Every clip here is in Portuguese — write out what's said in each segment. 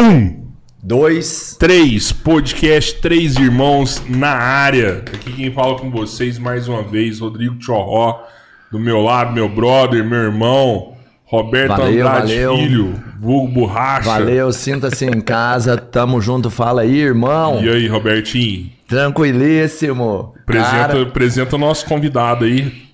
Um, Dois. três, podcast Três Irmãos na área. Aqui quem fala com vocês mais uma vez, Rodrigo Chorró, do meu lado, meu brother, meu irmão, Roberto Valeu, Andrade valeu. Filho, vulgo Borracha. Valeu, sinta-se em casa. Tamo junto, fala aí, irmão. E aí, Robertinho? Tranquilíssimo. Apresenta, apresenta o nosso convidado aí.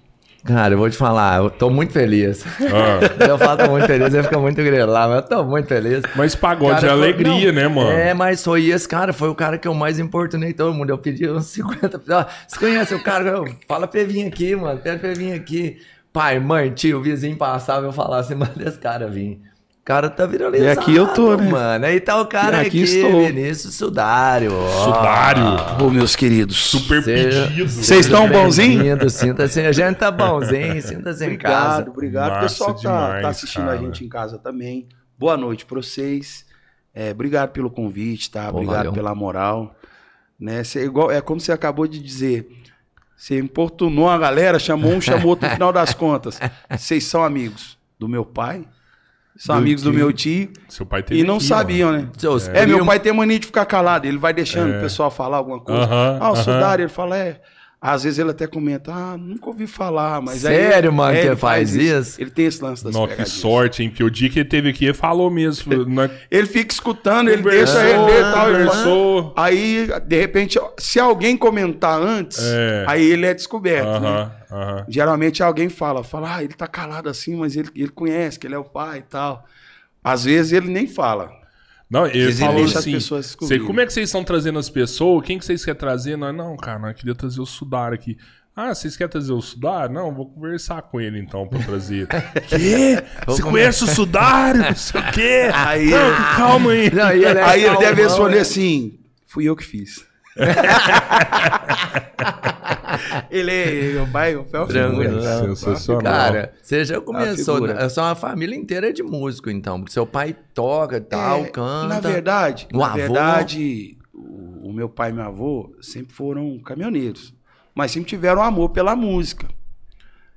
Cara, eu vou te falar, eu tô muito feliz. Ah, Eu falo tô muito feliz, eu fico muito grilado, mas eu tô muito feliz. mas pagode Cara, é alegria, não, né, mano? É, mas foi esse cara, foi o cara que eu mais importunei todo mundo. Eu pedi uns 50. Ó, Você conhece o cara? Eu, Fala pra vir aqui, mano. Pede pra vir aqui. Pai, mãe, tio, vizinho passava, eu falava assim, manda esse cara vir. O cara tá viralizado. E aqui eu tô, né? Mano, aí tá o cara E aqui, aqui estou. Vinícius Sudário. ó. Sudário. Ô, meus queridos. Super Seja- pedido. Vocês estão bonzinho? Bem-vindo, Sinta-se, a gente tá bonzinho, sinta-se em casa. Obrigado, obrigado. O pessoal que tá, tá assistindo cara. a gente em casa também. Boa noite pra vocês. É, obrigado pelo convite, tá? Pô, obrigado valeu. pela moral. Né? Cê, igual, é como você acabou de dizer. Você importunou a galera, chamou um, chamou outro no final das contas. Vocês são amigos do meu pai, são Do amigos do meu tio Seu pai teve e não aqui, sabiam, né? Seus É, meu pai tem mania de ficar calado, ele vai deixando o pessoal falar alguma coisa. É. Aham, ah, o aham. Sudário, ele fala, é. Às vezes ele até comenta, ah, nunca ouvi falar, mas Sério, aí, mano, é, que ele faz isso? Ele tem esse lance das Nossa, que sorte, hein? Porque o dia que ele teve aqui, ele falou mesmo. né? Ele fica escutando, ele Conversou, deixa ele ler e tal. ele fala- conversou. Aí, de repente, se alguém comentar antes, É. aí ele é descoberto, né? Aham, aham. Geralmente alguém fala, fala, ah, ele tá calado assim, mas ele, ele conhece que ele é o pai e tal. Às vezes ele nem fala. Não, ele falou assim, pessoas "Cê- descobrirem." como é que vocês estão trazendo as pessoas? Quem que vocês querem trazer? Nós, não, cara, nós queria trazer o Sudar aqui. Ah, vocês querem trazer o Sudar? Não, vou conversar com ele então pra trazer. Quê? Você conhece o Sudar? Não sei o quê. Aí- Não, calma aí. Não, e ele é aí ele deve responder assim, fui eu que fiz. Ele é, meu pai, o Fel Tranquilo. Sensacional. Cara, você já começou. É só uma família inteira de músico, então. Porque seu pai toca e tal, É, canta. Na verdade, O na avô? verdade, o, o meu pai e meu avô sempre foram caminhoneiros, mas sempre tiveram amor pela música,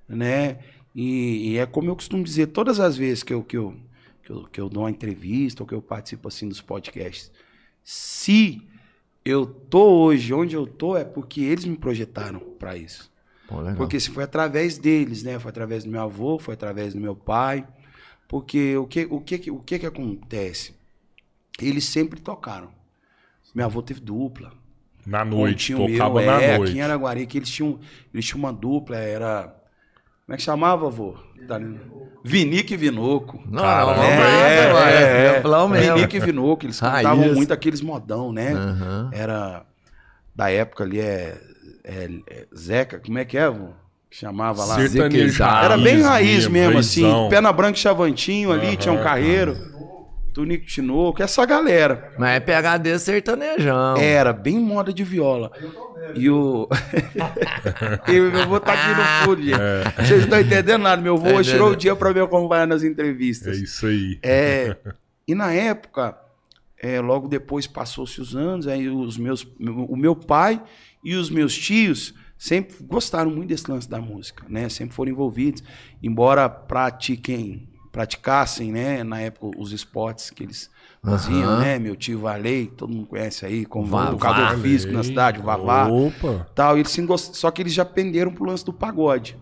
né? E, e é como eu costumo dizer todas as vezes que eu, que eu, que eu, que eu dou uma entrevista ou que eu participo assim dos podcasts, se eu tô hoje onde eu tô é porque eles me projetaram para isso. Pô, legal. Porque se foi através deles, né? Foi através do meu avô, foi através do meu pai. Porque o que o que, o que, que acontece? Eles sempre tocaram. Meu avô teve dupla. Na noite, tocava meu, na é, noite. Aqui em Araguari, que eles tinham, eles tinham uma dupla, era. Como é que chamava, avô? Tá. Vinique e Vinoco. Não, Cara, não, é, é, é, é, mesmo. Vinique e Vinoco, eles cantavam muito aqueles modão, né? Aham. Era da época ali, é, é- é Zeca, como é que é, vô? Que chamava lá. Sertanejo Era bem raiz mesmo, raizão. assim. Pena Branca e Chavantinho ali, Aham, tinha um carreiro. Tunico Tinoco, essa galera. Mas é PHD sertanejão. Era bem moda de viola. E o. e o meu avô tá aqui no fundo, gente. Vocês não estão entendendo nada. Meu avô Tá tirou o dia pra me acompanhar nas É entrevistas. isso aí. É, e na época, é, logo depois passou-se os anos, aí os meus, o meu pai e os meus tios sempre gostaram muito desse lance da música, né? Sempre foram envolvidos, embora pratiquem, praticassem, né? Na época os esportes que eles faziam, Aham. né? Meu tio Valei, todo mundo conhece aí, como Vavá. educador físico na cidade, o Vavá Opa. tal. Eles sim gost- Só que eles já penderam pro lance do pagode.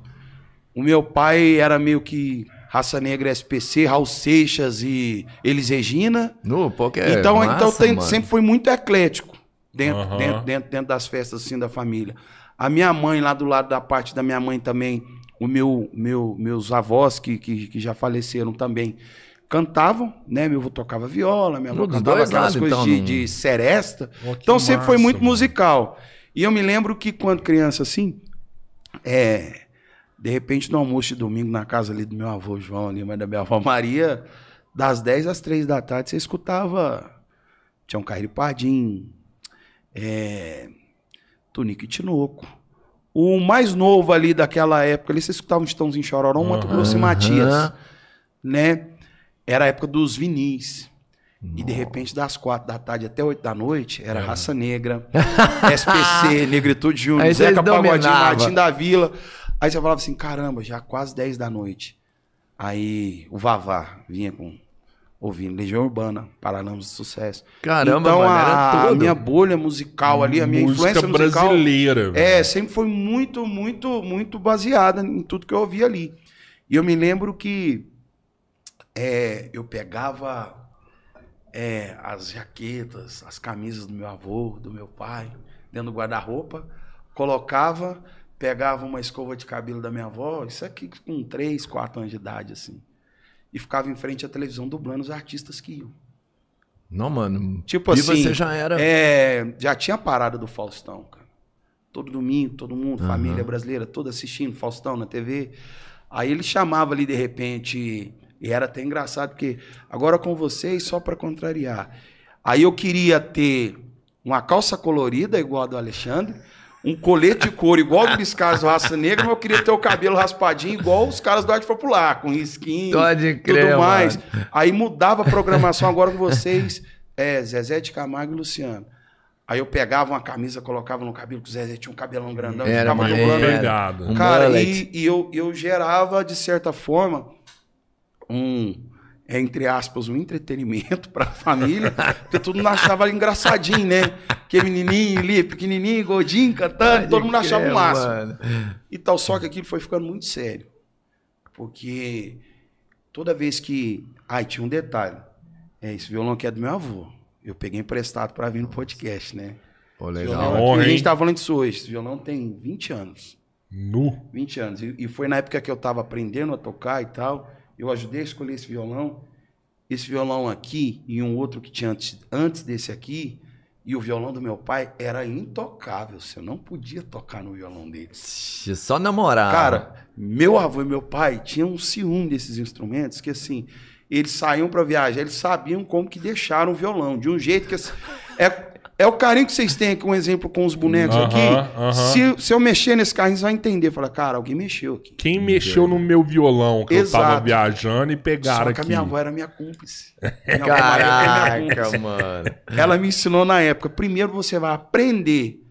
O meu pai era meio que Raça Negra SPC, Raul Seixas e Elis Regina. No, pô, que é então, massa, então tem- mano. sempre foi muito eclético dentro, Aham. dentro, dentro, dentro das festas assim da família. A minha mãe, lá do lado da parte da minha mãe também, o meu, meu, meus avós que, que, que já faleceram também cantavam, né? Meu avô tocava viola, minha avó cantava aquelas coisas então, de, de seresta. Que Então sempre foi massa, muito mano. musical. E eu me lembro que quando criança assim, é, de repente no almoço de domingo na casa ali do meu avô João, ali, mas da minha avó Maria, das 10 às 3 da tarde você escutava Tião Caíro Pardim, é, Tunico e Tinoco. O mais novo ali daquela época, ali você escutava um Titãozinho Chororó, um Mato Grosso e Matias, né? Era a época dos vinis. E de repente, das quatro da tarde até oito da noite, era Raça Negra, SPC, Negritude Júnior, vocês Zeca Pagodinho. Martim da Vila. Aí você falava assim, caramba, já quase 10 da noite. Aí o Vavá vinha com ouvindo Legião Urbana, Paralamas do Sucesso. Caramba, então, mano, a, era a minha bolha musical ali, a minha Música influência musical brasileira. é, sempre foi muito, muito, muito baseada em tudo que eu ouvia ali. E eu me lembro que é, eu pegava é, as jaquetas, as camisas do meu avô, do meu pai, dentro do guarda-roupa, colocava, pegava uma escova de cabelo da minha avó, isso aqui com 3, 4 anos de idade, assim. E ficava em frente à televisão dublando os artistas que iam. Não, mano. Tipo e assim, você já era. É, já tinha a parada do Faustão, cara. Todo domingo, todo mundo, Aham. família brasileira, toda assistindo Faustão na TV. Aí ele chamava ali de repente, e era até engraçado, porque agora com vocês, só para contrariar. Aí eu queria ter uma calça colorida, igual a do Alexandre, um colete de couro, igual do dos caras do Raça Negra, mas eu queria ter o cabelo raspadinho, igual os caras do Arte Popular, com risquinho Pode tudo crer, mais. mano. Aí mudava a programação agora com vocês, é, Zezé de Camargo e Luciano. Aí eu pegava uma camisa, colocava no cabelo, que o Zezé tinha um cabelão grandão, Era ficava. Era. Um Cara, mullet. e, e eu, eu gerava, de certa forma, um, é, entre aspas, um entretenimento pra família, porque todo mundo achava engraçadinho, né? Aquele menininho ali, pequenininho, gordinho, cantando, todo mundo achava o máximo. mano. E tal, só que aquilo foi ficando muito sério. Porque toda vez que. Ai, tinha um detalhe. É, esse violão aqui é do meu avô. Eu peguei emprestado para vir no podcast, né? Pô, legal. violão aqui, honra, a gente tava falando disso hoje. Esse violão tem 20 anos. Nu. 20 anos. E, e foi na época que eu tava aprendendo a tocar e tal. Eu ajudei a escolher esse violão. Esse violão aqui e um outro que tinha antes, antes desse aqui. E o violão do meu pai era intocável. Você não podia tocar no violão dele. Só namorar. Cara, meu avô e meu pai tinham um ciúme desses instrumentos que assim, eles saíam para viajar, eles sabiam como que deixaram o violão, de um jeito que assim, é é o carinho que vocês têm aqui, um exemplo com os bonecos aqui. Se, se eu mexer nesse carrinho, você vai entender. Fala, cara, alguém mexeu aqui. Quem mexeu no meu violão que eu tava Exato. viajando e pegaram Só que a aqui. minha avó era minha cúmplice. Minha era minha Caraca, cúmplice. mano. Ela me ensinou na época. Primeiro você vai aprender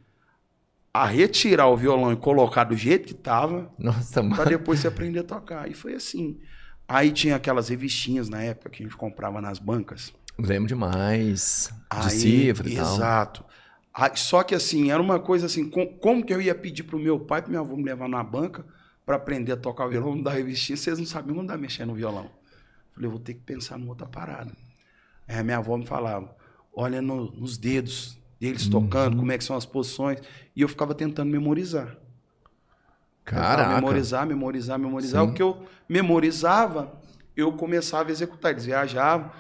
a retirar o violão e colocar do jeito que tava. Nossa, Pra mano. depois você aprender a tocar. E foi assim. Aí tinha aquelas revistinhas na época que a gente comprava nas bancas. Lembro demais. De Aí, cifra e tal. Exato. Aí, só que assim, era uma coisa assim, com- como que eu ia pedir pro meu pai e pro meu avô me levar na banca pra aprender a tocar o violão da revistinha, vocês não sabiam andar mexendo no violão. Falei, eu vou ter que pensar numa outra parada. Aí a minha avó me falava, olha no- nos dedos deles Uhum. tocando, como é que são as posições, e eu ficava tentando memorizar. Caraca. Memorizar, memorizar, memorizar. Sim. O que eu memorizava, eu começava a executar. Eles viajavam.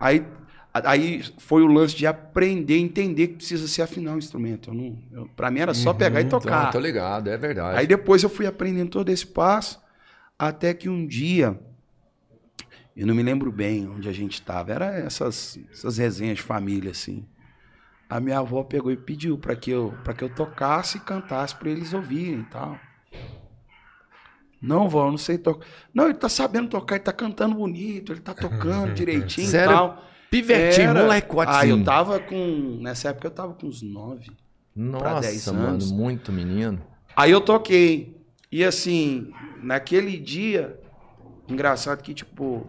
Aí, aí foi o lance de aprender, entender que precisa se afinar o instrumento. Eu não, eu, pra mim era só pegar e Então, tocar. tô ligado, é verdade. Aí depois eu fui aprendendo todo esse passo, até que um dia, eu não me lembro bem onde a gente estava, era essas, essas resenhas de família, assim. A minha avó pegou e pediu para que, eu, pra que eu tocasse e cantasse para eles ouvirem e tal. Não, vó, eu não sei tocar. Não, ele tá sabendo tocar, ele tá cantando bonito, ele tá tocando direitinho e tal. Pivetinho, Era- molecotinho. Ah, eu tava com. Nessa época eu tava com uns nove. pra 10 Nossa, mano, anos. muito menino. Aí eu toquei. E assim, naquele dia, engraçado que, tipo,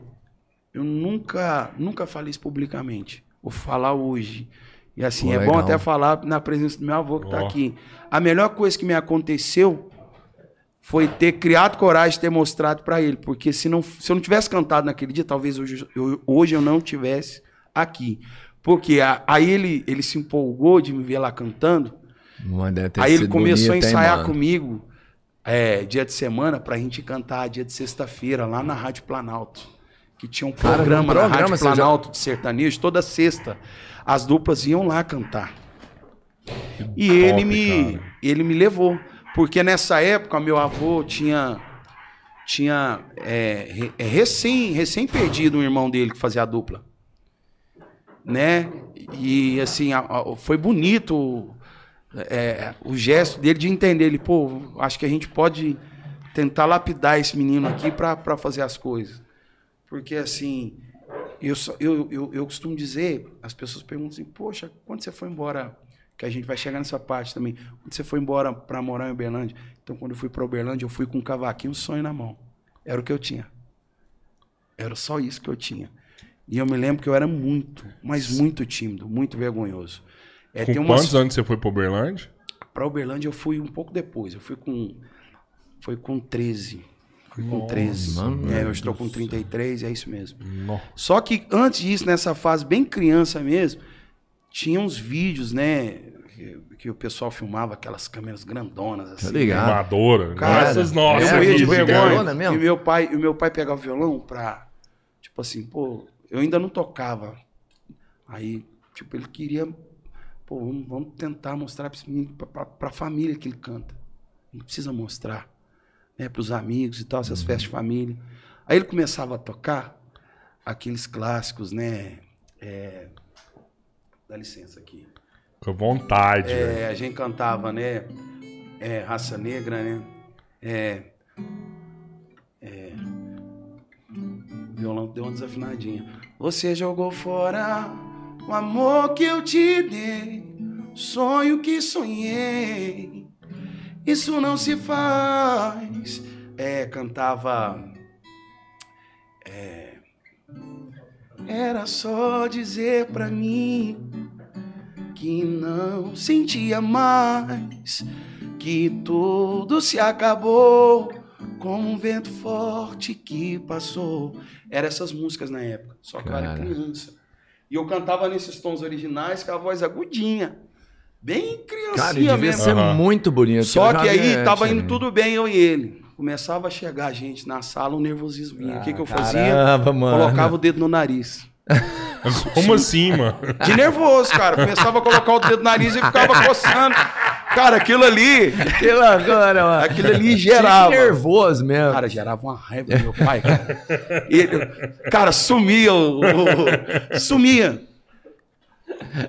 eu nunca, nunca falei isso publicamente. Vou falar hoje. E assim, Pô, é bom até falar na presença do meu avô que tá Ó. aqui. A melhor coisa que me aconteceu foi ter criado coragem, ter mostrado pra ele. Porque se, não, se eu não tivesse cantado naquele dia, talvez hoje eu, hoje eu não tivesse aqui. Porque a- aí ele, ele se empolgou de me ver lá cantando. Aí ele começou bonito, a hein, ensaiar mano? comigo é, dia de semana pra gente cantar dia de sexta-feira lá na Rádio Planalto. Que tinha um Cara, programa, na programa Rádio você já- Planalto de sertanejo, toda sexta. As duplas iam lá cantar. E top, ele me, cara. ele me levou. Porque nessa época, meu avô tinha, tinha é, é, recém, recém perdido um irmão dele que fazia a dupla. Né? E assim, a- a- foi bonito é, o gesto dele de entender. Ele, pô, acho que a gente pode tentar lapidar esse menino aqui para fazer as coisas. Porque assim, eu, eu, eu, eu costumo dizer, as pessoas perguntam assim, poxa, quando você foi embora, que a gente vai chegar nessa parte também, quando você foi embora para morar em Uberlândia, então quando eu fui para Uberlândia, eu fui com um cavaquinho, um sonho na mão. Era o que eu tinha. Era só isso que eu tinha. E eu me lembro que eu era muito, mas muito tímido, muito vergonhoso. É, Com tem umas- quantos anos você foi pra Uberlândia? Pra Uberlândia eu fui um pouco depois. Eu fui com. Foi com 13. Fui com Nossa, 13. mano é, eu estou com 33, é isso mesmo. Nossa. Só que antes disso, nessa fase bem criança mesmo, tinha uns vídeos, né? Que, que o pessoal filmava aquelas câmeras grandonas assim. Tá ligado. Amadora. Cara, Essas nossas. eu é, morria de de vergonha. E meu pai, e meu pai pegava o violão pra. Tipo assim, pô, eu ainda não tocava. Aí, tipo, ele queria. Pô, vamos, vamos tentar mostrar pra, esse menino, pra, pra, pra família que ele canta. A gente precisa mostrar. Né, pros amigos e tal, essas Uhum. festas de família. Aí ele começava a tocar aqueles clássicos, né? É, Dá licença aqui. Com vontade. É, a gente cantava, né? É, raça negra, né? É, violão deu uma desafinadinha. Você jogou fora o amor que eu te dei, sonho que sonhei. Isso não se faz. É, cantava. É, era só dizer pra mim que não sentia mais, que tudo se acabou, como um vento forte que passou. Eram essas músicas na época, só que eu era Cara. criança. E eu cantava nesses tons originais com a voz agudinha, bem criancinha Cara, devia mesmo. ser Aham. muito bonito. Só que aí é, tava indo tudo bem, eu e ele. Começava a chegar gente na sala, um nervosismo vinha. o que, que eu fazia? Caramba. Colocava o dedo no nariz. Como assim, mano? De nervoso, cara. Começava a colocar o dedo no nariz e ficava coçando. Cara, aquilo ali, Que loucura, mano. aquilo ali gerava. Que nervoso mesmo. Cara, gerava uma raiva do meu pai, cara. Ele, cara, sumia, o, o- sumia.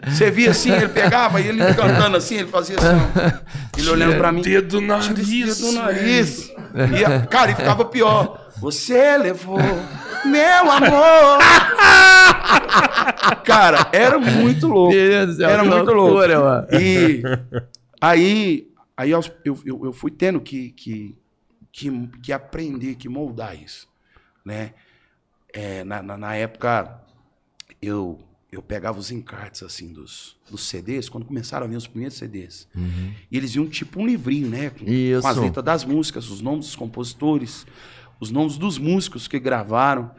Você via assim, ele pegava e ele cantando assim, ele fazia assim, ó. ele olhando pra mim. Dedo no Tira nariz. dedo no nariz. E, a- cara, e ficava pior. Você levou meu amor. Cara, era muito louco. Meu Deus do céu, Era muito loucura, louco. mano. E aí, aí eu, eu, eu fui tendo que, que, que, que aprender, que moldar isso. Né? É, na, na, na época, eu, eu pegava os encartes assim dos, dos CDs, quando começaram a vir os primeiros CDs. E eles iam tipo um livrinho, né? Com, Isso. com as letras das músicas, os nomes dos compositores, os nomes dos músicos que gravaram.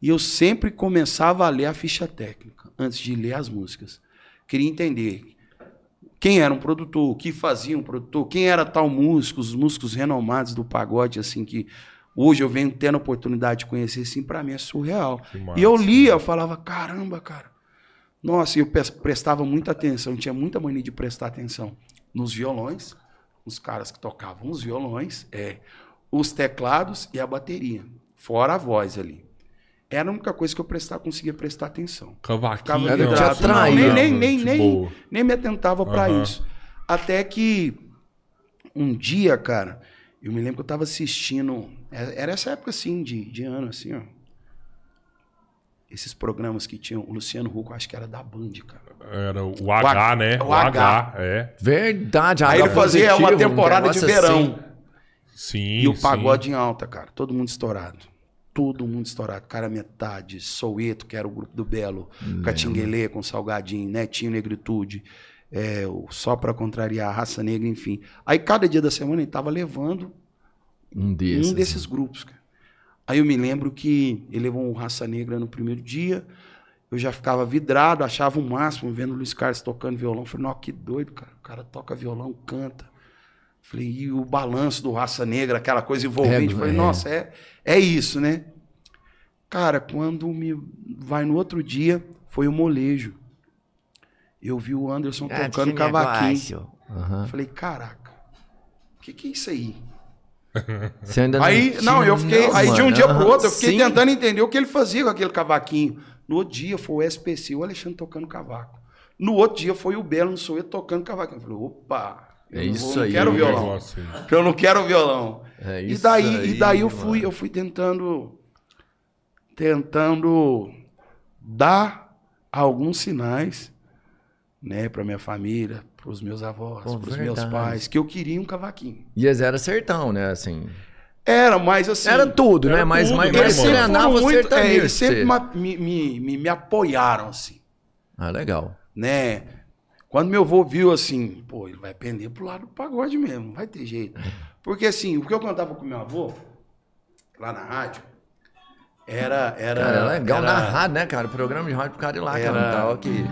E eu sempre começava a ler a ficha técnica, antes de ler as músicas. Queria entender quem era um produtor, o que fazia um produtor, quem era tal músico, os músicos renomados do pagode, assim, que hoje eu venho tendo a oportunidade de conhecer, assim, para mim é surreal. E eu lia, eu falava, caramba, cara. Nossa, eu prestava muita atenção, tinha muita mania de prestar atenção nos violões, os caras que tocavam os violões, é, os teclados e a bateria, fora a voz ali. Era a única coisa que eu prestar, conseguia prestar atenção. Cavaquinho. Ficava Ele te vidrado. atrai, Não, nem, né? nem, nem, nem, nem me atentava pra Aham. isso. Até que um dia, cara, eu me lembro que eu tava assistindo. é- Era essa época assim, de, de ano, assim, ó. Esses programas que tinham. O Luciano Huck, eu acho que era da Band, cara. Era o H, né? o O H, H. é. Verdade. Aí ele fazia uma positiva, um temporada de verão. assim. Sim. E o sim. pagode em alta, cara. Todo mundo estourado. Todo mundo estourado. Cara metade, Soueto, que era o grupo do Belo, Catinguelê com Salgadinho, Netinho Negritude, é, Só Pra Contrariar, Raça Negra, enfim. Aí cada dia da semana ele tava levando Um desses. um desses grupos. cara. Aí eu me lembro que ele levou um Raça Negra no primeiro dia, eu já ficava vidrado, achava o máximo vendo o Luiz Carlos tocando violão. Falei, não, que doido, cara. O cara toca violão, canta. Falei, e o balanço do Raça Negra, aquela coisa envolvente. É, Falei, é. nossa, é, é isso, né? Cara, quando me vai no outro dia, foi o molejo. Eu vi o Anderson Ah, tocando cavaquinho. Aham. Falei, caraca, o que, que é isso aí? Você ainda Aí, tinha- não, eu fiquei. aí de um mano. dia pro outro, eu fiquei sim. tentando entender o que ele fazia com aquele cavaquinho. No outro dia foi o SPC, o Alexandre tocando cavaco. No outro dia foi o Belo no Soueto tocando cavaquinho. Eu falei, opa, eu É não, isso vou, não aí, quero Um violão. aí. Eu não quero violão. É e isso daí, aí, e daí eu fui, mano. eu fui tentando tentando dar alguns sinais, né, para minha família, para os meus avós, para os meus pais, que eu queria um cavaquinho. E eles eram sertão, né? Assim. Era, mas assim. Era tudo, Era né? Mas, tudo, mas, né, mas mano? treinava foram muito- é, eles sempre me, me, me, me apoiaram, assim, Ah, legal. né? Quando meu avô viu assim, pô, ele vai pender pro lado do pagode mesmo, não vai ter jeito. Porque assim, o que eu cantava com meu avô, lá na rádio, era. era Cara, é legal era- na rádio, né, cara? Programa de rádio pro cara ir lá Era- cantar. que...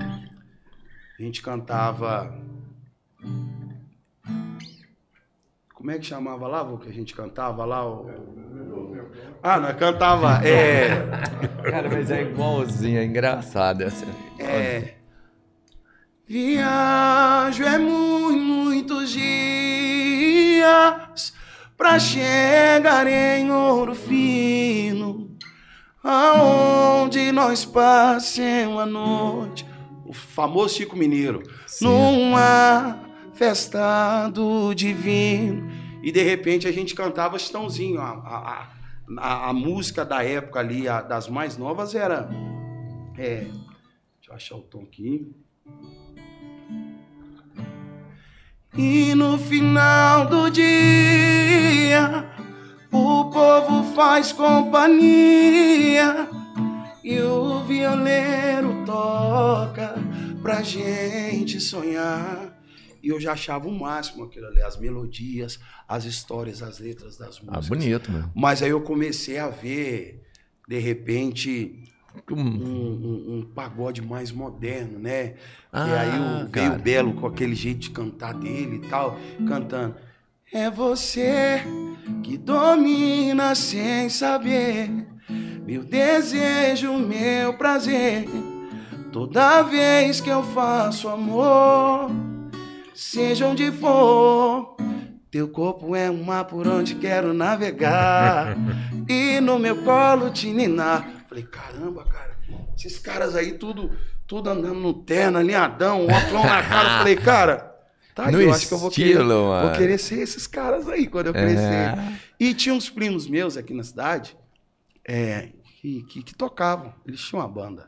A gente cantava. Como é que chamava lá, vô, que a gente cantava lá? O... Ah, nós cantava. É. Cara, mas é igualzinho, é engraçado essa. É. Viajo é mu- muitos dias pra chegar em ouro fino, aonde nós passemos a noite. O famoso Chico Mineiro. Numa festa do divino. E de repente a gente cantava Chitãozinho. A, a, a, a música da época ali, das mais novas, era. É, deixa eu achar o tom aqui. E no final do dia, o povo faz companhia e o violeiro toca pra gente sonhar. E eu já achava o máximo aquilo ali, as melodias, as histórias, as letras das Ah, músicas. bonito, mano. Mas aí eu comecei a ver, de repente, um, um- um pagode mais moderno, né? Ah, e aí o, veio cara. o Belo com aquele jeito de cantar dele e tal, cantando. É você que domina sem saber meu desejo, meu prazer. Toda vez que eu faço amor, seja onde for, teu corpo é um mar por onde quero navegar e no meu colo te ninar. Falei, caramba, cara, esses caras aí tudo, tudo andando no terno, alinhadão, óculos na cara. Falei, cara, tá aí, No eu acho que eu vou querer, estilo, vou querer ser esses caras aí quando eu É. crescer. E tinha uns primos meus aqui na cidade é, que, que, que tocavam, eles tinham uma banda.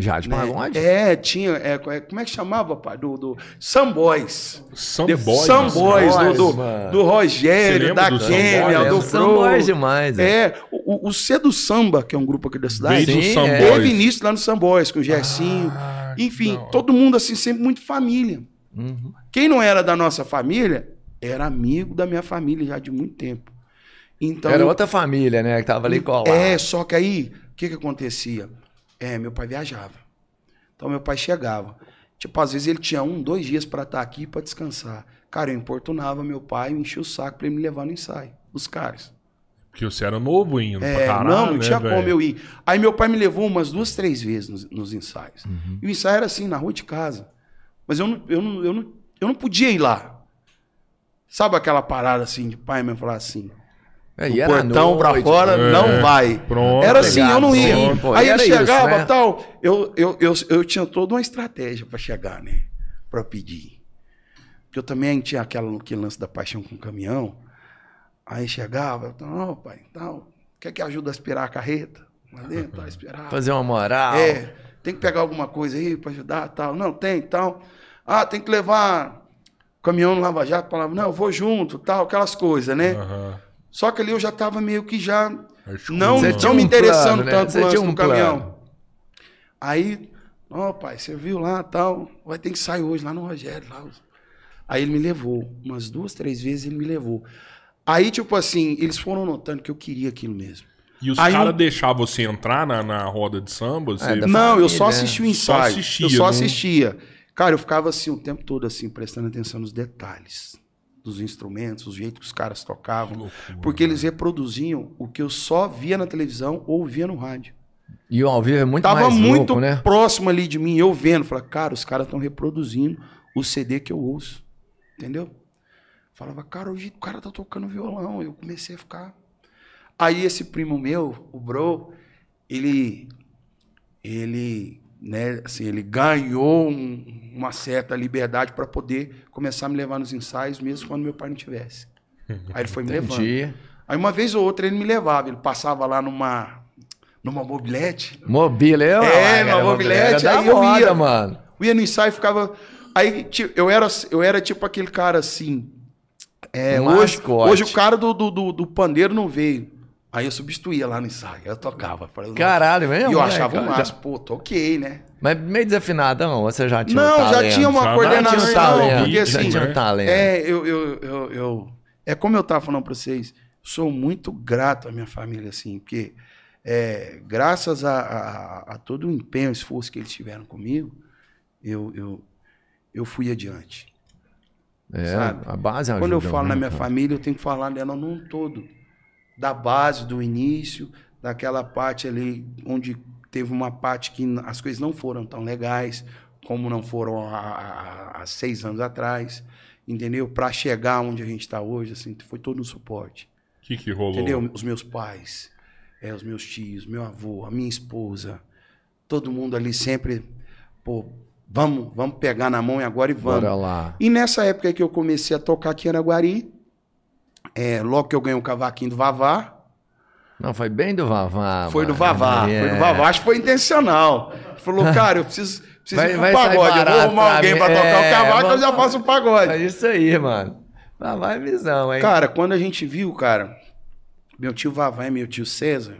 Já de né? pagode? É, tinha, é, como é que chamava, pai? Do, do Sam Boys. Some The Boys. Sam Boys, Boys, do, do, do Rogério, da do Kênia? É, do o Sam Pro. Boys demais, é. É, o, o C do Samba, que é um grupo aqui da cidade, do Sim, é. Teve início lá no Sam Boys, com o Gersinho. Ah, Enfim, todo mundo assim, sempre muito família. Uhum. Quem não era da nossa família, era amigo da minha família já de muito tempo. Então, Era outra família, né? Que tava ali colado. é, só que aí, o que que acontecia? É, meu pai viajava. Então, meu pai chegava. Tipo, às vezes ele tinha um, dois dias pra estar aqui pra descansar. Cara, eu importunava meu pai, eu enchia o saco pra ele me levar no ensaio. Os caras. Porque você era novo ainda. É, caralho, não, não né, tinha como eu ir. Aí meu pai me levou umas duas, três vezes nos, nos ensaios. Uhum. E o ensaio era assim, na rua de casa. Mas eu não, eu não, eu não, eu não podia ir lá. Sabe aquela parada assim de pai mesmo falar assim? É, e portão pra noite, fora, É, não vai. pronto. Era assim, eu não ia. Sim, pô, Aí e ele isso, chegava né? tal. Eu, eu, eu, eu tinha toda uma estratégia pra chegar, né? Pra pedir. Porque eu também tinha aquela, aquele lance da paixão com o caminhão. Aí chegava, eu falava, não, pai, tal. Quer que ajude a aspirar a carreta? Lá dentro, tá, aspirar. Fazer uma moral. É, tem que pegar alguma coisa aí pra ajudar tal. Não, tem, tal. Ah, tem que levar o caminhão no Lava Jato. Falava, não, eu vou junto, tal, aquelas coisas, né? Aham. Só que ali eu já tava meio que já Articulado. não, Você não tinha me um interessando plano, né? tanto tinha um do caminhão. Aí, ó, pai, você viu lá tal, vai ter que sair hoje lá no Rogério. Lá. Aí ele me levou, umas duas, três vezes ele me levou. Aí, tipo assim, eles foram notando que eu queria aquilo mesmo. E os caras não- deixavam você entrar na, na roda de samba? Você... É, Não, eu só né? assisti o Só ensaio. assistia, eu só não- assistia. Cara, eu ficava assim o tempo todo assim, prestando atenção nos detalhes dos instrumentos, o jeito que os caras tocavam, loucura, porque eles reproduziam o que eu só via na televisão ou via no rádio. E o ao vivo é muito Tava mais muito louco, né? próximo ali de mim, eu vendo, falava, cara, os caras estão reproduzindo o CD que eu ouço. Entendeu? Falava, cara, hoje o cara tá tocando violão. Eu comecei a ficar. Aí esse primo meu, o Bro, ele. Ele. Né, assim, ele ganhou um- uma certa liberdade para poder começar a me levar nos ensaios, mesmo quando meu pai não tivesse. Aí ele foi me levando. Aí uma vez ou outra ele me levava, ele passava lá numa, numa mobilete, Mobília, eu É, cara, uma mobilete, aí eu moda, ia. mano. eu ia no ensaio e ficava. Aí eu era, eu era tipo aquele cara assim. É, hoje, hoje o cara do, do, do, do pandeiro não veio. Aí eu substituía lá no ensaio. Eu tocava. Falei, Caralho, mesmo? E eu moleque? achava um Já- máximo. Pô, toquei, né? Mas meio desafinadão, você já tinha Não, um já tinha uma Já coordenação. tinha um talento, porque já assim, tinha um talento. É, eu, eu, eu, eu- É como eu tava falando pra vocês, sou muito grato à minha família, assim, porque é, graças a, a- a todo o empenho, esforço que eles tiveram comigo, eu, eu, eu fui adiante. É, sabe? a base Quando eu falo na muito, minha cara. família, eu tenho que falar dela num todo. Da base, do início, daquela parte ali onde teve uma parte que as coisas não foram tão legais, como não foram há, há- seis anos atrás, entendeu? Para chegar onde a gente está hoje, assim, foi todo um suporte. O que que rolou? Entendeu? Os meus pais, é, os meus tios, meu avô, a minha esposa, todo mundo ali sempre, pô, vamos, vamos pegar na mão e agora e vamos. Bora lá. E nessa época que eu comecei a tocar aqui em Araguari, é, logo que eu ganhei um cavaquinho do Vavá, Não, foi bem do Vavá. foi do mano. Vavá, É. foi do Vavá, acho que foi intencional. Falou, cara, eu preciso, preciso Vai- ir pro pagode, eu vou arrumar alguém pra tocar É, o cavaco, eu vamos- já faço o pagode. É isso aí, mano. Vavá é visão, hein? Cara, quando a gente viu, cara, meu tio Vavá e meu tio César,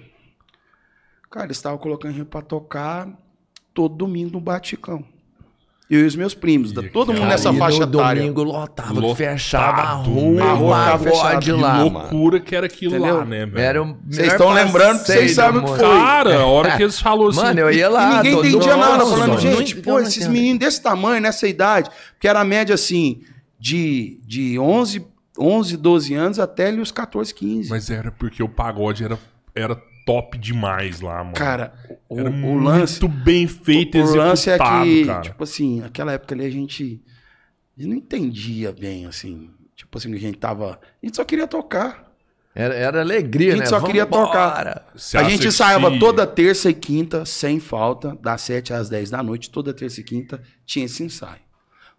cara, eles estavam colocando a gente pra tocar todo domingo no Baticão. Eu e os meus primos, da- todo mundo nessa e faixa etária. domingo lotava, Lotado, fechava a rua, A rua ficava fechada. Que lá, mano. loucura que era aquilo Entendeu? lá, né, velho? Era o Vocês melhor estão lembrando que vocês sabem o que foi. Cara, a hora que eles falaram assim... Mano, eu ia E lá. ninguém todo- entendia nada, Nossa, falando, mano, gente, pô, esses meninos desse tamanho, nessa idade, porque era a média assim, de, de 11, 11, 12 anos até ali os 14, 15. Mas era porque o pagode era, era top demais lá, mano. Cara, o, era o muito lance, bem feito, o lance é executado, que, cara. tipo assim, naquela época ali a gente, a gente não entendia bem, assim, tipo assim, a gente tava, a gente só queria tocar. Era, era alegria, A gente né? só queria Vambora. tocar. Se a gente ensaiava toda terça e quinta, sem falta, das 7 às 10 da noite, toda terça e quinta tinha esse ensaio.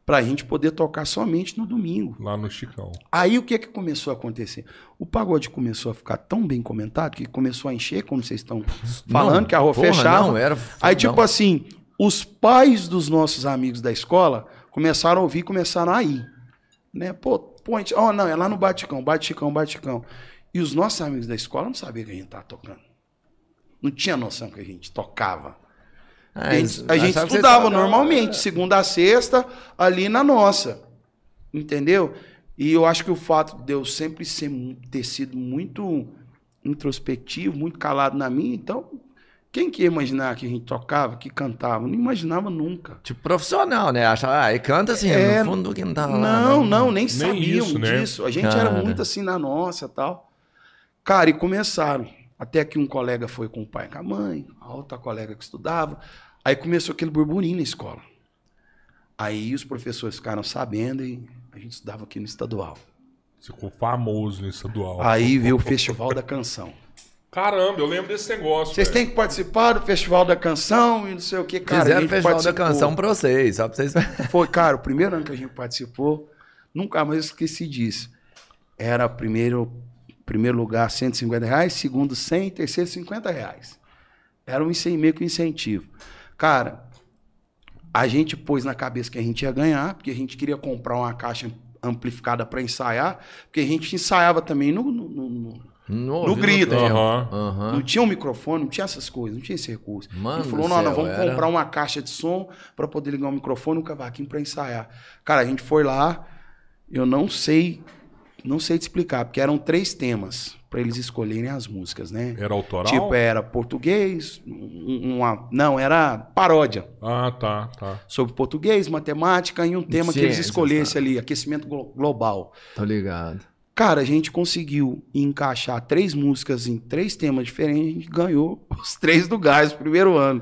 Pra gente poder tocar somente no domingo. Lá no Chicão. Aí o que que começou a acontecer? O pagode começou a ficar tão bem comentado que começou a encher, como vocês estão falando, Não, que a rua porra, fechava. não, era Aí, tipo assim, os pais dos nossos amigos da escola começaram a ouvir, começaram a ir. Né? Pô, a gente, ó, não, é lá no Baticão, Baticão, Baticão. E os nossos amigos da escola não sabiam que a gente tava tocando. Não tinha noção que a gente tocava. Ah, A gente, eles a gente estudava tocavam- normalmente, segunda a sexta, ali na nossa. Entendeu? E eu acho que o fato de eu sempre ser, ter sido muito introspectivo, muito calado na minha, então, quem que ia imaginar que a gente tocava, que cantava? Não imaginava nunca. Tipo, profissional, né? Achava, ah, e canta assim, É, no fundo do quintal lá. Não, né? não, nem, sabiam isso, né? disso. A gente era Cara. muito assim na nossa tal. Cara, e começaram. Até que um colega foi com o pai e com a mãe, a outra colega que estudava. Aí começou aquele burburinho na escola. Aí os professores ficaram sabendo e a gente estudava aqui no estadual. Ficou famoso no estadual. Aí veio o Festival da Canção. Caramba, eu lembro desse negócio. Vocês têm que participar do Festival da Canção e não sei o que, cara. a Fizeram o festival da participou. canção pra vocês, só pra vocês. Foi, cara, o primeiro ano que a gente participou, nunca mais esqueci disso. Era primeiro, primeiro lugar 150 reais, segundo 100, terceiro 50 reais. Era um meio que um incentivo. Cara, a gente pôs na cabeça que a gente ia ganhar, porque a gente queria comprar uma caixa amplificada para ensaiar, porque a gente ensaiava também no, no- no- no- No, grito. Aham. Aham. não tinha um microfone, não tinha essas coisas, não tinha esse recurso. Mano Ele falou: do não, céu, vamos era- comprar uma caixa de som para poder ligar um microfone e um cavaquinho para ensaiar. Cara, a gente foi lá, eu não sei, não sei te explicar, porque eram três temas para eles escolherem as músicas, né? Era autoral? Tipo, era português, um- uma. Não, era paródia. Ah, tá, tá. Sobre português, matemática e um tema que eles escolhessem ali, aquecimento glo- global. Tô ligado. Cara, a gente conseguiu encaixar três músicas em três temas diferentes, a gente ganhou os três do gás no primeiro ano.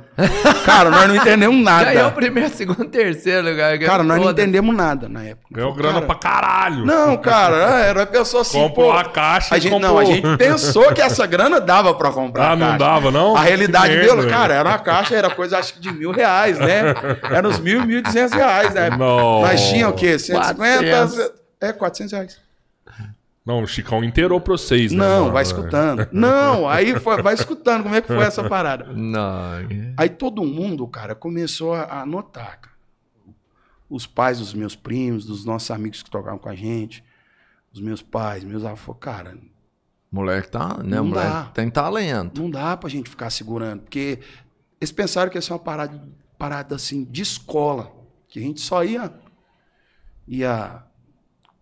Cara, nós não entendemos nada. Ganhou o primeiro, segundo, terceiro lugar. ganhou Cara, nós não entendemos nada na época. Ganhou Falei, grana cara, pra caralho. Não, cara, é, nós pensou assim, Comprou pô, a caixa a e gente, comprou- Não, a gente pensou que essa grana dava pra comprar Ah, a não dava, não? A realidade merda, cara, era uma caixa, era coisa acho que de mil reais, né? Era uns mil, mil e duzentos reais, né? Não. Nós tínhamos o quê? 150? 400. É, 400 reais. Não, o Chicão inteirou pra vocês, né? Não, mano? vai escutando. Não, aí foi, vai escutando como é que foi essa parada. Não. Aí todo mundo, cara, começou a, a notar. cara. Os pais dos meus primos, dos nossos amigos que tocavam com a gente, os meus pais, meus avós, cara, Moleque tá, né? Não moleque dá. tem talento. não dá pra gente ficar segurando, porque eles pensaram que ia ser uma parada, parada assim de escola, que a gente só ia ia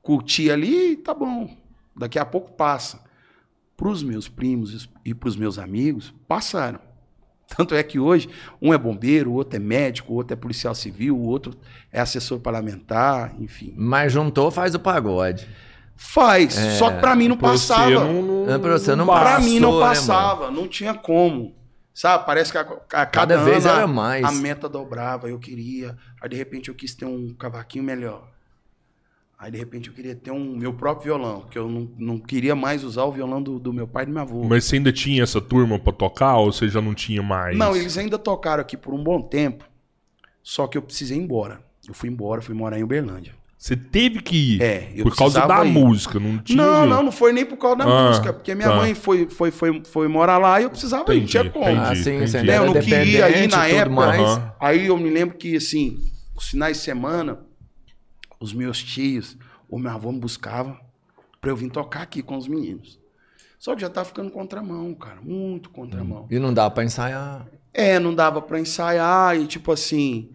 curtir ali e tá bom. Daqui a pouco passa. Pros meus primos e pros meus amigos, passaram. Tanto é que hoje um é bombeiro, o outro é médico, o outro é policial civil, o outro é assessor parlamentar, enfim. Mas juntou, faz o pagode. Faz, É, só que pra mim não passava. não, não, É, pra você não Pra mim não né, passava, não tinha como. Sabe, parece que a, a- cada, Cada vez ano era mais. A meta dobrava, eu queria. Aí de repente eu quis ter um cavaquinho melhor. Aí de repente eu queria ter um meu próprio violão, porque eu não, não queria mais usar o violão do, do meu pai e do meu avô. Mas você ainda tinha essa turma pra tocar ou você já não tinha mais? Não, eles ainda tocaram aqui por um bom tempo, só que eu precisei ir embora. Eu fui embora, fui morar em Uberlândia. Você teve que ir. É, eu por causa da ir. música, não tinha. Não, jeito. não, não foi nem por causa da Ah, música, porque minha tá. mãe foi, foi, foi, foi morar lá e eu precisava ir, não tinha Entendi, como. entendi. Ah, sim, entendi. Né, eu não queria ir na época. mais. Aí eu me lembro que, assim, os finais de semana, os meus tios, ou meu avô me buscava pra eu vir tocar aqui com os meninos. Só que já tá ficando contramão, cara, muito contramão. E não dá pra ensaiar. É, não dava pra ensaiar e, tipo assim,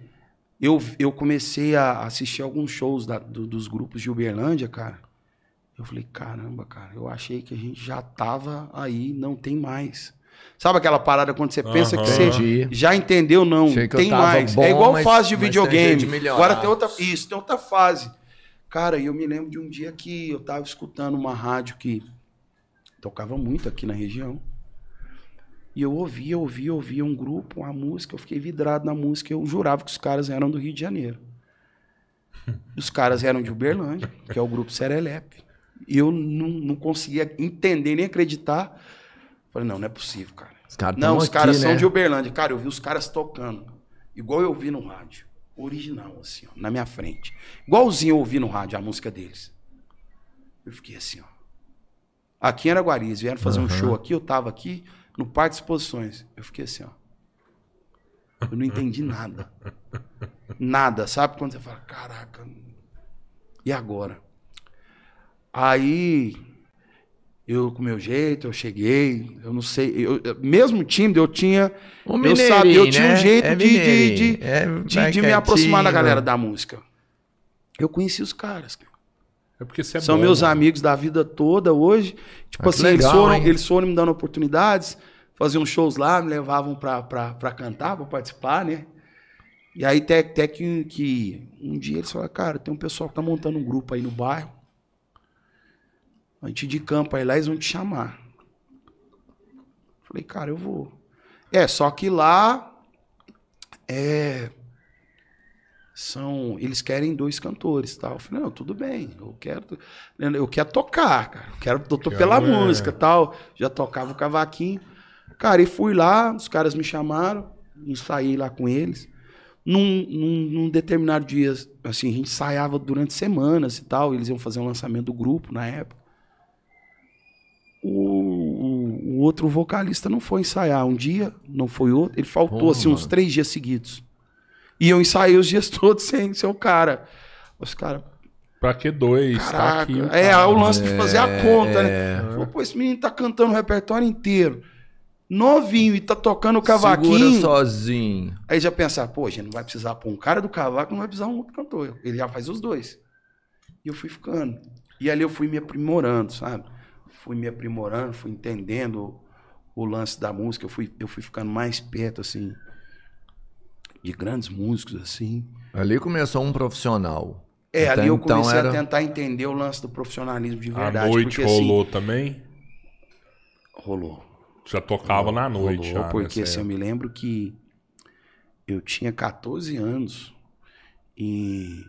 eu, eu comecei a assistir alguns shows da- do- dos grupos de Uberlândia, cara. Eu falei, caramba, cara, eu achei que a gente já tava aí, não tem mais. Sabe aquela parada quando você pensa que Aham. você Entendi. já entendeu, não, Achei que tem mais. bom, é igual mas- fase de videogame. de. Agora tem outra. Isso, tem outra fase. Cara, e eu me lembro de um dia que eu tava escutando uma rádio que tocava muito aqui na região. E eu ouvia, ouvia, ouvia um grupo, uma música, eu fiquei vidrado na música, eu jurava que os caras eram do Rio de Janeiro. Os caras eram de Uberlândia, que é o grupo Serelepe. E eu não, não conseguia entender nem acreditar. Falei, não, não é possível, cara. Os caras Não, os caras são né? de Uberlândia. Cara, eu vi os caras tocando. Igual eu vi no rádio. Original, assim, ó, na minha frente. Igualzinho eu ouvi no rádio a música deles. Eu fiquei assim, ó. Aqui em Araguari, eles vieram fazer um show aqui, eu tava aqui no Parque de Exposições. Eu fiquei assim, ó. Eu não entendi nada. Nada, sabe? Quando você fala, caraca, e agora? Aí, eu com o meu jeito, eu cheguei, eu não sei, eu, mesmo tímido, eu tinha, Um eu sabia, eu tinha um né? jeito É de, de, de, É, de- de me aproximar da galera da música. Eu conheci os caras, cara. É porque você é São bom, meus mano. amigos da vida toda hoje. Tipo Ah, assim, eles, legal, foram, hein? eles foram me dando oportunidades, faziam shows lá, me levavam pra, pra, pra cantar, pra participar, né? E aí até, até que, que um dia eles falaram, cara, tem um pessoal que tá montando um grupo aí no bairro. A gente de campo aí lá, eles vão te chamar. Falei, cara, eu vou. É, só que lá é são eles querem dois cantores tal eu falei não tudo bem eu quero eu quero tocar cara eu quero eu tô pela é. música tal já tocava o cavaquinho cara e fui lá os caras me chamaram ensaiei lá com eles num, num, num determinado dia assim a gente ensaiava durante semanas e tal eles iam fazer um lançamento do grupo na época o, o, o outro vocalista não foi ensaiar um dia não foi outro ele faltou Porra, assim uns mano. três dias seguidos e eu ensaiei os dias todos sem ser o cara. Os caras, Pra que dois? tá aqui, é, cara. o lance de fazer a conta, É. né? Falou, pô, esse menino tá cantando o repertório inteiro. Novinho e tá tocando o Segura cavaquinho. sozinho. Aí já pensar, pô, a gente não vai precisar pôr um cara do cavaco, não vai precisar um outro cantor. Ele já faz os dois. E eu fui ficando. E ali eu fui me aprimorando, sabe? Fui me aprimorando, fui entendendo o lance da música. Eu fui, eu fui ficando mais perto, assim, de grandes músicos, assim. Ali começou um profissional. É, Até ali eu então comecei era- a tentar entender o lance do profissionalismo de A verdade. noite porque, assim, rolou também? rolou. Já tocava na noite. rolou, já, porque assim, eu me lembro que eu tinha 14 anos e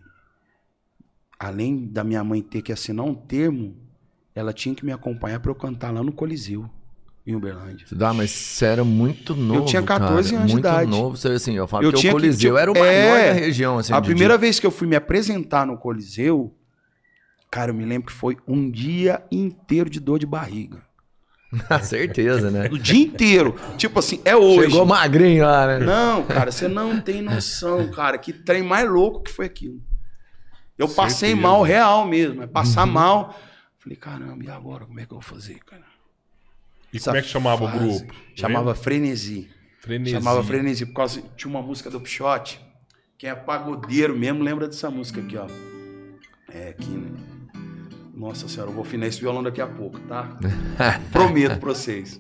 além da minha mãe ter que assinar um termo, ela tinha que me acompanhar para eu cantar lá no Coliseu, em Uberlândia. Dá, mas você era muito novo. tinha 14 cara. anos de muito idade. novo. Você, assim, eu falo Eu que o que- Coliseu tinha- era o maior É, da região. Assim, a primeira vez que eu fui me apresentar no Coliseu, cara, eu me lembro que foi um dia inteiro de dor de barriga. Certeza, né? O dia inteiro. tipo assim, é hoje. Chegou magrinho lá, né? Não, cara, você não tem noção, cara. Que trem mais louco que foi aquilo. Eu passei Certeza. mal real mesmo. É passar Uhum. mal. Falei, caramba, e agora? Como é que eu vou fazer, cara? E Essa como é que chamava fase o grupo? Chamava Frenesi. Frenesi. Chamava Frenesi, por causa. Tinha uma música do Pichote. Quem é pagodeiro mesmo lembra dessa música aqui, ó. É, aqui, né? Nossa senhora, eu vou afinar esse violão daqui a pouco, tá? Prometo pra vocês.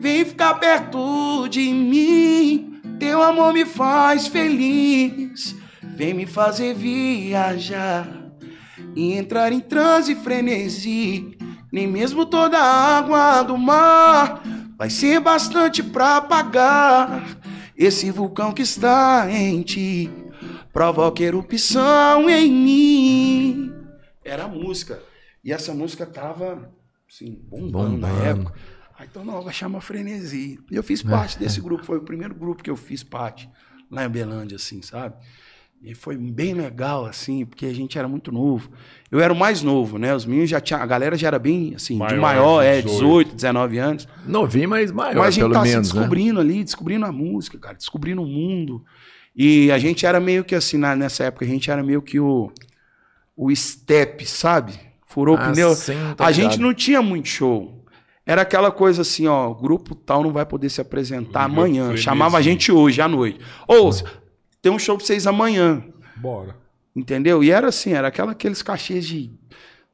Vem ficar perto de mim, teu amor me faz feliz. Vem me fazer viajar e entrar em transe e frenesi. Nem mesmo toda a água do mar vai ser bastante pra apagar esse vulcão que está em ti. Provoca erupção em mim. Era a música. E essa música tava, assim, bombando, na Bombando. época. Ah, então não, vai chamar Frenesi. Eu fiz parte desse grupo, foi o primeiro grupo que eu fiz parte lá em Belândia, assim, sabe? E foi bem legal, assim, porque a gente era muito novo. Eu era o mais novo, né? Os meninos já tinham. A galera já era bem, assim, de Maior, maior, é, 18. 18, 19 anos. Novinho, mas maior, Mas a gente pelo tá menos, se né? descobrindo ali, descobrindo a música, cara, descobrindo o mundo. E a gente era meio que assim, na- nessa época, a gente era meio que o, o step, sabe? Furou Ah, o pneu. sim, tô a gente não tinha muito show. Era aquela coisa assim, ó, o grupo tal não vai poder se apresentar amanhã. Chamava a gente hoje, à noite. Ou, tem um show pra vocês amanhã. Bora. Entendeu? E era assim, era aquela, aqueles cachês de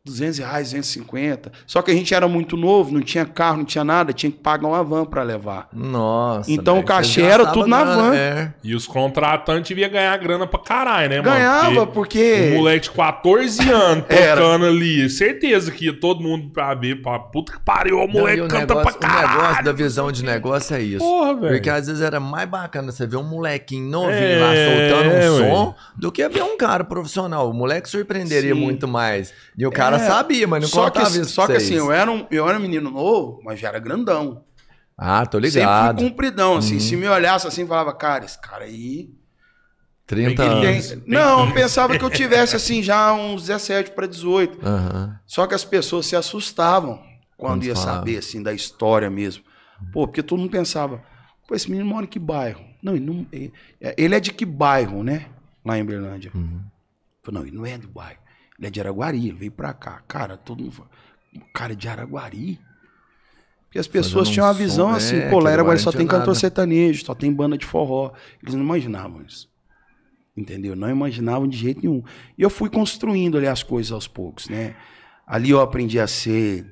200 reais, 250. Só que a gente era muito novo, não tinha carro, não tinha nada, tinha que pagar uma van pra levar. Nossa. Então velho, o cachê era tudo na grana, van. É. E os contratantes deviam ganhar grana pra caralho, né, mano? Ganhava, porque. Um moleque de 14 anos tocando ali. Certeza que ia todo mundo pra ver. Pra... Puta que pariu, o Não, moleque e o canta negócio, pra o negócio caralho. da visão de negócio é isso. Porra, velho. Porque às vezes era mais bacana você ver um molequinho novinho É, lá soltando um ué. som do que ver um cara profissional. O moleque surpreenderia Sim. muito mais. E o cara É, sabia, mas não só que, contava isso só que assim, vocês. eu era, um, eu era um menino novo, mas já era grandão. Ah, tô Sempre ligado. fui compridão, assim. Uhum. Se me olhasse assim, falava, cara, esse cara aí. 30 Ele tem- anos. Tem- Não, eu pensava que eu tivesse assim já uns 17 para 18. Aham. Só que as pessoas se assustavam quando, ia saber assim da história mesmo. Pô, porque todo mundo pensava, pô, esse menino mora em que bairro? Não, ele, não, ele é de que bairro, né? Lá em Berlândia. Uhum. Falei, não, ele não é do bairro. Ele é de Araguari, ele veio pra cá. Cara, todo mundo fala, cara é de Araguari? Porque as pessoas tinham uma um visão som, assim, é, pô, lá Araguari só tem tinha cantor nada. sertanejo, só tem banda de forró. Eles não imaginavam isso. Entendeu? Não imaginavam de jeito nenhum. E eu fui construindo ali as coisas aos poucos, né? Ali eu aprendi a ser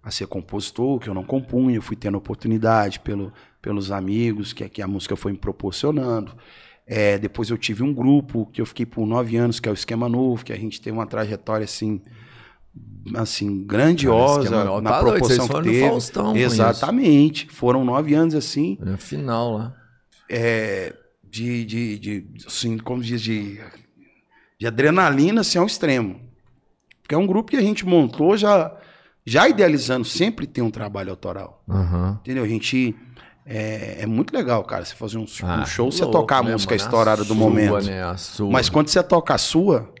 a ser compositor, que eu não compunha, eu fui tendo oportunidade pelo, pelos amigos que, que a música foi me proporcionando. É, depois eu tive um grupo que eu fiquei por nove anos, que é o Esquema Novo, que a gente tem uma trajetória assim, assim grandiosa na Tá doido, proporção vocês que teve. Faustão Exatamente. Foram nove anos assim, No final lá. é, de, de, de assim, como diz, de, de adrenalina assim, ao extremo. Porque é um grupo que a gente montou já, já idealizando, sempre tem um trabalho autoral. Aham. Entendeu? A gente. É, é muito legal, cara, você fazer um, um Ah, show, você louco, tocar a né, música mano? estourada do sua, momento. Né? A sua. Mas quando você toca a sua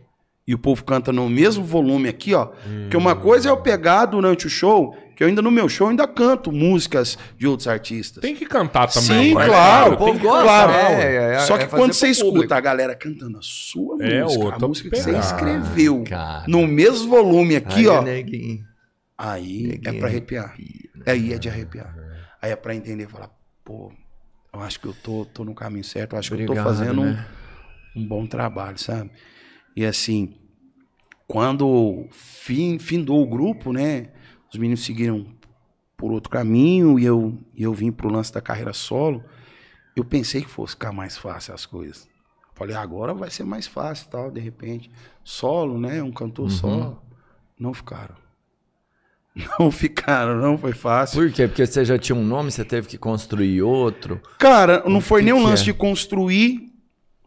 e o povo canta no mesmo volume aqui, ó. Porque uma coisa é eu pegar durante o show, que eu ainda no meu show ainda canto músicas de outros artistas. Tem que cantar também. Sim, né, claro, cara? o povo que gosta, cantar, é, ué. é, é. Só que quando você escuta público. a galera cantando a sua É música, outra a música que você escreveu, Cara. no mesmo volume aqui, Aí, ó, neguinho. aí é Neguinho pra arrepiar. Aí é de arrepiar. Aí é pra entender falar, pô, eu acho que eu tô, tô no caminho certo, eu acho que eu tô Obrigado, fazendo um- né? um, bom trabalho, sabe? E assim, quando fim, findou o grupo, né? Os meninos seguiram por outro caminho e eu, e eu vim pro lance da carreira solo. Eu pensei que fosse ficar mais fácil as coisas. Falei, agora vai ser mais fácil tal, de repente. Solo, né? Um cantor solo. Não ficaram. Não ficaram, não foi fácil. Por quê? Porque você já tinha um nome, você teve que construir outro. Cara, não foi que nem um lance é? de construir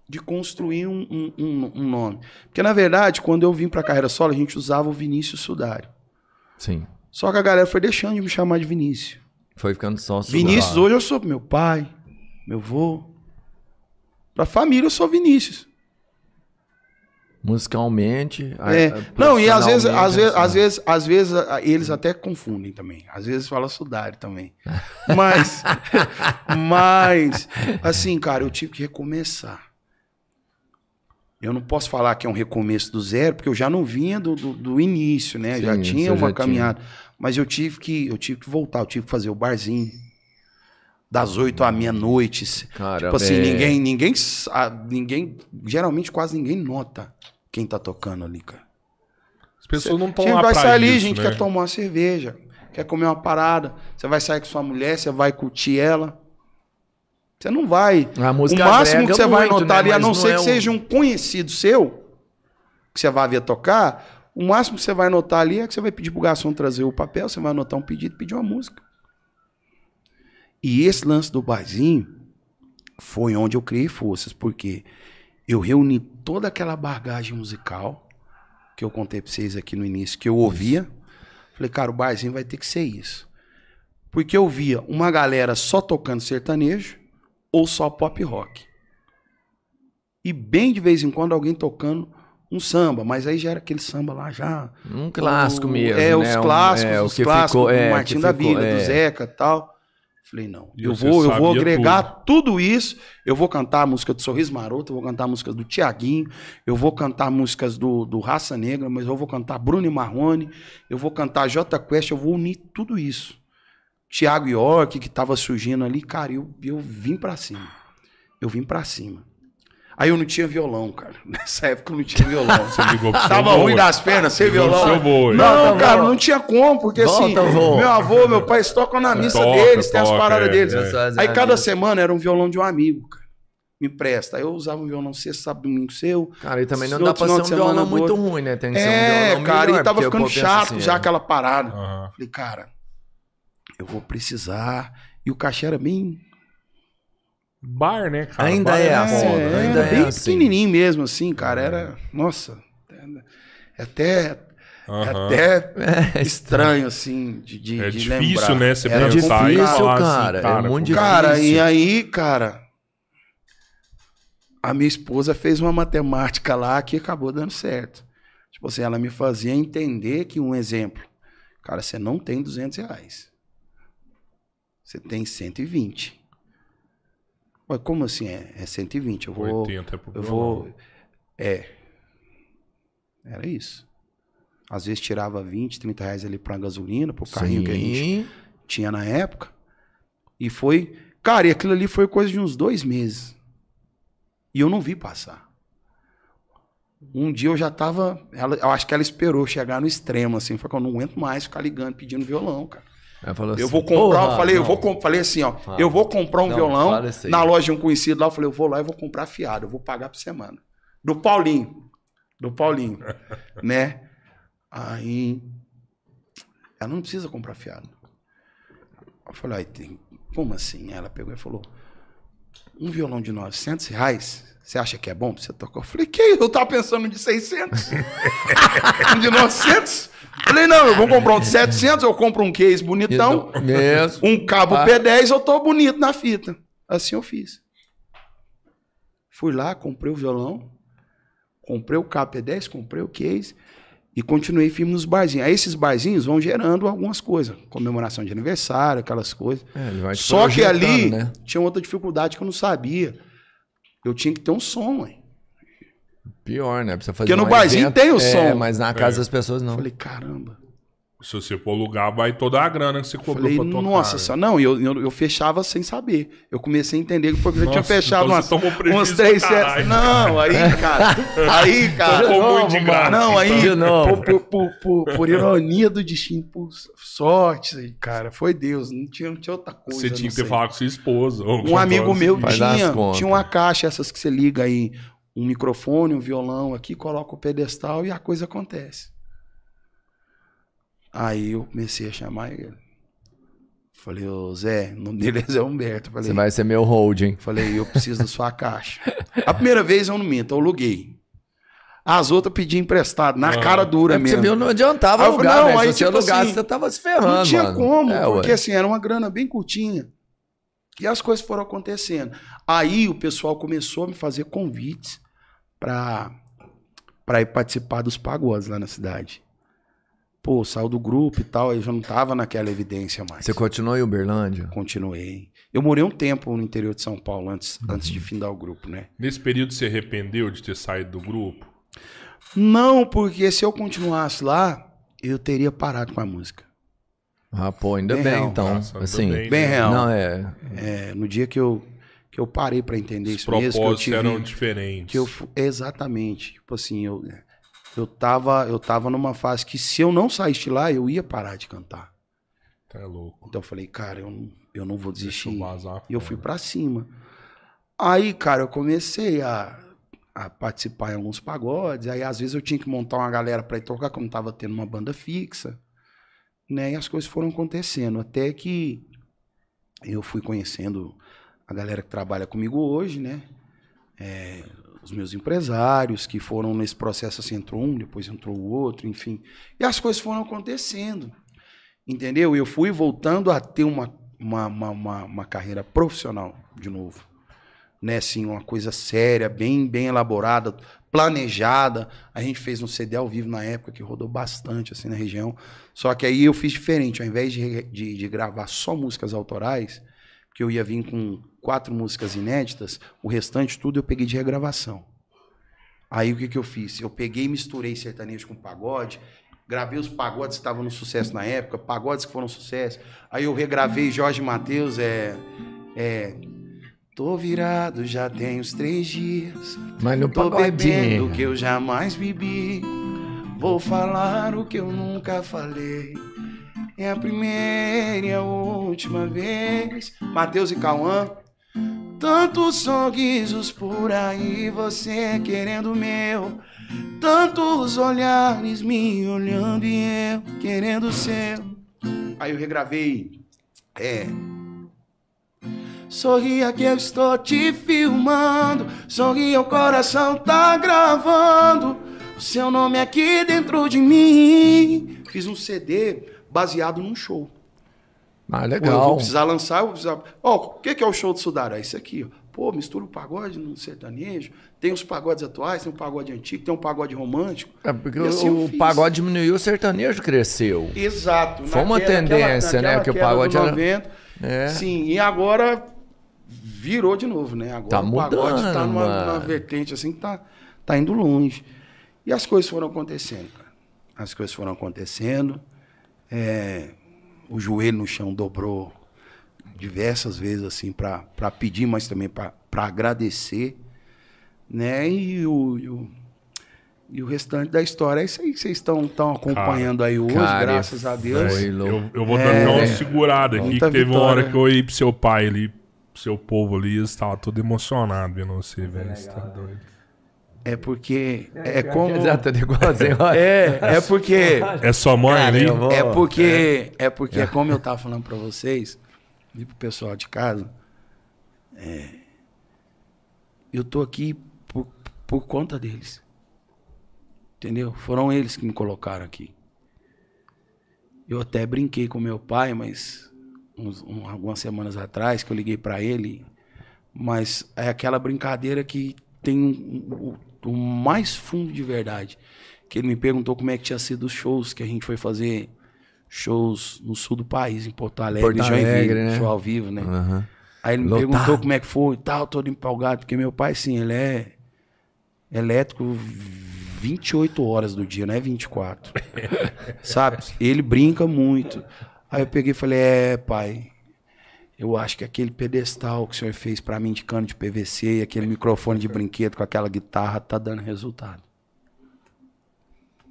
de construir um, um- um- nome. Porque, na verdade, quando eu vim pra carreira solo, a gente usava o Vinícius Sudário. Sim. Só que a galera foi deixando de me chamar de Vinícius. Foi ficando só Vinícius, hoje eu sou meu pai, meu avô. Pra família, eu sou Vinícius. Musicalmente. É. Não, e às vezes, às vezes, assim. às vezes, às vezes, eles até confundem também. Às vezes fala Sudário também. Mas, mas, assim, cara, eu tive que recomeçar. eu não posso falar que é um recomeço do zero, porque eu já não vinha do, do, do início, né? Sim, já tinha uma já caminhada. Mas eu tive que eu tive que voltar, eu tive que fazer o barzinho das oito à meia-noite. Tipo assim, é. ninguém, ninguém, ninguém, geralmente quase ninguém nota quem tá tocando ali, cara. As pessoas não A estão lá vai pra sair ali, isso, gente né? quer tomar uma cerveja, quer comer uma parada. Você vai sair com sua mulher, você vai curtir ela. Você não vai. A O máximo que você vai muito, notar né? ali, a não não ser é que um- seja um conhecido seu, que você vai ver tocar, o máximo que você vai notar ali é que você vai pedir pro garçom trazer o papel, você vai anotar um pedido e pedir uma música. E esse lance do barzinho foi onde eu criei forças, porque eu reuni toda aquela bagagem musical que eu contei pra vocês aqui no início, que eu ouvia. Falei, cara, o barzinho vai ter que ser isso. Porque eu via uma galera só tocando sertanejo ou só pop rock. E bem de vez em quando alguém tocando um samba, mas aí já era aquele samba lá já. Um clássico o- mesmo. É, né? os Um- clássicos, é, o os clássicos ficou- é, do Martim da Vila, é. do Zeca e tal. Falei, não, E eu vou, eu vou agregar tudo. isso. Eu vou cantar a música do Sorriso Maroto, eu vou cantar a música do Tiaguinho, eu vou cantar músicas do, do Raça Negra, mas eu vou cantar Bruno e Marrone, eu vou cantar J Quest, eu vou unir tudo isso. Tiago York, que tava surgindo ali, cara, eu, eu vim pra cima. Eu vim pra cima. Aí eu não tinha violão, cara. Nessa época eu não tinha violão. Você ligou pro Tava ruim das pernas, sem Ligou violão. seu. Não, cara, não tinha como, porque assim, Volta, vô. meu avô, meu pai, eles tocam na missa Toca, deles, tem as toca, paradas é, deles. é. Aí cada semana era um violão de um amigo, cara. Me empresta. Aí eu usava um violão sexta, sábado, domingo seu. Cara, e também não dá pra ser um violão muito ruim, né? Tem que ser um É, violão cara, melhor, e tava ficando pensa chato assim, já é. aquela parada. Aham. Falei, cara, eu vou precisar. E o caixa era bem. Bar, né, cara? Ainda Bar é assim, é, ainda é bem assim. pequenininho mesmo, assim, cara. Era. Nossa. É até. Aham. Até É, estranho, assim, de, de, É de difícil, lembrar. né? Você Era pensar e difícil, falar cara, assim, é cara. muito como- Cara, difícil. e aí, cara, a minha esposa fez uma matemática lá que acabou dando certo. Tipo assim, ela me fazia entender que um exemplo, cara, você não tem 200 reais. Você tem 120. Mas como assim é? É 120. Eu vou. 80 é pro Eu vou. É. Era isso. Às vezes tirava 20, 30 reais ali pra gasolina, pro carrinho que a gente Sim. tinha na época. E foi. Cara, e aquilo ali foi coisa de uns dois meses. E eu não vi passar. Um dia eu já tava. Ela, eu acho que ela esperou chegar no extremo, assim. Que eu não aguento mais ficar ligando, pedindo violão, cara. Falou Eu assim, vou comprar, "Porra, eu falei, eu não." vou com- falei assim, ó, Fala. eu vou comprar um Não, violão na loja de um conhecido lá, eu falei, eu vou lá e vou comprar fiado, eu vou pagar por semana. Do Paulinho. Do Paulinho, né? Aí ela não precisa comprar fiado. Eu falei, aí tem, como assim? Ela pegou e falou, um violão de 900 reais, você acha que é bom pra você tocar? Eu falei, que isso? Eu tava pensando de 600. um de 900? Falei, não, eu vou comprar um de 700, eu compro um case bonitão, Mesmo. um cabo Ah. P10, eu tô bonito na fita. Assim eu fiz. Fui lá, comprei o violão, comprei o cabo P10, comprei o case e continuei firme nos barzinhos. Aí esses barzinhos vão gerando algumas coisas, comemoração de aniversário, aquelas coisas. É, ele vai te Só que ali né? tinha outra dificuldade que eu não sabia. Eu tinha que ter um som, ué. Pior, né? Precisa fazer Porque no barzinho evento. tem o É, som. mas na casa É. das pessoas não. Eu falei, caramba. Se você for alugar, vai toda a grana que você cobrou Falei, pra tocar. nossa senhora. Não, eu, eu, eu fechava sem saber. Eu comecei a entender que porque eu tinha Nossa, fechado então umas, você tomou prejuízo umas três sets. Não, aí, cara. Aí, cara. Ficou muito de graça. Não, aí, por, por, por, por- por ironia do destino, por sorte, cara, foi Deus, não tinha, não tinha outra coisa. Você tinha que ter falado com sua esposa. Um amigo meu tinha, tinha uma caixa, essas que você liga aí, um microfone, um violão aqui, coloca o pedestal e a coisa acontece. Aí eu comecei a chamar ele. Falei, ô Zé, o nome dele é Zé Humberto. Falei, Você vai ser meu holding. Falei, eu preciso da sua caixa. A primeira vez eu não minto, eu aluguei. As outras pedi emprestado, na Ah. cara dura É mesmo. você viu, não adiantava Aí eu falei, alugar, não, velho. aí, Se você tipo alugasse, assim, você tava se ferrando, não tinha mano. como, É, porque ué. assim, era uma grana bem curtinha. E as coisas foram acontecendo. Aí o pessoal começou a me fazer convites para para ir participar dos pagodes lá na cidade. Pô, saiu do grupo e tal, eu já não tava naquela evidência mais. Você continuou em Uberlândia? Continuei. Eu morei um tempo no interior de São Paulo antes, Uhum. antes de findar o grupo, né? Nesse período você arrependeu de ter saído do grupo? Não, porque se eu continuasse lá, eu teria parado com a música. Ah, pô, ainda Bem bem, real. então. Nossa, ainda assim, bem, Bem né? real. não é. É, no dia que eu, que eu parei pra entender Os isso mesmo, que eu propósitos tive... eram diferentes. Que eu, exatamente. Tipo assim, eu, eu, tava, eu tava numa fase que se eu não saísse lá, eu ia parar de cantar. Tá louco. Então eu falei, cara, eu não, eu não vou desistir. eu E eu fui pra cima. Aí, cara, eu comecei a, a participar em alguns pagodes. Aí, às vezes, eu tinha que montar uma galera pra ir tocar, como tava tendo uma banda fixa. Né? E as coisas foram acontecendo. Até que eu fui conhecendo a galera que trabalha comigo hoje, né? É, os meus empresários, que foram nesse processo assim, entrou um, depois entrou o outro, enfim. E as coisas foram acontecendo. Entendeu? Eu fui voltando a ter uma, uma, uma, uma, carreira profissional de novo. Né, assim, uma coisa séria, bem, bem elaborada, planejada. A gente fez um CD ao vivo na época que rodou bastante assim na região. Só que aí eu fiz diferente, ao invés de, de, de gravar só músicas autorais, que eu ia vir com quatro músicas inéditas, o restante tudo eu peguei de regravação. Aí o que, que eu fiz? Eu peguei e misturei sertanejo com pagode, gravei os pagodes que estavam no sucesso na época, pagodes que foram sucesso. Aí eu regravei Jorge Mateus, é. é Tô virado, já tem uns três dias. Mas no Tô bebendo pagodinho. que eu jamais bebi. Vou falar o que eu nunca falei. É a primeira e a última vez. Matheus e Cauã. Tantos sorrisos por aí, você querendo meu. Tantos olhares me olhando e eu querendo seu. Aí eu regravei. É. Sorria que eu estou te filmando. Sorria, o coração tá gravando. O seu nome aqui dentro de mim. Fiz um CD baseado num show. Ah, Pô, eu legal. vou precisar lançar, eu vou precisar. Ó, o que, que é o show do Sudara? É isso aqui, ó. Pô, mistura o pagode no sertanejo. Tem os pagodes atuais, tem um pagode antigo, tem um pagode romântico. É porque assim o pagode diminuiu, o sertanejo cresceu. Exato. Foi uma naquela- tendência, né? naquela Porque o pagode era- 90. É. Sim, e agora virou de novo, né? Agora Tá o pagode mudando, tá numa, numa vertente assim que tá, tá indo longe. E as coisas foram acontecendo, cara. As coisas foram acontecendo. É, o joelho no chão dobrou diversas vezes, assim, para pedir, mas também para agradecer. Né? E o, e o, e o restante da história é isso aí que vocês estão acompanhando aí hoje, cara, graças a Deus. Eu, eu vou É. dar uma segurada aqui, que teve uma vitória. hora que eu ia pro seu pai ali, pro seu povo ali, eles estavam todo emocionado vendo você, velho. Você tá doido. É porque é, como Exato, é igualzinho. olha. é, é porque É sua mãe Cara, ali? vou- é porque é porque é como eu tava falando pra vocês e pro pessoal de casa, é, eu tô aqui por, por conta deles. Entendeu? Foram eles que me colocaram aqui. Eu até brinquei com meu pai, mas uns- um- algumas semanas atrás que eu liguei pra ele, mas é aquela brincadeira que tem um- um- o mais fundo de verdade. Que ele me perguntou como é que tinha sido os shows que a gente foi fazer shows no sul do país, em Porto Alegre, Porto Alegre, né? show ao vivo, né? Aham. Aí ele me Lotado. perguntou como é que foi e tal, todo empolgado, porque meu pai, sim, ele é elétrico 28 horas do dia, não é 24. Sabe? Ele brinca muito. Aí eu peguei e falei, é, pai, eu acho que aquele pedestal que o senhor fez pra mim de cano de PVC e aquele microfone de brinquedo com aquela guitarra tá dando resultado.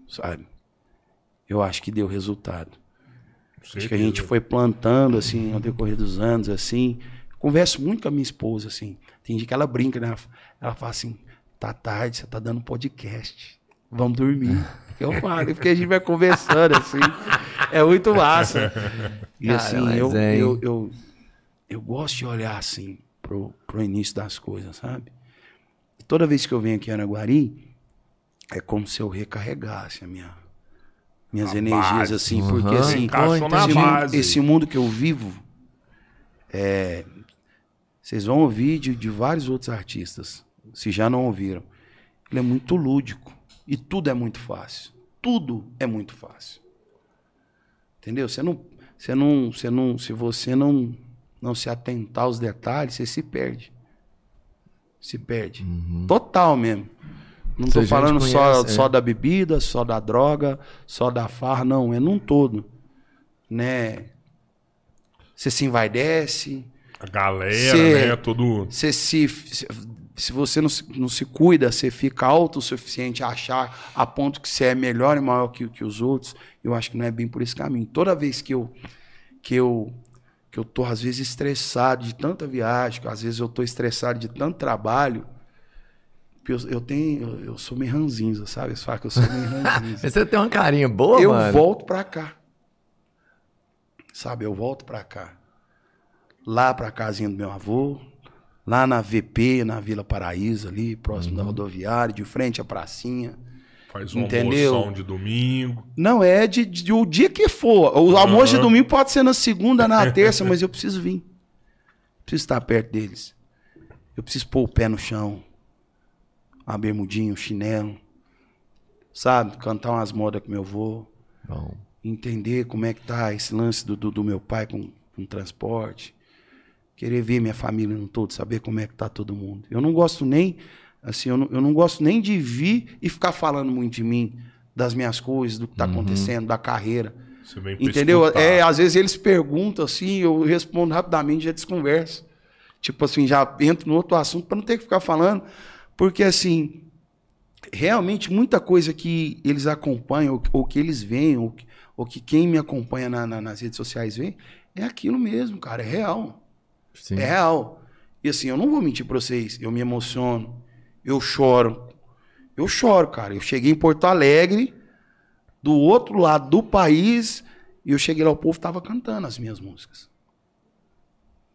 Sabe? Eu acho que deu resultado. Acho que a gente foi plantando, assim, ao decorrer dos anos, assim. Converso muito com a minha esposa, assim. Tem dia que ela brinca, né? Ela- fala assim, tá tarde, você tá dando podcast. Vamos dormir. Eu falo, porque a gente vai conversando, assim. É muito massa. E Cara, assim, eu, é, eu, eu, eu gosto de olhar, assim, pro, pro início das coisas, sabe? E toda vez que eu venho aqui em Araguari, é como se eu recarregasse a minha, minhas A energias, base. assim, Uhum. porque assim, esse, esse mundo que eu vivo, é, vocês vão ouvir de, de vários outros artistas, se já não ouviram. Ele é muito lúdico e tudo é muito fácil. Tudo é muito fácil. Entendeu? Você não, você não, você não, se você não, não se atentar aos detalhes, você se perde. Se perde. Total mesmo. Não Se tô a gente falando só, conhece, é. só da bebida, só da droga, só da farra, não, é num todo. Né? Você se envaidece, A galera, Cê- né? Todo. você se, se, se você não se, não se cuida, você fica autossuficiente a achar a ponto que você é melhor e maior que, que os outros. Eu acho que não é bem por esse caminho. Toda vez que eu que eu que eu tô às vezes estressado de tanta viagem, que às vezes eu tô estressado de tanto trabalho, eu, eu tenho eu, eu sou meio ranzinza, sabe? Eles falam que eu sou meio ranzinza. Você tem uma carinha boa, eu mano. volto pra cá. Sabe, eu volto pra cá. Lá pra casinha do meu avô, lá na VP, na Vila Paraíso ali, próximo da rodoviária, de frente à pracinha. Faz uma Entendeu? almoção de domingo. Não, é de, de- o dia que for. O almoço de domingo pode ser na segunda, na terça, mas eu preciso vir. Preciso estar perto deles. Eu preciso pôr o pé no chão. Uma bermudinha, um chinelo. Sabe? Cantar umas modas com meu avô. Bom. entender como é que tá esse lance do, do, do meu pai com, com transporte, querer ver minha família no todo, saber como é que tá todo mundo. Eu não gosto nem, assim, eu não, eu não gosto nem de vir e ficar falando muito de mim, das minhas coisas, do que tá acontecendo, da carreira. Você vem Entendeu? escutar. É, às vezes eles perguntam assim, eu respondo rapidamente, já desconverso. Tipo assim, já entro no outro assunto para não ter que ficar falando, porque assim, realmente muita coisa que eles acompanham, ou, ou que eles veem, ou, que- ou que quem me acompanha na- na- nas redes sociais vê, é aquilo mesmo, cara, é real. Sim. É real. E assim, eu não vou mentir pra vocês, eu me emociono, eu choro. Eu choro, cara. Eu cheguei em Porto Alegre, do outro lado do país, e eu cheguei lá, o povo tava cantando as minhas músicas.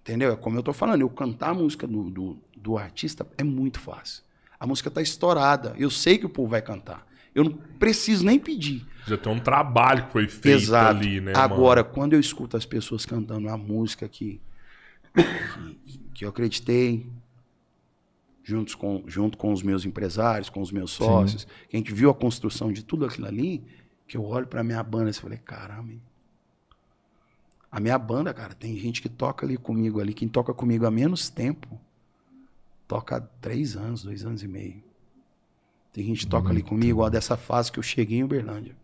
Entendeu? É como eu tô falando, eu cantar a música do, do, do artista é muito fácil. A música tá estourada, eu sei que o povo vai cantar. Eu não preciso nem pedir. Já tem um trabalho que foi feito Exato. ali, né? Agora, quando eu escuto as pessoas cantando a música que, que, que eu acreditei, juntos com, junto com os meus empresários, com os meus sócios, que a gente viu a construção de tudo aquilo ali, que eu olho pra minha banda e falei, caramba, a minha banda, cara, tem gente que toca ali comigo ali, quem toca comigo há menos tempo, toca há três anos, dois anos e meio. Tem gente que toca ali comigo, ó, dessa fase que eu cheguei em Uberlândia.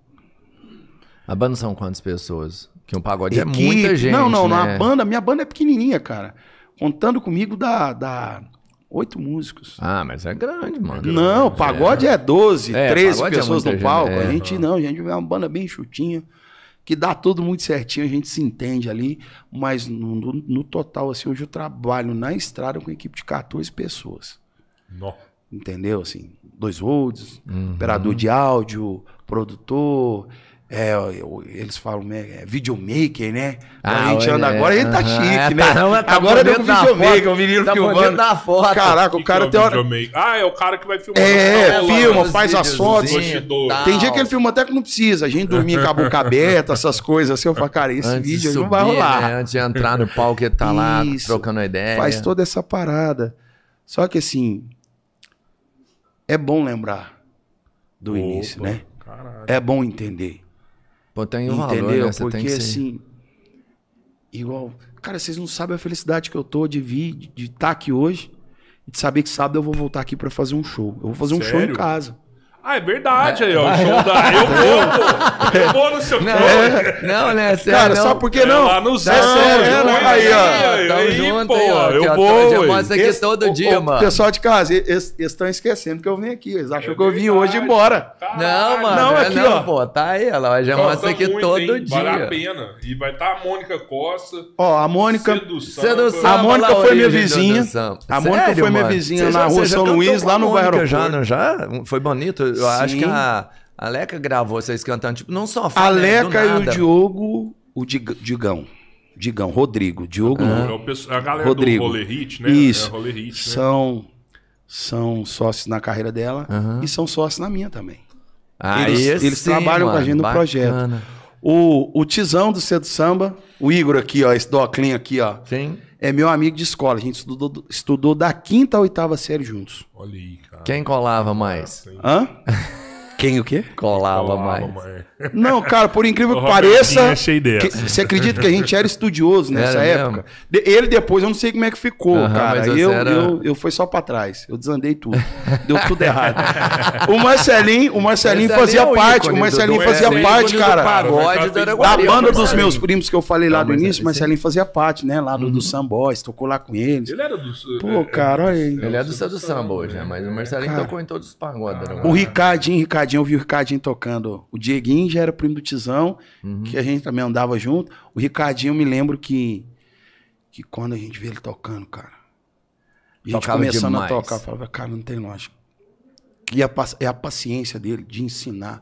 A banda são quantas pessoas? Que um pagode é Equipe. muita gente. Não, não, né? na banda, minha banda é pequenininha, cara. Contando comigo dá, dá oito músicos. Ah, mas é grande, mano. não, pagode é 12, É, 13 pagode é pessoas muita no palco. gente, é. a gente não, a gente é uma banda bem chutinha, que dá tudo muito certinho, a gente se entende ali, mas no, no- no total, assim, hoje eu trabalho na estrada com uma equipe de 14 pessoas. Nó. Entendeu? Assim, dois holds, Uhum. operador de áudio, produtor, é, eles falam, né, é, videomaker, né? Ah, a gente anda é, agora, a gente tá chique, é, né? tá- tá agora deu videomaker, o menino tá filmando. na foto. Caraca, Que o cara que tem é o hora... videomaker? Ah, é o cara que vai filmar. É, filma, os faz as fotos. Tem dia que ele filma até que não precisa. A gente dormir com a boca aberta, essas coisas assim. Eu falo, cara, esse vídeo aí não vai rolar. né? Antes de entrar no palco, ele tá lá Isso. trocando ideia. Faz toda essa parada. Só que assim, é bom lembrar do Opa, início, né? Caralho. É bom entender. Pô, tem o entendeu? valor, né? Você Porque tem que ser... assim, igual, cara, vocês não sabem a felicidade que eu tô de vir, de estar aqui hoje e de saber que sábado eu vou voltar aqui pra fazer um show. Eu vou fazer um show em Sério? casa. Ah, é verdade aí, ó. o show da... Eu vou, pô. Eu vou no seu Não, show. não, né? Sério, Cara, não. só porque É não? lá no Zé É sério, põe aí, ó. aí, Tamo aí, junto pô, aí, ó. eu vou, já ué. mostra aqui Esse- todo o- dia, o mano. Pessoal de casa, eles estão esquecendo que eu vim aqui. Eles acham É que eu vim hoje embora. Não, mano. Não, Não, aqui, não ó. pô. Tá aí, ela já mostra Canta aqui muito, todo hein? dia. Vale a pena. E vai estar a Mônica Costa. Ó, a Mônica. Sedução. Sedução, A Mônica foi minha vizinha. A Mônica foi minha vizinha na rua São Luís, lá no bairro Já, não já? Foi bonito. Eu acho Sim. que a a Leca gravou vocês cantando, tipo, não só A fala, né, do Leca e o. Diogo. O Dig- Digão. Digão, Rodrigo. Diogo É não. o pessoal- a galera Rodrigo. do Hit, né? Isso. É, Hit, né? São, são sócios na carreira dela Aham. e são sócios na minha também. Aí eles- eles sim, trabalham com a mano, gente no projeto. bacana. O, o Tizão do Cedo Samba, o Igor aqui, ó, esse doclinho aqui, ó, Sim. É meu amigo de escola. A gente estudou, estudou da quinta à oitava série juntos. Olha aí, cara. Quem colava mais? Hã? Quem o quê? Colava Colava, mais. mãe. Não, cara, por incrível O que pareça. é que- Você acredita que a gente era estudioso nessa Era época? De- ele depois, eu não sei como é que ficou, cara. Eu, era- eu, eu fui só pra trás. Eu desandei tudo. Deu tudo errado. o Marcelinho, o Marcelinho fazia é o parte. O Marcelinho do- fazia é, parte, do cara. pagode, do tem- Da Araguari. banda dos Marcelinho. meus primos que eu falei lá no início, esse- Marcelinho fazia parte, né? Lá do, do Sam Boys, tocou lá com eles. Ele era dos. Pô, cara, olha aí. Ele é do Céu do Samba hoje, né? Mas o Marcelinho tocou em todos os pagodes. né? O Ricardinho, Ricardinho, eu vi o Ricardinho tocando. O Dieguinho já era primo do Tizão, Uhum. que a gente também andava junto. O Ricardinho, eu me lembro que, que quando a gente vê ele tocando, cara, a gente Tocava começando demais. a tocar, eu falava, cara, não tem lógica. E a, é a paciência dele de ensinar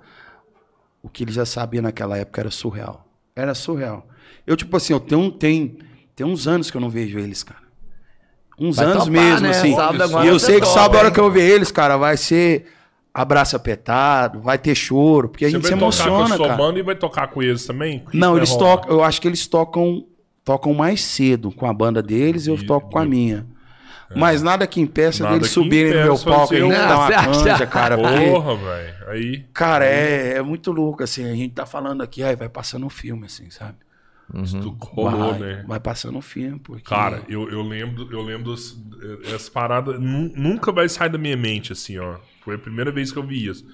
o que ele já sabia naquela época era surreal. Era surreal. Eu, tipo assim, eu tenho, tem, tem uns anos que eu não vejo eles, cara. Uns Vai anos topar, mesmo, né? assim. Sábado e eu sei que topa, sábado a hora que eu ver eles, cara, vai ser abraço apertado, vai ter choro, porque a Você gente vai se tocar com a emociona, sua cara. banda e vai tocar com eles também? Que Não, eles tocam, eu acho que eles tocam tocam mais cedo com a banda deles e eu toco com a minha. Mas nada que impeça Nada deles que subirem no meu impeça palco e a gente dar uma canja, cara. Porra, velho. Aí. cara, é, é muito louco, assim. A gente tá falando aqui, aí vai passando um filme, assim, sabe? Rolou, vai, né? vai passando um filme, porque... Cara, eu, eu lembro, eu lembro das, essa parada nu- nunca vai sair da minha mente, assim, ó. Foi a primeira vez que eu vi isso.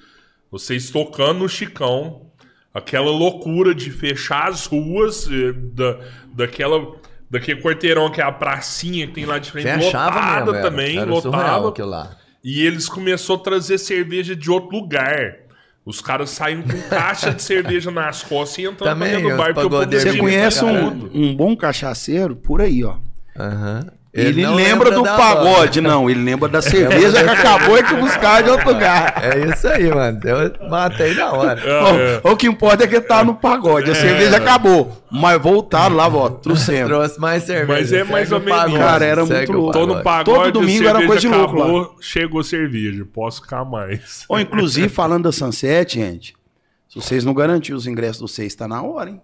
Vocês tocando no Chicão, aquela loucura de fechar as ruas eh, da, daquela, daquele quarteirão que é a pracinha que tem lá de frente, Fechava lotada mesmo, também, Era lotada. aquilo lá. E eles começaram a trazer cerveja de outro lugar. Os caras saem com caixa de cerveja nas costas e entrando Também, pra dentro do bar. porque pagodeiros Você conhece um, um bom cachaceiro por aí, ó. Aham. Ele, não lembra, do da pagode, não. Ele lembra da cerveja que acabou e que buscar de outro lugar. É isso aí, mano. Eu matei na hora. Ah, é. O, que importa é que tá no pagode. A cerveja acabou. Mas voltaram lá, ó, trouxemos. Trouxe mais cerveja. Mas é mais ou menos. pagode, Cara, era muito louco. Tô no pagode, Todo domingo era coisa de louco lá. acabou, Chegou cerveja, posso ficar mais. Ou, inclusive, falando da Sunset, gente, se vocês não garantiram os ingressos de vocês, tá na hora, hein?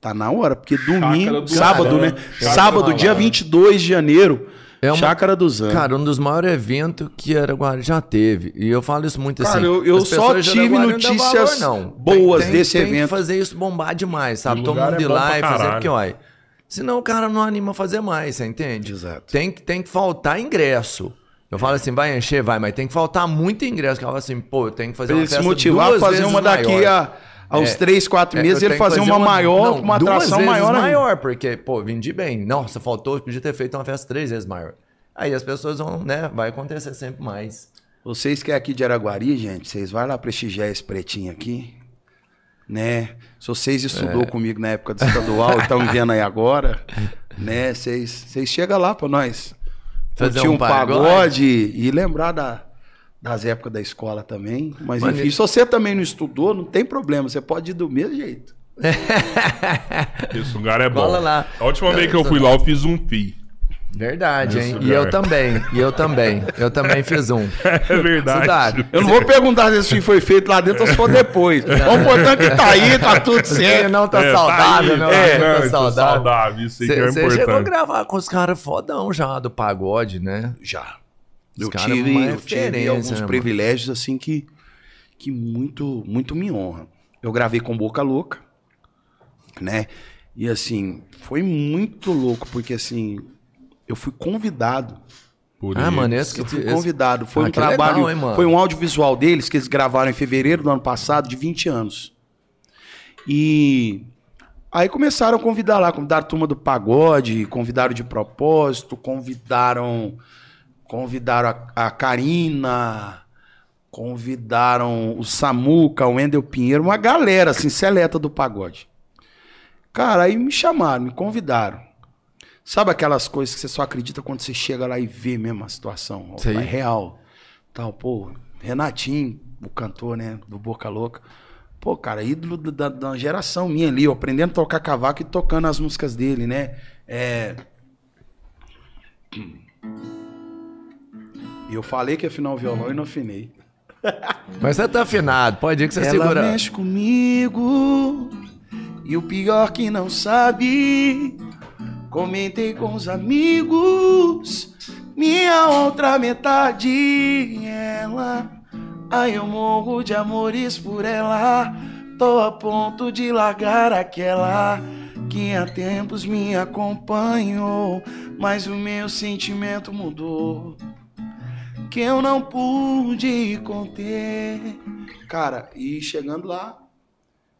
Tá na hora, porque domingo, do sábado, Zan. né? Chácara sábado, do dia Zan. 22 de janeiro, É uma- Chácara do Zan. Cara, um dos maiores eventos que Araguari já teve. E eu falo isso muito Cara, assim. eu- eu as só tive notícias valor, boas tem, desse tem evento. que fazer isso bombar demais, sabe? Todo mundo é ir lá e fazer porque, olha. Senão o cara não anima a fazer mais, você entende? Exato. Tem, que- tem que faltar ingresso. Eu falo assim, vai encher, vai, mas tem que faltar muito ingresso. Que eu falo assim, pô, eu tenho que fazer Pra uma festa motivar a duas fazer vezes uma daqui maior. a, aos É. 3, 4 É, meses, ele que fazer uma, maior, não, uma duas atração vezes maior ainda. maior, porque, pô, vendi bem. Nossa, faltou, podia ter feito uma festa três vezes maior. Aí as pessoas vão, né, vai acontecer sempre mais. Vocês que é aqui de Araguari, gente, vocês vão lá prestigiar esse pretinho aqui, né? Se vocês estudou comigo na época do estadual e estão vendo aí agora, né? Vocês, vocês chegam lá pra nós Fazer um um pagode, pagode. e lembrar da, das épocas da escola também. Mas enfim, se você também não estudou, não tem problema, você pode ir do mesmo jeito. Esse lugar é bom. Cola lá. A última vez que eu fui lá, eu fiz um fi. Verdade, hein? E eu também, e eu também. Eu também fiz um. É verdade. Cidade. Eu não vou perguntar se esse foi feito lá dentro ou se for depois. O importante é que tá aí, tá tudo certo. não tá É, saudável, aí, não, é, não não, tá tô saudável. saudável, isso aí que é Você chegou a importante. gravar com os caras fodão já do pagode, né? Já. Os Eu caras tive, eu tive alguns né, mano? privilégios assim que, que muito, muito me honram. Eu gravei com Boca Louca, né? E assim, foi muito louco, porque assim, eu fui convidado. Por Ah, isso. mano, esse que Eu fui esse- convidado. Foi Ah, um que legal, trabalho, hein, mano? foi um audiovisual deles que eles gravaram em fevereiro do ano passado, de 20 anos. E aí começaram a convidar lá, convidaram a turma do pagode, convidaram de propósito, convidaram convidaram a, a Karina, convidaram o Samuca, o Wendel Pinheiro, uma galera assim seleta do pagode. Cara, aí me chamaram, me convidaram. Sabe aquelas coisas que você só acredita quando você chega lá e vê mesmo a situação? ó. É real. Tal, pô, Renatinho, o cantor, né, do Boca Louca. Pô, cara, ídolo da, da geração minha ali, ó, aprendendo a tocar cavaco e tocando as músicas dele, né? É... E eu falei que ia afinar o violão e não afinei. Mas você tá afinado, pode ir que você Ela segura. mexe comigo e o pior que não sabe. Comentei com os amigos, minha outra metade. Ela Ai, eu morro de amores por ela. Tô a ponto de largar aquela que há tempos me acompanhou, mas o meu sentimento mudou. Que eu não pude conter. Cara, e chegando lá,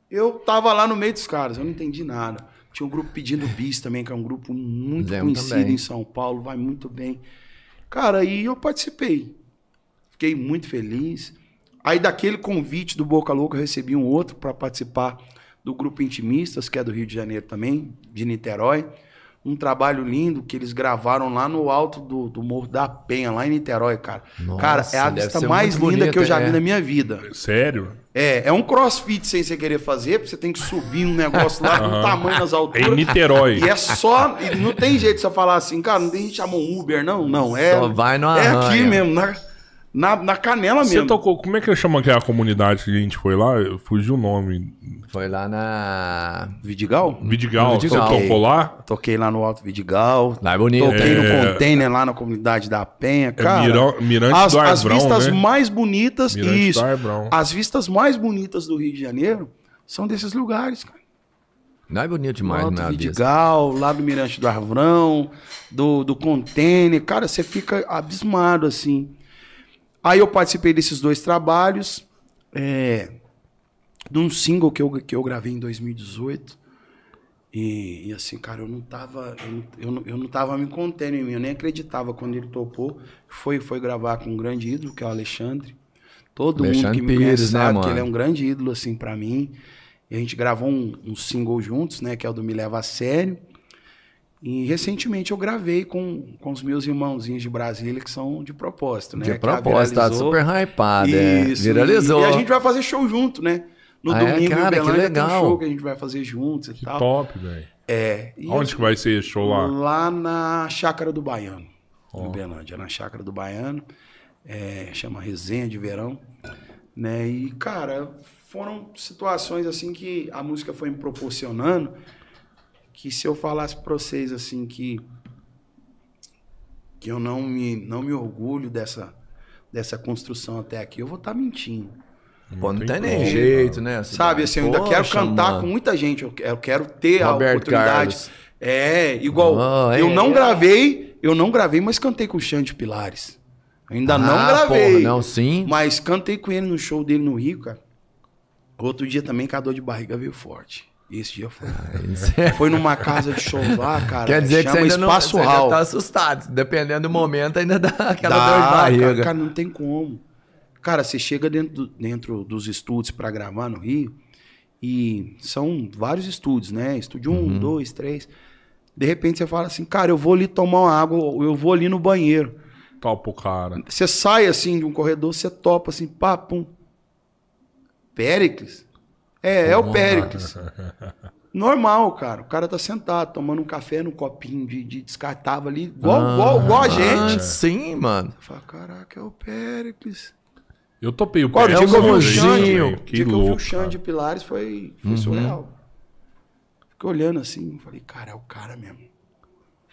eu tava lá no meio dos caras, eu não entendi nada. Tinha um grupo pedindo bis também, que é um grupo muito Zé, conhecido também. em São Paulo, vai muito bem. Cara, aí eu participei. Fiquei muito feliz. Aí daquele convite do Boca Louca, eu recebi um outro para participar do grupo Intimistas, que é do Rio de Janeiro também, de Niterói. Um trabalho lindo que eles gravaram lá no alto do, do Morro da Penha, lá em Niterói, cara. Nossa, cara, é a vista mais linda que eu já bonita, vi é. na minha vida. Sério? É, é um crossfit sem você querer fazer, porque você tem que subir um negócio lá com tamanho nas É alturas. em Niterói. E é só. e não tem jeito de você falar assim, cara, não tem gente que chama um Uber, não. Não, é. Só vai no É aqui mesmo, na, na, na canela Você mesmo. tocou, como é que chama aquela comunidade que a gente foi lá? Fugiu o nome. Foi lá na. Vidigal? Vidigal, Vidigal. você tocou lá? Toquei lá no Alto Vidigal. Lá é bonito. Toquei É. no container lá na comunidade da Penha. Cara, Mirão- Mirante as, do as Arbrão, vistas né? mais bonitas, Mirante isso. do Arbrão. As vistas mais bonitas do Rio de Janeiro são desses lugares, cara. Não é bonito demais, Alto né? Vidigal, lá do Mirante do Arvrão, do, do Container. Cara, você fica abismado, assim. Aí eu participei desses dois trabalhos. É, de um single que eu, que eu gravei em 2018. E, e assim, cara, eu não tava. Eu não, eu, não, eu não tava me contendo em mim, eu nem acreditava quando ele topou. Foi, foi gravar com um grande ídolo, que é o Alexandre. Todo mundo Alexandre que me Pires, conhece né, sabe que mano? ele é um grande ídolo, assim, pra mim. E a gente gravou um, um single juntos, né? Que é o do Me Leva a Sério. E recentemente eu gravei com, com os meus irmãozinhos de Brasília, que são de propósito, né? De propósito, tá super hypado, é. Isso, Viralizou. E, e a gente vai fazer show junto, né? No Ah, é? domingo, Cara, em que Uberlândia, tem um legal. show que a gente vai fazer juntos e Que tal. top, velho. É. Onde que vai ser esse show lá? Lá na Chácara do Baiano, Ó. em Uberlândia, na Chácara do Baiano. É, chama Resenha de Verão. Né? E, cara, foram situações assim que a música foi me proporcionando que se eu falasse pra vocês assim que que eu não me, não me orgulho dessa, dessa construção até aqui, eu vou estar mentindo. Pô, não tem nem jeito, né? Sabe, assim, eu ainda quero cantar mano. com muita gente, eu, eu quero ter a Roberto oportunidade. Carlos. É, igual, Oh, eu é, não é. gravei, eu não gravei, mas cantei com o Xande Pilares. Ainda não Ah, gravei. porra, não, sim. Mas cantei com ele no show dele no Rio, cara. Outro dia também, com a dor de barriga veio forte. Esse dia foi. Foi numa casa de show lá, cara. Quer dizer que você chama ainda, não, Espaço você ainda Hall. tá assustado. Dependendo do momento, ainda dá aquela Dá, dor de barriga. Cara, cara, não tem como. Cara, você chega dentro, dentro dos estúdios pra gravar no Rio e são vários estúdios, né? Estúdio Uhum. um, dois, três. De repente você fala assim, cara, eu vou ali tomar uma água, ou eu vou ali no banheiro. Topa o cara. Você sai assim de um corredor, você topa assim, pá, pum. Péricles? É, é o Péricles. Normal, cara. O cara tá sentado, tomando um café no copinho de, de descartável ali, igual, igual, igual a Ah, gente. sim, mano. Você fala, caraca, é o Péricles. Eu topei o Olha, o pé. dia que eu vi o. Xande, Que dia que eu vi o louco, Xande de Pilares foi, foi surreal. Fiquei olhando assim, falei, cara, é o cara mesmo.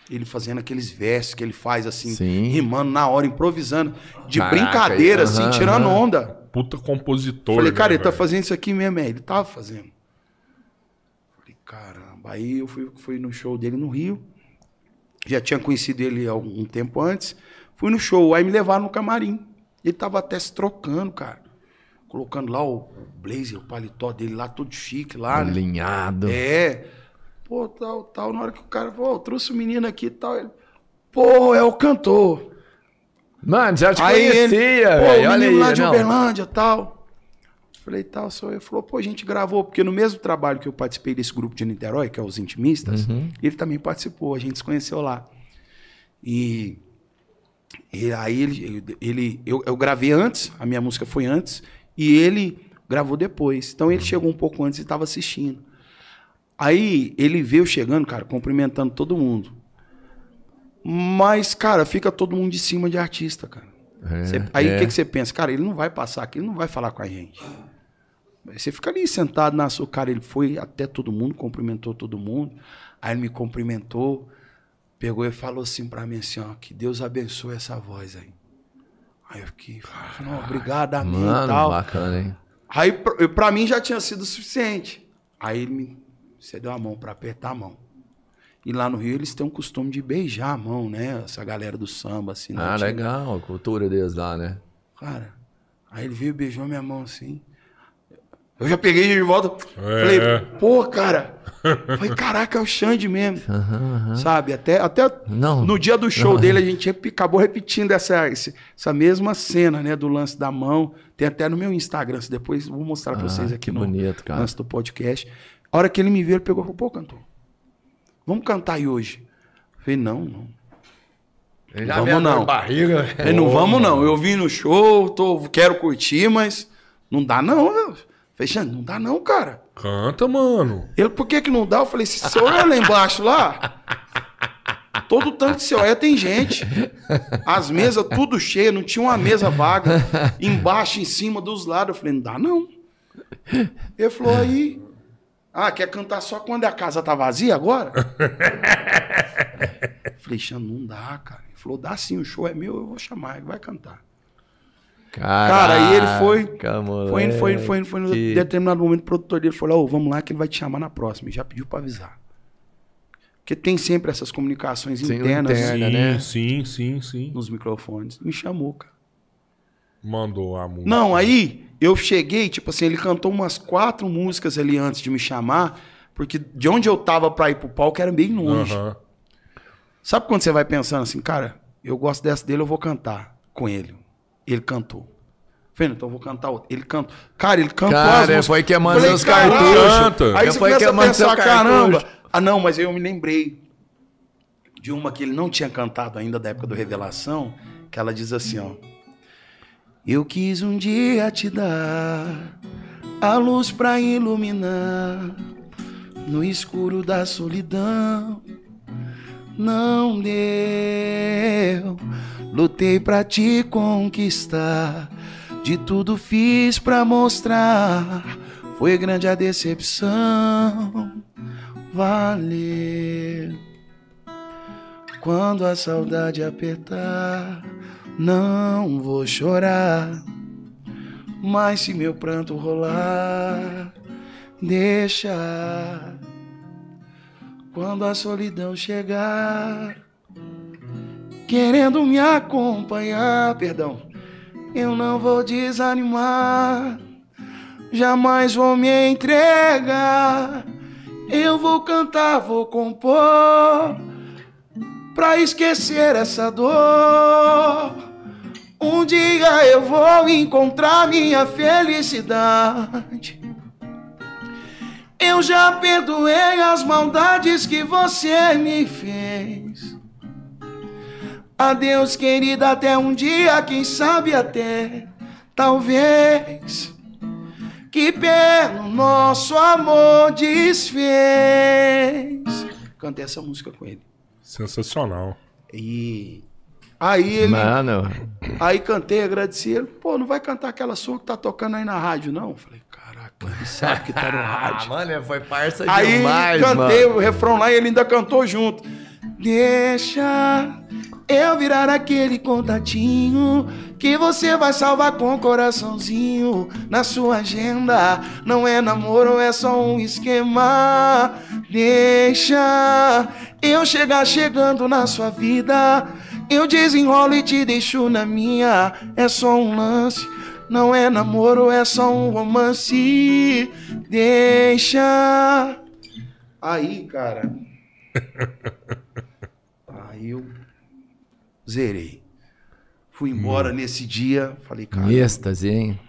Ele fazendo aqueles versos que ele faz assim, Sim. rimando na hora, improvisando, de Caraca, brincadeira, assim, aham, tirando aham. onda. Puta compositor. Falei, cara, né, ele tá velho? fazendo isso aqui mesmo, é. Ele tava fazendo. Falei, caramba. Aí eu fui, fui no show dele no Rio. Já tinha conhecido ele há algum tempo antes. Fui no show, aí me levaram no camarim. Ele tava até se trocando, cara. Colocando lá o blazer, o paletó dele lá, todo chique lá, né? Alinhado. É. Pô, tal, tal. Na hora que o cara falou, "Ó, trouxe o menino aqui e tal. Ele, pô, é o cantor. Mano, já te Aí conhecia, ele, pô, velho. o Olha menino aí, lá de não. Uberlândia e tal. Falei, tal, sou eu. Ele falou, pô, a gente gravou, porque no mesmo trabalho que eu participei desse grupo de Niterói, que é os Intimistas, Uhum. ele também participou, a gente se conheceu lá. E, e aí ele, ele eu, eu gravei antes, a minha música foi antes, e ele gravou depois. Então Uhum. ele chegou um pouco antes e estava assistindo. Aí ele veio chegando, cara, cumprimentando todo mundo. Mas, cara, fica todo mundo de cima de artista, cara. É, Você- aí o é. que, que você pensa? Cara, ele não vai passar aqui, ele não vai falar com a gente. Você fica ali sentado na sua cara, ele foi até todo mundo, cumprimentou todo mundo. Aí ele me cumprimentou, pegou e falou assim pra mim assim, ó, que Deus abençoe essa voz aí. Aí eu fiquei, não, obrigado, amém e tal. bacana, hein? Aí pra, pra mim já tinha sido suficiente. Aí ele me cedeu a mão pra apertar a mão. E lá no Rio eles têm um costume de beijar a mão, né? Essa galera do samba, assim. né? Ah, Tinha- legal, a cultura deles lá, né? Cara, aí ele veio e beijou minha mão assim. Eu já peguei de volta. É. Falei, pô, cara. Falei, caraca, é o Xande mesmo. Sabe? Até, até Não. no dia do show dele, a gente acabou repetindo essa, essa mesma cena, né? Do lance da mão. Tem até no meu Instagram. se Depois eu vou mostrar pra Ah, vocês aqui que no bonito, cara. lance do podcast. A hora que ele me viu, ele pegou e falou, pô, cantor, vamos cantar aí hoje. Eu falei, não, não. Vamos não. Barriga. Falei, não vamos não. Eu vim no show, tô, quero curtir, mas não dá não. Eu Falei, Xande, não dá não, cara. Canta, mano. Ele, por que que não dá? Eu falei, se você olhar lá embaixo lá, todo tanto que você olha tem gente. As mesas tudo cheias, não tinha uma mesa vaga. Embaixo, em cima, dos lados. Eu falei, não dá não. Ele falou, aí... Ah, quer cantar só quando a casa tá vazia agora? Falei, Xande, não dá, cara. Ele falou, dá sim, o show é meu, eu vou chamar, ele vai cantar. Cara, aí ele foi. Foi indo, foi indo, foi indo, foi indo. Em determinado momento, o produtor dele falou: Ô, vamos lá que ele vai te chamar na próxima. E já pediu pra avisar. Porque tem sempre essas comunicações Sim, internas interna. Sim, né? sim, sim, sim. nos microfones. Me chamou, cara. Mandou a música. Não, aí eu cheguei, tipo assim, ele cantou umas quatro músicas ali antes de me chamar, porque de onde eu tava pra ir pro palco era bem longe. Aham. Sabe quando você vai pensando assim, cara, eu gosto dessa dele, eu vou cantar com ele. Ele cantou. Falei, então eu vou cantar outra. Ele cantou. Cara, ele cantou Cara, as músicas. foi Falei, seus "Caralho". cartuchos. Canta. Aí você foi começa a queimando seu pensar, caramba. Ah, não, mas eu me lembrei de uma que ele não tinha cantado ainda da época do Revelação, que ela diz assim, ó. Eu quis um dia te dar a luz pra iluminar no escuro da solidão. Não deu. Lutei pra te conquistar. De tudo fiz pra mostrar. Foi grande a decepção. Valeu. Quando a saudade apertar, não vou chorar. Mas se meu pranto rolar, deixa. Quando a solidão chegar, querendo me acompanhar, perdão, eu não vou desanimar, jamais vou me entregar. Eu vou cantar, vou compor, pra esquecer essa dor. Um dia eu vou encontrar minha felicidade. Eu já perdoei as maldades que você me fez. Adeus, querida, até um dia, quem sabe até, talvez, que pelo nosso amor desfez. Cantei essa música com ele. Sensacional. E aí ele. Mano, Aí cantei, agradeci ele. Pô, não vai cantar aquela sua que tá tocando aí na rádio, não? Falei, caraca, ele sabe que tá no ah, rádio. mano, foi parça Aí demais, cantei mano. o refrão lá e ele ainda cantou junto. Deixa eu virar aquele contatinho que você vai salvar com coraçãozinho na sua agenda. Não é namoro, é só um esquema. Deixa eu chegar chegando na sua vida. Eu desenrolo e te deixo na minha. É só um lance. Não é namoro, é só um romance. Deixa. Aí, cara. Aí eu zerei. Fui embora nesse dia. Falei, cara. êxtase, hein?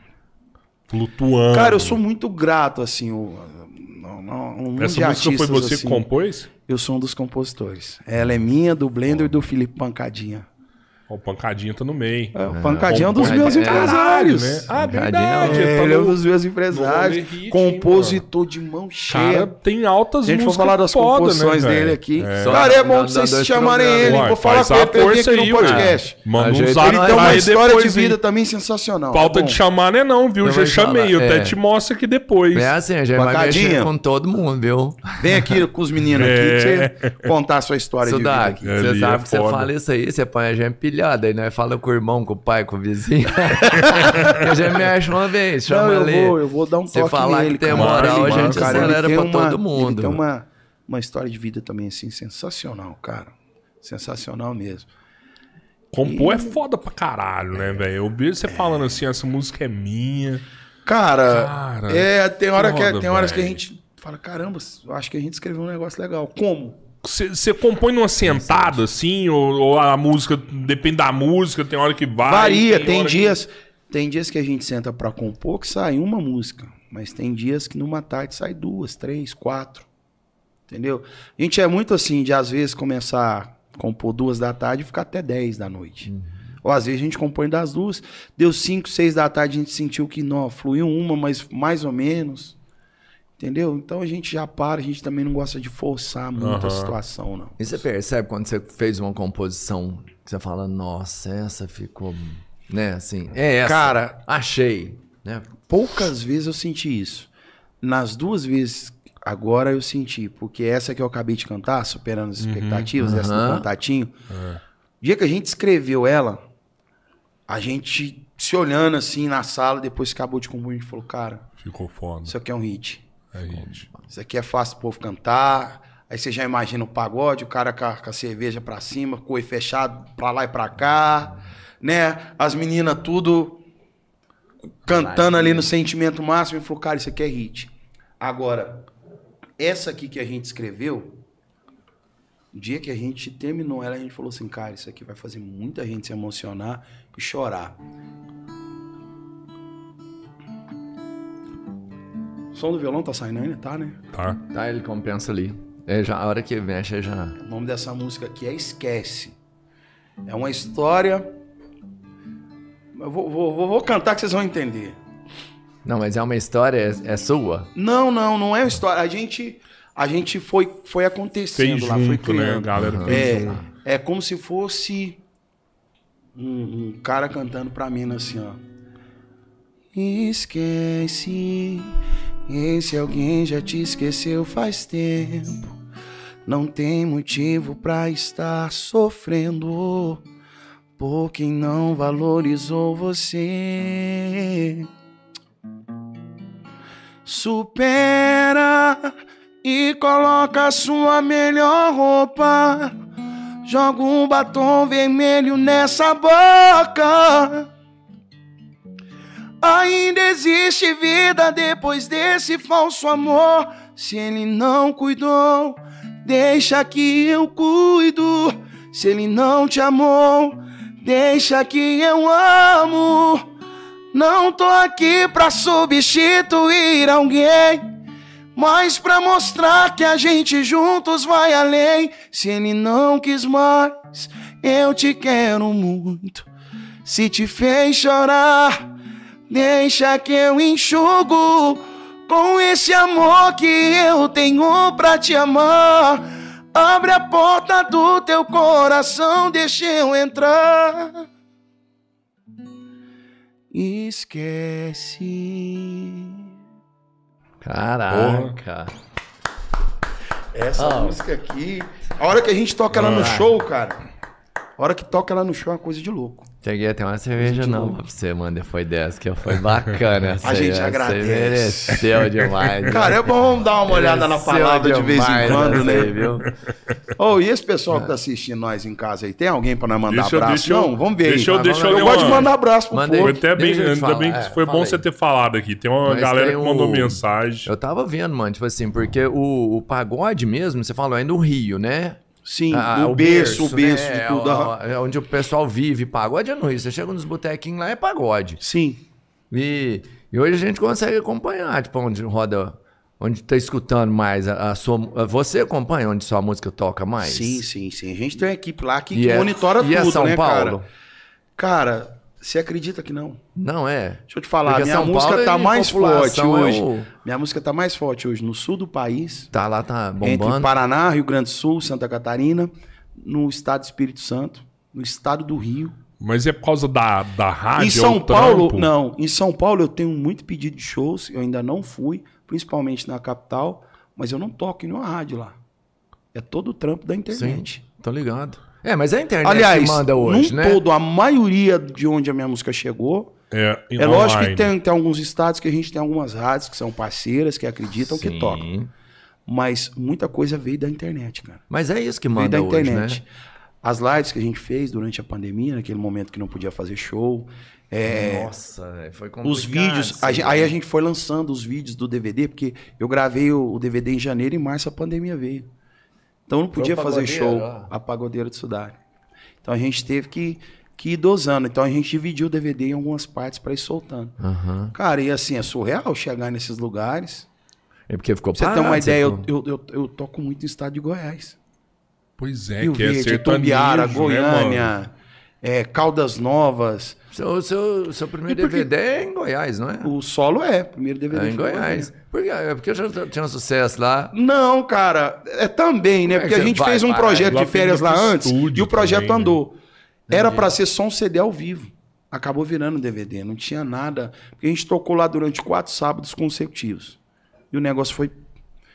Flutuando. Cara, eu sou muito grato, assim. O, não, não, um Essa música foi você assim. que compôs? Eu sou um dos compositores. Ela é minha, do Blender e do Felipe Pancadinha. O Pancadinha tá no meio. É, o Pancadinha é um dos meus é. empresários. né? Ah, verdade. É, tá ele é um dos meus empresários. compositor de mão cheia. Cara, tem altas Se a gente for músicas falar das foda, composições né, dele aqui. É. Cara, é bom vocês dois chamarem ele. Vou falar com ele aqui aí, no podcast. Manda um zap Ele tem uma história de vida também sensacional. Falta É de chamar, né? Não, viu? Não Já vai chamei. Eu até é. te mostro aqui depois. É assim, a gente vai mexer com todo mundo, viu? Vem aqui com os meninos aqui É. pra você contar a sua história de vida você é sabe que você fala isso aí, você põe a gente pilhada, aí nós fala com o irmão, com o pai, com o vizinho. a gente mexe uma vez, chama Não, eu ali. vou, eu vou dar um Se toque falar nele, que tem moral, a gente cara, ele acelera pra uma- todo mundo. Ele tem uma, uma história de vida também, assim, sensacional, cara. Sensacional mesmo. Compor é foda pra caralho, né, velho? Eu vejo você falando assim, essa música é minha. Cara, Cara, é, tem, hora que, foda, tem horas que a gente fala, caramba, eu acho que a gente escreveu um negócio legal. Como? Você compõe numa sentada, assim, ou, ou a música, depende da música, tem hora que vai. Varia, tem, que- dias. Tem dias que a gente senta pra compor que sai uma música. Mas tem dias que numa tarde sai duas, três, quatro. Entendeu? A gente é muito assim de às vezes começar a compor duas da tarde e ficar até dez da noite. Ou às vezes a gente compõe das duas. Deu cinco, seis da tarde, a gente sentiu que não, fluiu uma, mas mais ou menos. Entendeu? Então a gente já para, a gente também não gosta de forçar muito Aham. a situação, não. E você percebe quando você fez uma composição que você fala, nossa, essa ficou. Né, assim. É essa. Cara, Achei. Né? Poucas vezes eu senti isso. Nas duas vezes agora eu senti, porque essa que eu acabei de cantar, Superando as Expectativas, essa do contatinho. O dia que a gente escreveu ela, a gente se olhando assim na sala, depois que acabou de compor, a gente falou, cara, Ficou foda. isso aqui é um hit. É, gente. Isso aqui é fácil o povo cantar. Aí você já imagina o pagode, o cara com a, com a cerveja pra cima, com o oi fechado pra lá e pra cá, né? As meninas tudo cantando ali no sentimento máximo e falou, cara, isso aqui é hit. Agora, essa aqui que a gente escreveu, o dia que a gente terminou ela, a gente falou assim, cara, isso aqui vai fazer muita gente se emocionar e chorar. Som do violão tá saindo ainda, tá, né? Tá? Tá, ele compensa ali. É, já, a hora que mexe, já. O nome dessa música aqui é Esquece. É uma história. Eu vou, vou- vou- vou cantar que vocês vão entender. Não, mas é uma história, é, é sua? Não, não, não é uma história. A gente, a gente foi, foi acontecendo Fez lá, foi junto, né? A criando. galera fez junto. É, é como se fosse um, um cara cantando pra mim assim, ó. Esquece, esse alguém já te esqueceu faz tempo. Não tem motivo pra estar sofrendo por quem não valorizou você. Supera e coloca sua melhor roupa. Joga um batom vermelho nessa boca. Ainda existe vida depois desse falso amor. Se ele não cuidou, deixa que eu cuido. Se ele não te amou, deixa que eu amo. Não tô aqui pra substituir alguém, mas pra mostrar que a gente juntos vai além. Se ele não quis mais, eu te quero muito. Se te fez chorar, deixa que eu enxugo com esse amor que eu tenho pra te amar. Abre a porta do teu coração, deixa eu entrar. Esquece. Caraca. Essa Ah. música aqui. A hora que a gente toca ela no show, cara. A hora que toca ela no show é uma coisa de louco. Peguei até uma cerveja nova pra você, mano. Depois dessa que foi bacana. essa A gente essa agradece. mereceu demais. Cara, é bom dar uma olhada na palavra de vez em demais quando, né? viu? Ô, e esse pessoal que tá assistindo nós em casa aí, tem alguém pra nós mandar Deixa eu- abraço? deixa eu- Não, vamos ver deixa eu- aí. deixa eu eu ler gosto de mandar abraço pro. Foi povo. até bem, Deixa eu ainda bem que É, foi fala bom aí. você ter falado aqui. Tem uma Mas galera tem que mandou o- mensagem. Eu tava vendo, mano, tipo assim, porque o, o pagode mesmo, você falou, é no Rio, né? Sim, Ah, o berço, o berço né? de tudo. É, é onde o pessoal vive. Pagode é no Rio. Você chega nos botequinhos lá, é pagode. Sim. E, e hoje a gente consegue acompanhar, tipo, onde roda, onde tá escutando mais a, a sua. Você acompanha onde sua música toca mais? Sim, sim, sim. A gente tem uma equipe lá que, que é- monitora e é tudo, São né, Paulo? cara? Cara, você acredita que não? Não é? Deixa eu te falar, Porque minha São música Paulo tá e mais forte é hoje. o- Minha música tá mais forte hoje no sul do país, Tá lá, tá entre bombando. Paraná, Rio Grande do Sul, Santa Catarina, no estado do Espírito Santo, no estado do Rio. Mas é por causa da, da rádio? em é São Paulo, trampo? não. Em São Paulo eu tenho muito pedido de shows, eu ainda não fui, principalmente na capital, mas eu não toco em nenhuma rádio lá. É todo o trampo da Sim, internet. tô ligado. É, mas a internet Aliás, que manda hoje, num né? todo, a maioria de onde a minha música chegou. É, É lógico que tem, tem alguns estados que a gente tem algumas rádios que são parceiras, que acreditam, que Sim. tocam. Mas muita coisa veio da internet, cara. Mas é isso que Veio manda da hoje, internet. né? As lives que a gente fez durante a pandemia, naquele momento que não podia fazer show. é, Nossa, é, foi complicado. os vídeos. a aí a gente foi lançando os vídeos do DVD, porque eu gravei o, o DVD em janeiro e em março a pandemia veio. Então não podia fazer show a pagodeira de Sudari. Então a gente teve que, que ir dosando. Então a gente dividiu o DVD em algumas partes para ir soltando. Aham. Cara, e assim, é surreal chegar nesses lugares. É porque ficou Pra você ter parado, uma ideia, eu, eu, eu, eu toco muito em estado de Goiás. Pois é, Rio que é Verde, sertanejo, Itumbiara, né, Goiânia, é, Caldas Novas. Seu, seu, seu primeiro E por quê? DVD é em Goiás, não é? O solo é, primeiro DVD. É em Goiás. Por quê? É porque eu já tinha um sucesso lá. Não, cara, é também, né? É Porque que a gente vai fez um parar? projeto Lá de férias lá antes e o projeto também, né? andou. Era pra ser só um CD ao vivo. Acabou virando DVD, não tinha nada. Porque a gente tocou lá durante quatro sábados consecutivos. E o negócio foi,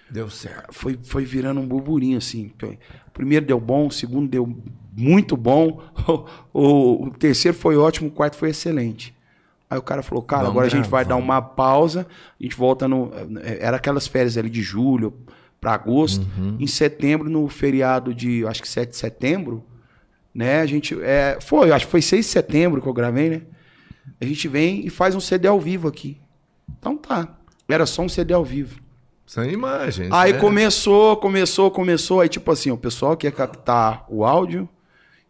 Deu certo. foi, foi virando um burburinho, assim. Primeiro deu bom, o segundo deu muito bom, o, o terceiro foi ótimo, o quarto foi excelente. Aí o cara falou, cara, Vamos agora a gente vai dar uma pausa, a gente volta no. Era aquelas férias ali de julho para agosto. Uhum. Em setembro, no feriado de, acho que 7 de setembro, né? A gente. É, foi, acho que foi 6 de setembro que eu gravei, né? A gente vem e faz um CD ao vivo aqui. Então tá. Era só um CD ao vivo. São imagens. Aí né? começou, começou, começou. Aí, tipo assim, o pessoal quer captar o áudio,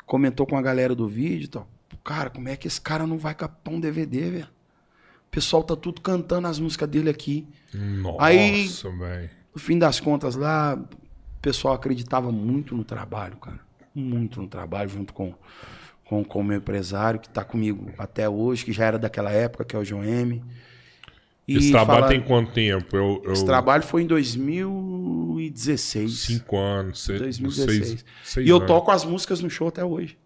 comentou com a galera do vídeo e tal. Cara, como é que esse cara não vai captar um DVD, velho? O pessoal tá tudo cantando as músicas dele aqui. Nossa, Aí- velho. No fim das contas, lá, o pessoal acreditava muito no trabalho, cara. Muito no trabalho, junto com, com, com o meu empresário, que tá comigo até hoje, que já era daquela época, que é o João M. E Esse trabalho fala- tem quanto tempo? Eu, eu... Esse trabalho foi em 2016. Cinco anos. Seis, 2016. seis- seis e eu anos. toco as músicas no show até hoje.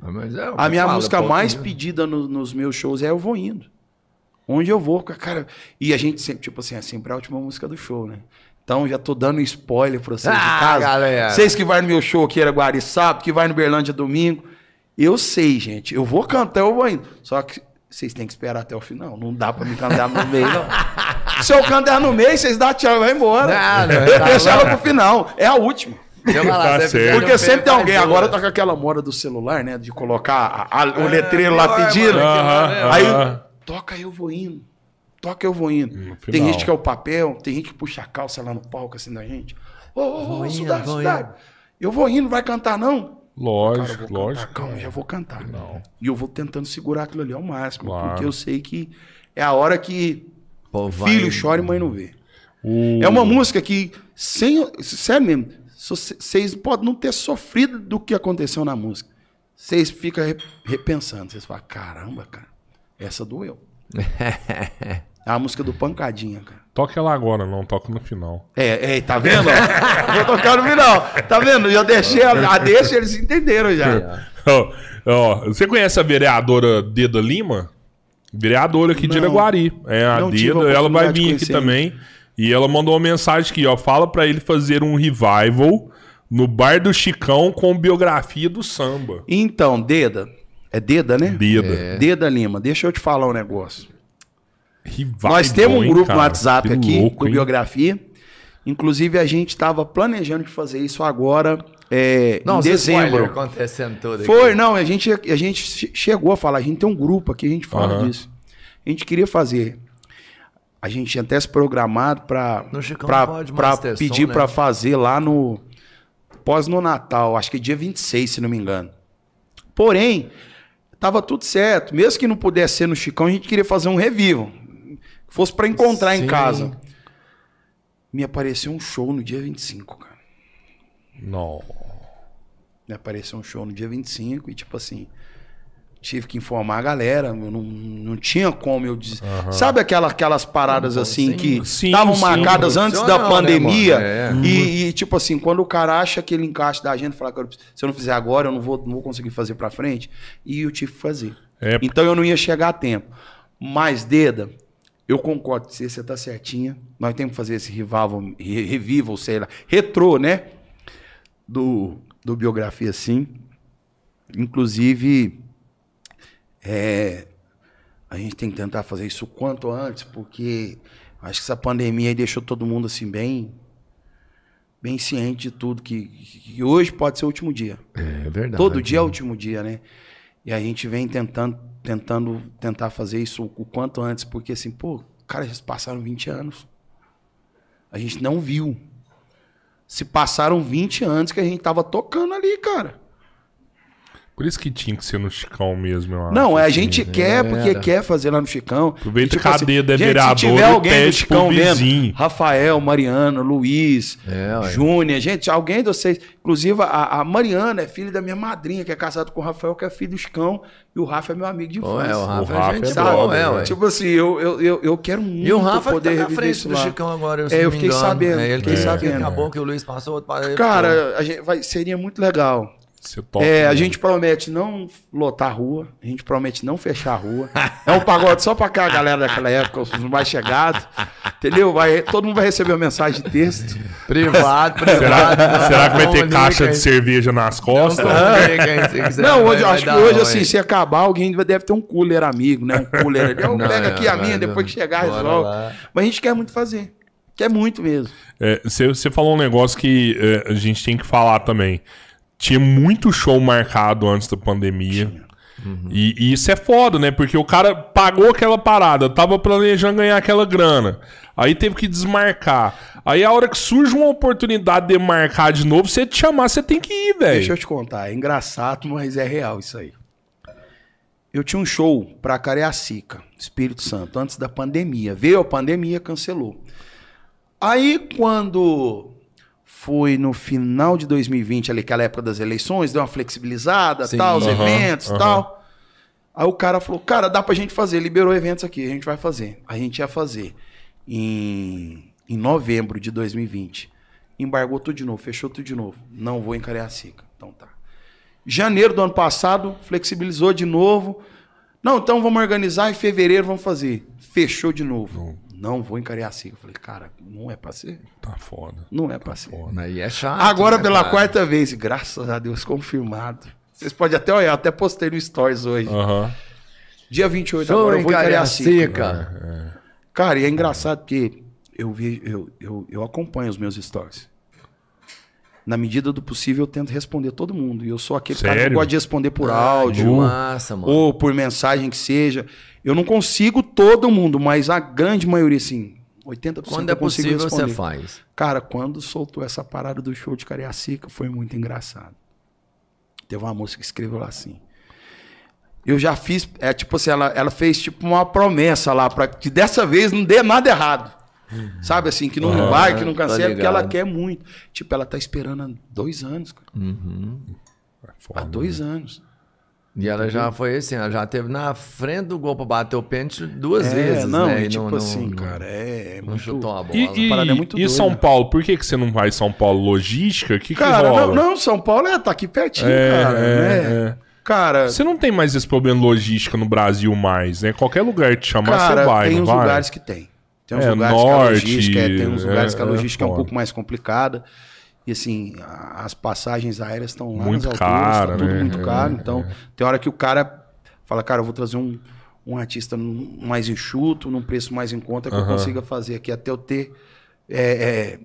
Ah, mas é A minha fala, música pô, mais né? pedida no- nos meus shows é Eu Vou Indo. Onde eu vou, cara. E a gente sempre, tipo assim, é sempre a última música do show, né? Então já tô dando spoiler pra vocês Ah, de casa. galera. Vocês que vai no meu show aqui era Guari sábado, que vai no Berlândia domingo. Eu sei, gente. Eu vou cantar, eu vou indo. Só que vocês têm que esperar até o final. Não dá pra me cantar no meio, não. Se eu cantar no meio, vocês dão tchau e vai embora. Não, não, eu tá deixo ela pro final. É a última. Eu falar, Tá Porque sempre tem alguém, agora tá com aquela moda do celular, né? De colocar a- a- o letreiro lá pedindo. mano, Aham, Aí, aham. toca eu vou indo. Toca eu vou indo. No Tem gente que é o papel, tem gente que puxa a calça lá no palco assim da gente. Ô, ô, ô, Sudar. Eu vou indo, não vai cantar não? Cara, Lógico, vou lógico. cantar, calma, já vou cantar. Não. E eu vou tentando segurar aquilo ali ao máximo, Claro. porque eu sei que é a hora que Pô, vai- filho chora e mãe não vê. O- É uma música que, sem, sério mesmo, vocês podem não ter sofrido do que aconteceu na música. Vocês ficam re- repensando. Vocês falam, caramba, cara, essa doeu. É a música do Pancadinha, cara. Toca ela agora, não. Toca no final. É, é, tá vendo? Vou tocar no final. Tá vendo? Já deixei a, a deixa, eles entenderam já. Ó, ó, você conhece a vereadora Deda Lima? Vereadora aqui de Não. Iraguari. É a Não tive a Deda, ela vai oportunidade de vir aqui conhecer também. E ela mandou uma mensagem aqui, ó. Fala pra ele fazer um revival no Bar do Chicão com biografia do samba. Então, Deda, é Deda, né? Deda. Deda Lima, deixa eu te falar um negócio. Revival, Nós temos um hein, grupo cara? no WhatsApp aqui louco, do? Biografia. Inclusive, a gente estava planejando de fazer isso agora é, Não, em dezembro. acontecendo aqui. Foi, não, a gente, a gente che- chegou a falar, a gente tem um grupo aqui, a gente fala Aham. disso. A gente queria fazer. A gente tinha até se programado para pedir né? para fazer lá no pós no Natal, acho que dia 26, se não me engano. Porém, tava tudo certo. Mesmo que não pudesse ser no Chicão, a gente queria fazer um revivo. Fosse para encontrar Sim. em casa. Me apareceu um show no dia 25, cara. Não. Me apareceu um show no dia 25 e, tipo assim, tive que informar a galera. Eu não, não tinha como eu dizer. Sabe aquela, aquelas paradas assim sim. que Sim, estavam sim. marcadas antes da Profissional, né, pandemia? mano? É. e, e, tipo assim, quando o cara acha aquele encaixe da agenda, fala, "Cara, se eu não fizer agora, eu não vou, não vou conseguir fazer pra frente. E eu tive que fazer. É, Então eu não ia chegar a tempo. Mas, Deda, eu concordo com você, você tá certinha. Nós temos que fazer esse revival, re- revival, sei lá, retrô, né? Do, do biografia, sim. Inclusive, é, a gente tem que tentar fazer isso o quanto antes, porque acho que essa pandemia deixou todo mundo assim bem bem ciente de tudo que, que hoje pode ser o último dia. É verdade. Todo dia é o último dia, né? E a gente vem tentando tentando tentar fazer isso o quanto antes, porque assim, pô, cara, já passaram 20 anos. A gente não viu. Se passaram 20 anos que a gente tava tocando ali, cara. Por isso que tinha que ser no Chicão mesmo, eu acho. Não, é, a assim. gente quer porque quer fazer lá no Chicão. Aproveita que a cadeia da gente, vereadora Se tiver alguém do Chicão vendo, Rafael, Mariano, Luiz, É. Júnior, gente, alguém de vocês. Inclusive, a, a Mariana é filha da minha madrinha, que é casada com o Rafael, que é filho do Chicão. E o Rafa é meu amigo de infância. é, o Rafa, O Rafa é gente é boa, brother, é, né? ué. Tipo assim, eu, eu, eu, eu quero muito E o Rafa que poder tá na frente do lá. Chicão agora, eu, se É, eu fiquei engano. sabendo, É, ele fiquei que- sabendo. Acabou que o Luiz passou. Cara, a gente vai, seria muito legal. Você toca, É, a gente promete não lotar a rua, a gente promete não fechar a rua. É um pagode só pra cá, a galera daquela época, os mais chegados. Entendeu? Vai, todo mundo vai receber uma mensagem de texto. Privado, privado. Será, será que vai ter caixa de cerveja nas costas? Hein, se quiser, Não, hoje, vai acho que hoje, assim, se acabar, alguém deve ter um cooler amigo, né? Um cooler ali. Eu Não, pego aqui a vai, minha, depois que chegar, resolve. lá. Mas a gente quer muito fazer. Quer muito mesmo. É, Você você falou um negócio que é, a gente tem que falar também. Tinha muito show marcado antes da pandemia. E, e isso é foda, né? Porque o cara pagou aquela parada, tava planejando ganhar aquela grana. Aí teve que desmarcar. Aí a hora que surge uma oportunidade de marcar de novo, você te chamar, você tem que ir, Deixa velho. eu te contar, é engraçado, mas é real isso aí. Eu tinha um show pra Cariacica, Espírito Santo, antes da pandemia. Veio a pandemia, cancelou. Aí, quando foi no final de 2020, ali, aquela época das eleições, deu uma flexibilizada, Sim. tal, os Aham, eventos aham. tal. Aí o cara falou, cara, dá pra gente fazer, liberou eventos aqui, a gente vai fazer. A gente ia fazer em, em novembro de 2020. Embargou tudo de novo, fechou tudo de novo. Não vou em Cariacica. Então tá. Janeiro do ano passado, flexibilizou de novo. Não, então vamos organizar, em fevereiro vamos fazer. Fechou de novo. Não vou em Cariacica. Eu falei, cara, não é pra ser. Tá foda. Não é pra ser. Aí é chato. Agora né, pela cara? quarta vez, graças a Deus, confirmado. Vocês podem até olhar, até postei no Stories hoje. Aham. Dia 28 Show agora eu vou em Cariacica. Cariacica. Cara, e é engraçado porque eu, vi, eu, eu, eu acompanho os meus stories. Na medida do possível, eu tento responder todo mundo. E eu sou aquele cara que Sério? gosta de responder por Que áudio, massa, mano. ou por mensagem que seja. Eu não consigo todo mundo, mas a grande maioria, assim, 80% Quando eu é possível, você responder. faz. Cara, quando soltou essa parada do show de Cariacica, foi muito engraçado. Teve uma moça que escreveu lá assim. Eu já fiz, é tipo assim, ela, ela fez tipo uma promessa lá para que dessa vez não dê nada errado. Sabe assim, que não Aham, vai, que não tô cancela, porque ela quer muito. Tipo, ela tá esperando há dois anos, cara. É Há foda. dois anos. E ela já foi assim, ela já teve na frente do gol pra bater o pênalti duas é, vezes, não, né? e tipo não- não- assim, não- cara, é, é Não muito... chutou a bola. E, e- parada é muito e. São Paulo? Por que, que você não vai em São Paulo? Logística? O que, que Cara, rola? não, não, São Paulo é, tá aqui pertinho, É, cara, é, né? é. Cara, Você não tem mais esse problema de logística no Brasil mais, né? Qualquer lugar que te chamar, Cara, você vai, tem não uns vai? lugares que tem. Tem uns É, lugares norte, que a logística é, tem uns lugares que a logística é, um pouco mais complicada. E assim, as passagens aéreas estão lá Muito nas alturas, cara, tá tudo né? muito É, caro. Então, tem hora que o cara fala, cara, eu vou trazer um, um artista mais enxuto, num preço mais em conta, que eu consiga fazer aqui até eu ter é, é,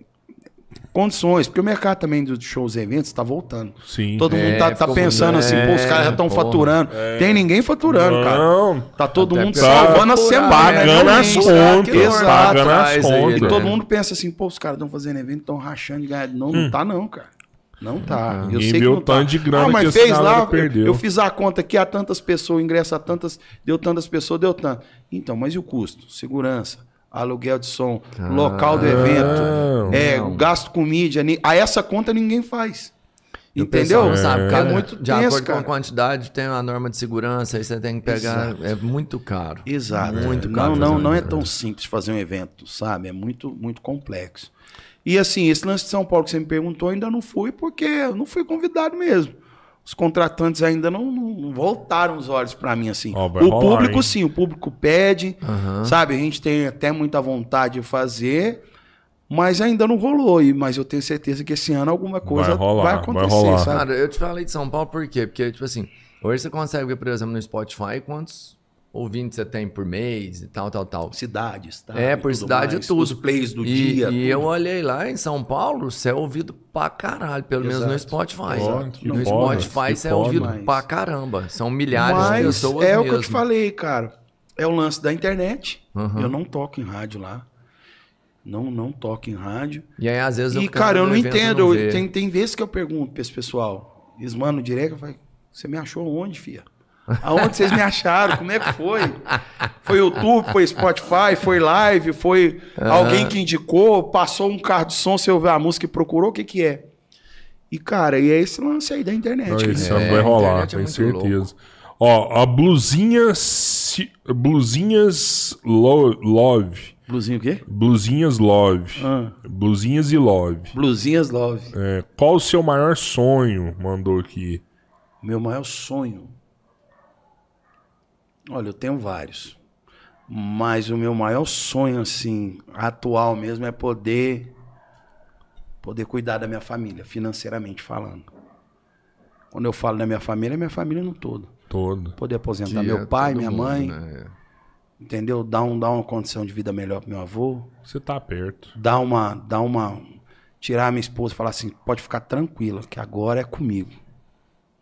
condições. Porque o mercado também dos shows e eventos está voltando. Sim. Todo É, mundo tá, tá pensando assim, pô, os caras já estão faturando. Tem ninguém faturando, cara. Não, Tá todo Até mundo salvando a tá semana. pagando né, as gente? contas, Exato. pagando as aí, contas. E todo mundo pensa assim, pô, os caras estão fazendo evento, estão rachando de ganhar. Não, não tá não, cara. Não tá. Eu Ninguém sei que não tanto de grana ah, mas fez lá, perdeu. Eu, eu fiz a conta aqui, há tantas pessoas, ingresso a tantas, deu tantas pessoas, deu tanto. Então, mas e o custo? Segurança, aluguel de som, local do evento, é, não. gasto com mídia. A essa conta ninguém faz. E Entendeu? pessoal não sabe, É cada, muito de tenso, acordo com cara. a quantidade, tem uma norma de segurança, aí você tem que pegar. Exato. É muito caro. Exato. Muito caro não, não, um não é evento. tão simples fazer um evento, sabe? É muito, muito complexo. E assim, esse lance de São Paulo que você me perguntou, ainda não fui porque eu não fui convidado mesmo. Os contratantes ainda não, não- voltaram os olhos pra mim assim. Vai o público sim, o público pede, sabe? A gente tem até muita vontade de fazer, Mas ainda não rolou, e- mas eu tenho certeza que esse ano alguma coisa vai, rolar, vai acontecer, rolar. sabe? Cara, eu te falei de São Paulo por quê? Porque, tipo assim, hoje você consegue ver, por exemplo, no Spotify quantos ouvintes você tem por mês e tal, tal, tal. Cidades, tá? É, por tudo cidade mais, tudo. Os plays do e, dia. E tudo. eu olhei lá em São Paulo, você é ouvido pra caralho, pelo menos no Exato. Spotify. Exato. Que No Spotify você é ouvido Mas- pra caramba. São milhares de Mas pessoas é o mesmo. que eu te falei, cara. É o lance da internet. Uhum. Eu não toco em rádio lá. Não, não toco em rádio. E aí, às vezes, E, eu quero cara, eu não e entendo. não Eu- tem, tem vezes que eu pergunto pra esse pessoal. Eles mandam direto, eu falo, você me achou onde, filha? Aonde vocês me acharam? Como é que foi? Foi YouTube, foi Spotify, foi live, foi alguém que indicou, passou um carro de som, você ouviu a música e procurou, o que que é? E, cara, e é esse lance aí da internet. Não, né? esse É, ano vai rolar, é tenho certeza. Ó, a blusinha. Blusinhas lo- Love. Blusinho o quê? Blusinhas Love. Ah. Blusinhas e Love. Blusinhas Love. É, qual o seu maior sonho? Mandou aqui. Meu maior sonho. Olha, eu tenho vários. Mas o meu maior sonho, assim, atual mesmo, é poder. Poder cuidar da minha família, financeiramente falando. Quando eu falo da minha família, é minha família no todo. Todo. Poder aposentar Que meu pai, minha mundo, mãe, né? entendeu? Dar, um, dar uma condição de vida melhor pro meu avô. Você tá perto. Dar uma. Dar uma tirar a minha esposa e falar assim: pode ficar tranquila, que agora é comigo.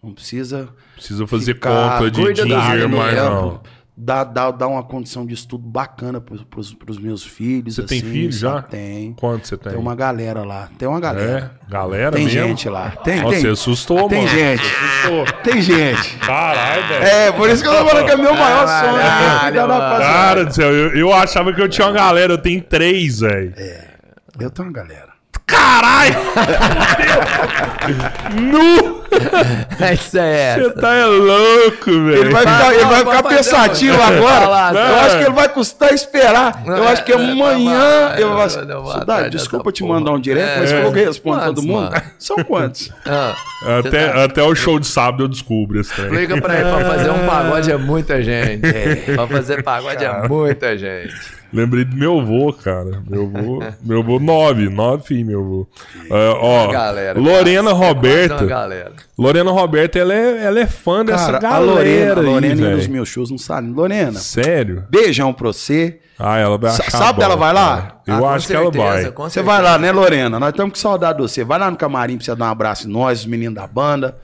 Não precisa. Precisa fazer Ficar- conta de dinheiro, vida, mas né? não. Dá, dá, dá uma condição de estudo bacana pros, pros, pros meus filhos. Você tem assim, filho já? Tem. Quanto você tem? Tem uma galera lá. Tem uma galera. É? Galera Tem mesmo? gente lá. Tem, Nossa, tem. você assustou, Tem mano. gente. Assustou. Tem gente. Caralho, velho. É, por isso que eu tô falando que é meu maior Caralho, sonho. né? Da mano. rapaziada. Cara do céu, eu, eu achava que eu tinha uma galera, eu tenho três, velho. Eu tenho uma galera. Caralho! nu! Essa é Você tá é louco, velho. Ele vai ficar, ele não, vai vai ficar pensativo agora. Eu acho que ele vai custar esperar. Eu acho que amanhã vai, eu vou vai, assim, Cidade, desculpa te porra. mandar um direct, mas É. falou que responde todo mundo. mano? São quantos? Ah, Até, tá- até o show de sábado eu descubro esse trem. Explica pra ele, pra fazer um pagode é muita gente. Pra fazer pagode é muita gente. Lembrei do meu avô, cara. Meu avô, meu avô, nove, nove filhos, meu avô. É, ó, Galera. Lorena cara, Roberta. galera. Lorena Roberta, ela é, ela é fã dessa Cara, a galera Lorena, a aí, Lorena ia nos velho. meus shows, não sabe? Lorena, Sério? beijão pra você. Ah, ela vai achar sabe bom, ela vai lá? cara. Eu Ah, acho que ela certeza, vai. Você certeza. vai lá, né, Lorena? Nós estamos com saudade de você. Vai lá no camarim pra você dar um abraço em nós, os meninos da banda.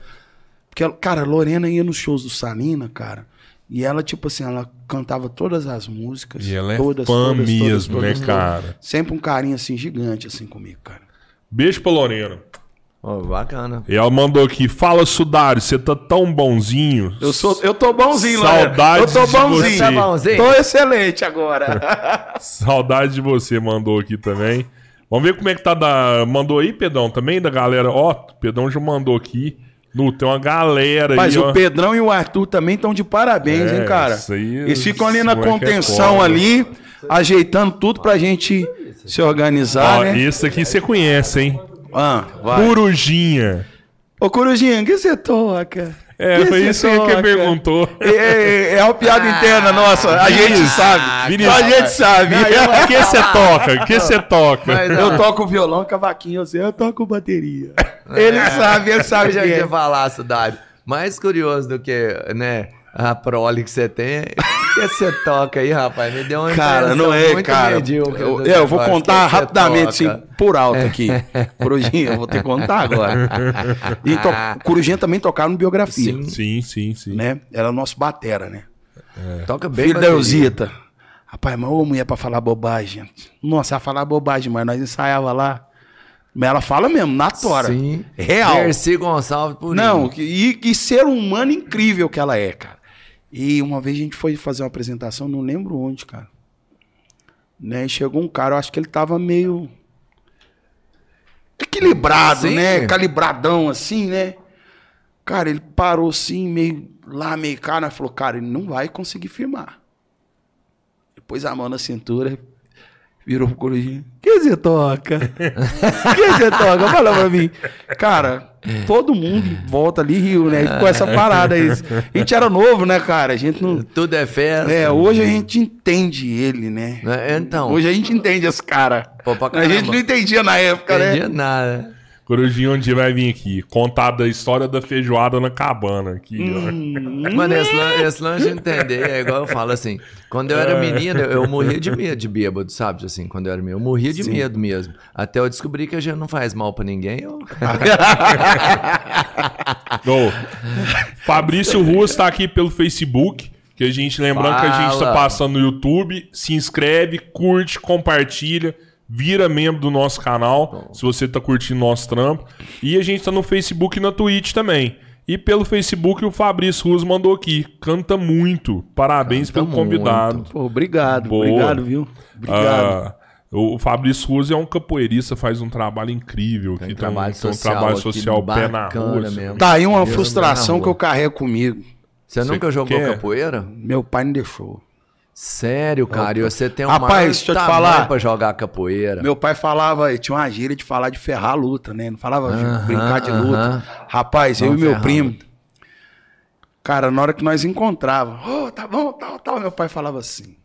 Porque, cara, a Lorena ia nos shows do Salina, cara. E ela, tipo assim, ela cantava todas as músicas. E ela é todas, fã todas, mesmo, todas, né, todas, cara? todas. Sempre um carinho, assim, gigante, assim, comigo, cara. Beijo pra Lorena. Ó, bacana. E ela mandou aqui, fala Sudário, você tá tão bonzinho. Eu, sou, eu tô bonzinho, Lorena. Saudades Eu tô de bonzinho. você. Tá bonzinho? Tô excelente agora. Saudade de você, mandou aqui também. Vamos ver como é que tá da... Mandou aí, Pedrão, também da galera. Ó, o Pedrão já mandou aqui. Nu, tem uma galera Mas aí, o ó. Pedrão e o Arthur também estão de parabéns, É, hein, cara? isso aí, Eles ficam ali na moleque é contenção foda. ali, ajeitando tudo pra gente se organizar, Ó, né? esse aqui você conhece, hein? Ah, vai. Corujinha. Ô, Corujinha, que você toca? É, Que foi isso que toca? perguntou. É, é, é uma piada interna nossa, a gente sabe. Vinícius. A gente sabe. O que você toca? O que você toca? Mas, Eu toco violão, cavaquinho, assim, eu toco bateria. Ele sabe, ele sabe eu já ia é. falar, Cidade. Mais curioso do que, né, a prole que você tem, o que você toca aí, rapaz? Me deu uma Cara, não é, muito cara. medíocre Eu, é, eu vou contar que rapidamente, assim, por alto aqui. Corujinha, eu vou ter que contar agora. E to... Corujinha também tocaram no biografia, Sim. Sim, sim, sim. né? Era nosso batera, né? Toca bem Filho da. Eusita. Rapaz, mas ô mulher pra falar bobagem. Nossa, ela falar bobagem, mas nós ensaiava lá. Mas ela fala mesmo, na tora. Sim. Real. Merci Gonçalves por Não, que- e, e ser humano incrível que ela é, cara. E uma vez a gente foi fazer uma apresentação, não lembro onde, cara. Né? E chegou um cara, eu acho que ele tava meio equilibrado, Sim. né? Calibradão assim, né? Cara, ele parou assim, meio lá, meio cá, né? Falou, cara, ele não vai conseguir firmar. Depois a mão na cintura, virou pro corujinho. Que que você toca? O que você toca? Fala pra mim. Cara, todo mundo volta ali riu, né? Com essa parada aí. A gente era novo, né, cara? A gente não. Tudo é festa. É, hoje a gente entende ele, né? É, Então, Hoje a gente entende esse cara. Pô, A gente não entendia na época, não né? entendi nada. Corujinho, um dia vai vir aqui contar da história da feijoada na cabana. Aqui, Hum. Mano, esse, lan- esse lance de entender é igual eu falo assim. Quando eu era menino, eu morria de medo de bêbado, sabe? Assim, quando eu era menino, eu morria de medo mesmo. Até eu descobri que a gente não faz mal pra ninguém. Eu... Ô, Fabrício Ruas tá aqui pelo Facebook. Que a gente, lembrando que a gente tá Fala. passando no YouTube, se inscreve, curte, compartilha, vira membro do nosso canal, se você tá curtindo nosso trampo. E a gente tá no Facebook e na Twitch também. E pelo Facebook o Fabrício Ruas mandou aqui. Canta muito. Parabéns Canta pelo convidado. muito. Pô, obrigado, Boa. obrigado, viu? Obrigado. Ah, o Fabrício Ruas é um capoeirista, faz um trabalho incrível. Tem que um trabalho tem um social trabalho aqui social pé na rua. assim. mesmo. Tá aí uma Deus frustração que eu carrego comigo. Você nunca jogou quer? capoeira? Meu pai não deixou. Sério, cara. E você tem um Rapaz, deixa eu te falar. pra jogar capoeira. Meu pai falava, tinha uma gíria de falar de ferrar a luta, né? Não falava de Aham, brincar de luta. aham. Rapaz, eu e meu primo. Cara, na hora que nós encontrava, ô, tá bom, tal, tal, meu pai falava assim: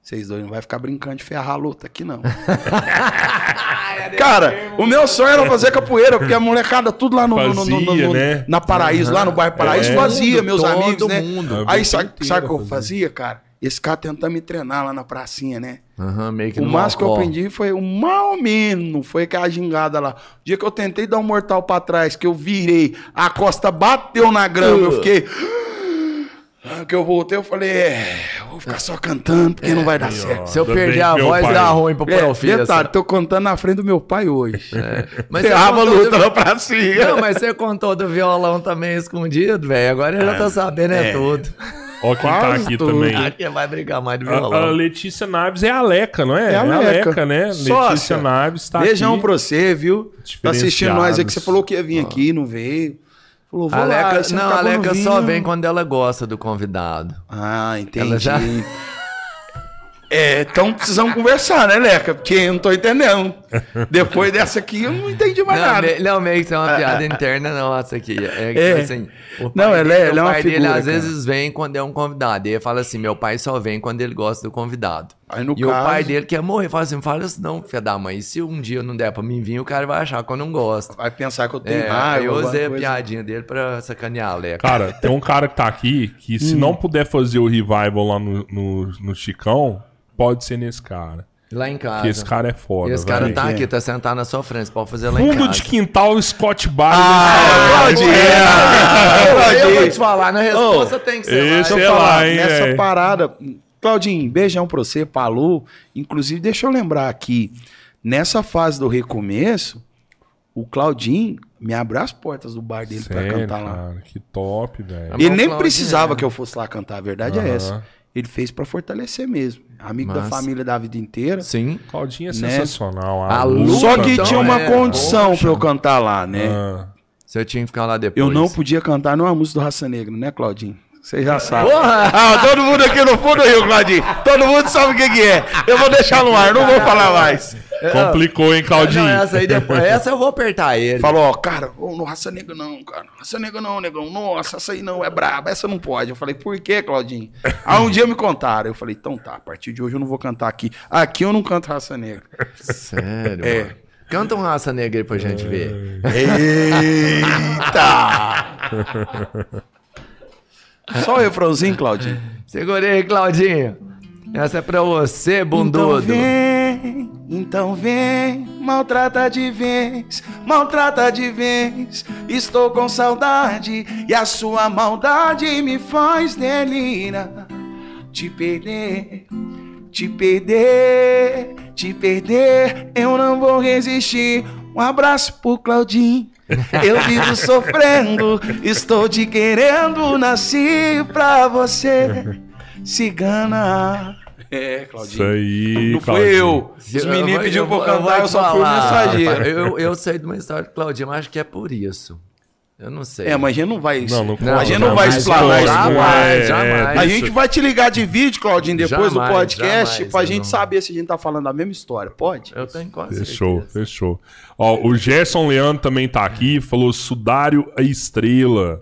vocês dois não vai ficar brincando de ferrar a luta aqui, não. Cara, o meu sonho era fazer capoeira, porque a molecada tudo lá no, no- no- no- né? na Paraíso, lá no bairro Paraíso, É. fazia, meus Todo amigos, né? mundo. Aí sabe, o que eu fazia, cara? Esse cara tentando me treinar lá na pracinha, né? Aham, meio que O máximo que eu aprendi foi o mal menos, foi aquela gingada lá. O dia que eu tentei dar um mortal pra trás, que eu virei, a costa bateu na grama, eu Uh. fiquei. Ah, Que eu voltei, eu falei, é, eu vou ficar só cantando, porque não vai dar certo. Se eu perder a voz, pai- dá ruim pro É, profeta. detalhe, tô contando na frente do meu pai hoje. Mas você Ferrava luta do- pra cima. Não, mas você contou do violão também escondido, velho. Agora ele já tá sabendo é, tudo. Ó quem tá Quase aqui tudo. também. Acho que vai brigar mais do A, a violão. Letícia Naves é a Leca, não é? É a Leca. né? Sócia. Letícia Naves tá Beijão aqui. pra você, viu? Tá assistindo nós aí que você falou que ia vir aqui, não veio. Falou, vou A lá, Leca, não, a acabou Leca vindo. só vem quando ela gosta do convidado. Ah, entendi. Ela já- É, então precisamos conversar, né, Leca? Porque eu não tô entendendo. Depois dessa aqui, eu não entendi mais Não, nada. me, não, meio que isso é uma piada interna nossa aqui. É, que, É. assim, o Não, ela dele- é- ela é o uma pai dele figura, às cara. vezes vem quando é um convidado. E ele fala assim: meu pai só vem quando ele gosta do convidado. Aí, no e o caso- pai dele quer morrer. Fala assim: fala isso não, filha da mãe. E se um dia não der pra mim vir, o cara vai achar que eu não gosto. Vai pensar que eu tenho É, raiva. eu usei a piadinha dele pra sacanear a Leca. Cara, tem um cara que tá aqui que se Hum. não puder fazer o revival lá no, no, no Chicão, pode ser nesse cara. Lá em casa. Porque esse cara é foda. Esse cara velho. tá É. aqui, tá sentado na sua frente. Pode fazer lá em Fundo casa. de quintal Scott Bar. Ah, pode ir. Eu vou te falar, na resposta tem que ser esse Deixa eu falar, lá, hein, nessa velho. parada. Claudinho, beijão pra você, Palu. Inclusive, deixa eu lembrar aqui, nessa fase do recomeço, o Claudinho me abriu as portas do bar dele pra Sério, cantar lá. cara, que top, velho. Ele Bom, nem Claudinho, precisava é. que eu fosse lá cantar, a verdade é essa. Ele fez pra fortalecer mesmo. Amigo da família da vida inteira. Sim. Claudinho é Né? sensacional. A luta, luta, Só que então, tinha uma é, condição poxa. pra eu cantar lá, né? Ah, Você tinha que ficar lá depois. Eu não podia cantar numa música do Raça Negra, né, Claudinho? Você já sabe. Porra! Ah, todo mundo aqui no fundo riu, Claudinho. Todo mundo sabe o que, que é. Eu vou deixar no ar, não vou falar mais. complicou, hein, Claudinho? Não, essa aí depois. Essa eu vou apertar ele. Falou, ó, cara, ô, no Raça Negra não, cara. Raça Negra não, negão. Nossa, essa aí não, é braba, essa não pode. Eu falei, por quê, Claudinho? Aí um dia me contaram. Eu falei, então tá, a partir de hoje eu não vou cantar aqui. Aqui eu não canto Raça Negra. Sério, É. mano. Canta um raça negra aí pra gente ver. Eita! Só o refrãozinho, Claudinho. Segurei Claudinho. Essa é pra você, bundudo. Então vem, então vem, maltrata de vez, maltrata de vez. Estou com saudade e a sua maldade me faz delirar. Te perder, te perder, te perder, eu não vou resistir. Um abraço pro Claudinho. Eu vivo sofrendo, estou te querendo, nasci pra você. Cigana. É, Isso Claudinho. aí, Não fui Claudinho. eu. Os meninos pediram pra eu cantar, eu te só fui o mensageiro. Eu, eu sei de uma história do Claudinho, mas acho que é por isso. Eu não sei. É, mas a gente não vai. Não, não a gente não não, vai explanar isso. jamais, ar. é, jamais. A é, gente vai te ligar de vídeo, Claudinho, depois Jamais, do podcast, jamais, pra gente não- saber se a gente tá falando a mesma história. Pode? Eu tenho quase Fechou, certeza. fechou. Ó, o Gerson Leandro também tá aqui, falou Sudário a estrela.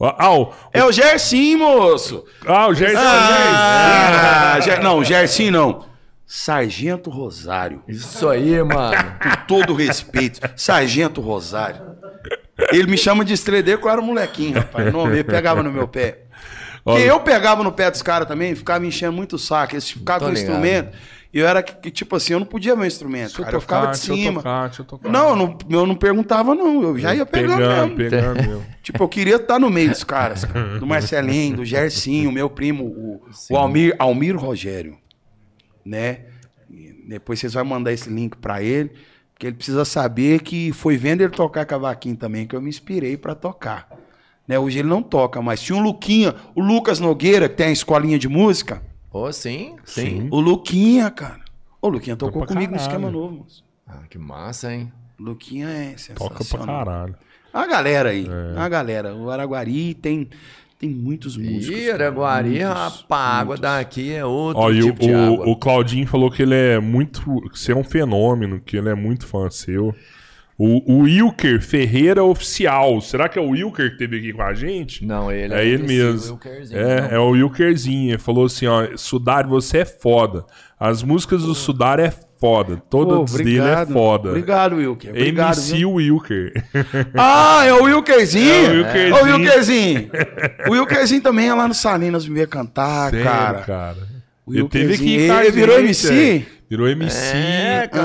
Ó, Ah, o, É o Gersim, moço! ah, o Gerson. Ah, Ger- não, Gersim não. Sargento Rosário. Isso aí, mano. Com todo respeito. Sargento Rosário. Ele me chama de estredeiro quando eu era molequinho, rapaz. Não, ele pegava no meu pé. Porque eu pegava no pé dos caras também, ficava enchendo muito o saco. Eles ficavam com o instrumento. E eu era, que, tipo assim, eu não podia meu instrumento, deixa eu cara. Eu ficava de tocar, deixa eu cima. tocar, eu tocar. Não, eu não, eu não perguntava, não. Eu já ia pegando, pegando, mesmo. pegando. Tipo, eu queria estar no meio dos caras. cara. Do Marcelinho, do Gersinho, meu primo, o, o Almir, Almir Rogério. Né? E depois vocês vão mandar esse link pra ele. Porque ele precisa saber que foi vendo ele tocar cavaquinho também, que eu me inspirei pra tocar. Né? Hoje ele não toca, mas tinha um Luquinha, o Lucas Nogueira, que tem a escolinha de música. Ô, sim, sim. O Luquinha, cara. O Luquinha tocou comigo no esquema novo, moço. Ah, que massa, hein? Luquinha é Toca pra sensacional. caralho. A galera aí, É. a galera. O Araguari tem, tem muitos músicos. Ih, Araguari, muitos, rapaz, a água daqui é outro Ó, e o, tipo de água. o, Claudinho falou que ele é muito. que você é um fenômeno, que ele é muito fã seu. O, o Wilker Ferreira Oficial. Será que é o Wilker que teve aqui com a gente? Não, ele É ele esse mesmo. É, não. é o Wilkerzinho. Ele falou assim: ó, Sudar, você é foda. As músicas do Sudar é foda. Pô, Todas dele é foda. Obrigado, Wilker. Obrigado, MC viu? Wilker. Ah, é o Wilkerzinho? É o Wilkerzinho. Ô, Wilkerzinho. o Wilkerzinho também é lá no Salinas me ver cantar, Sério, cara. cara. O Ele teve Wilkerzinho, aqui com a ele virou gente, MC? é. Virou MC. É, canta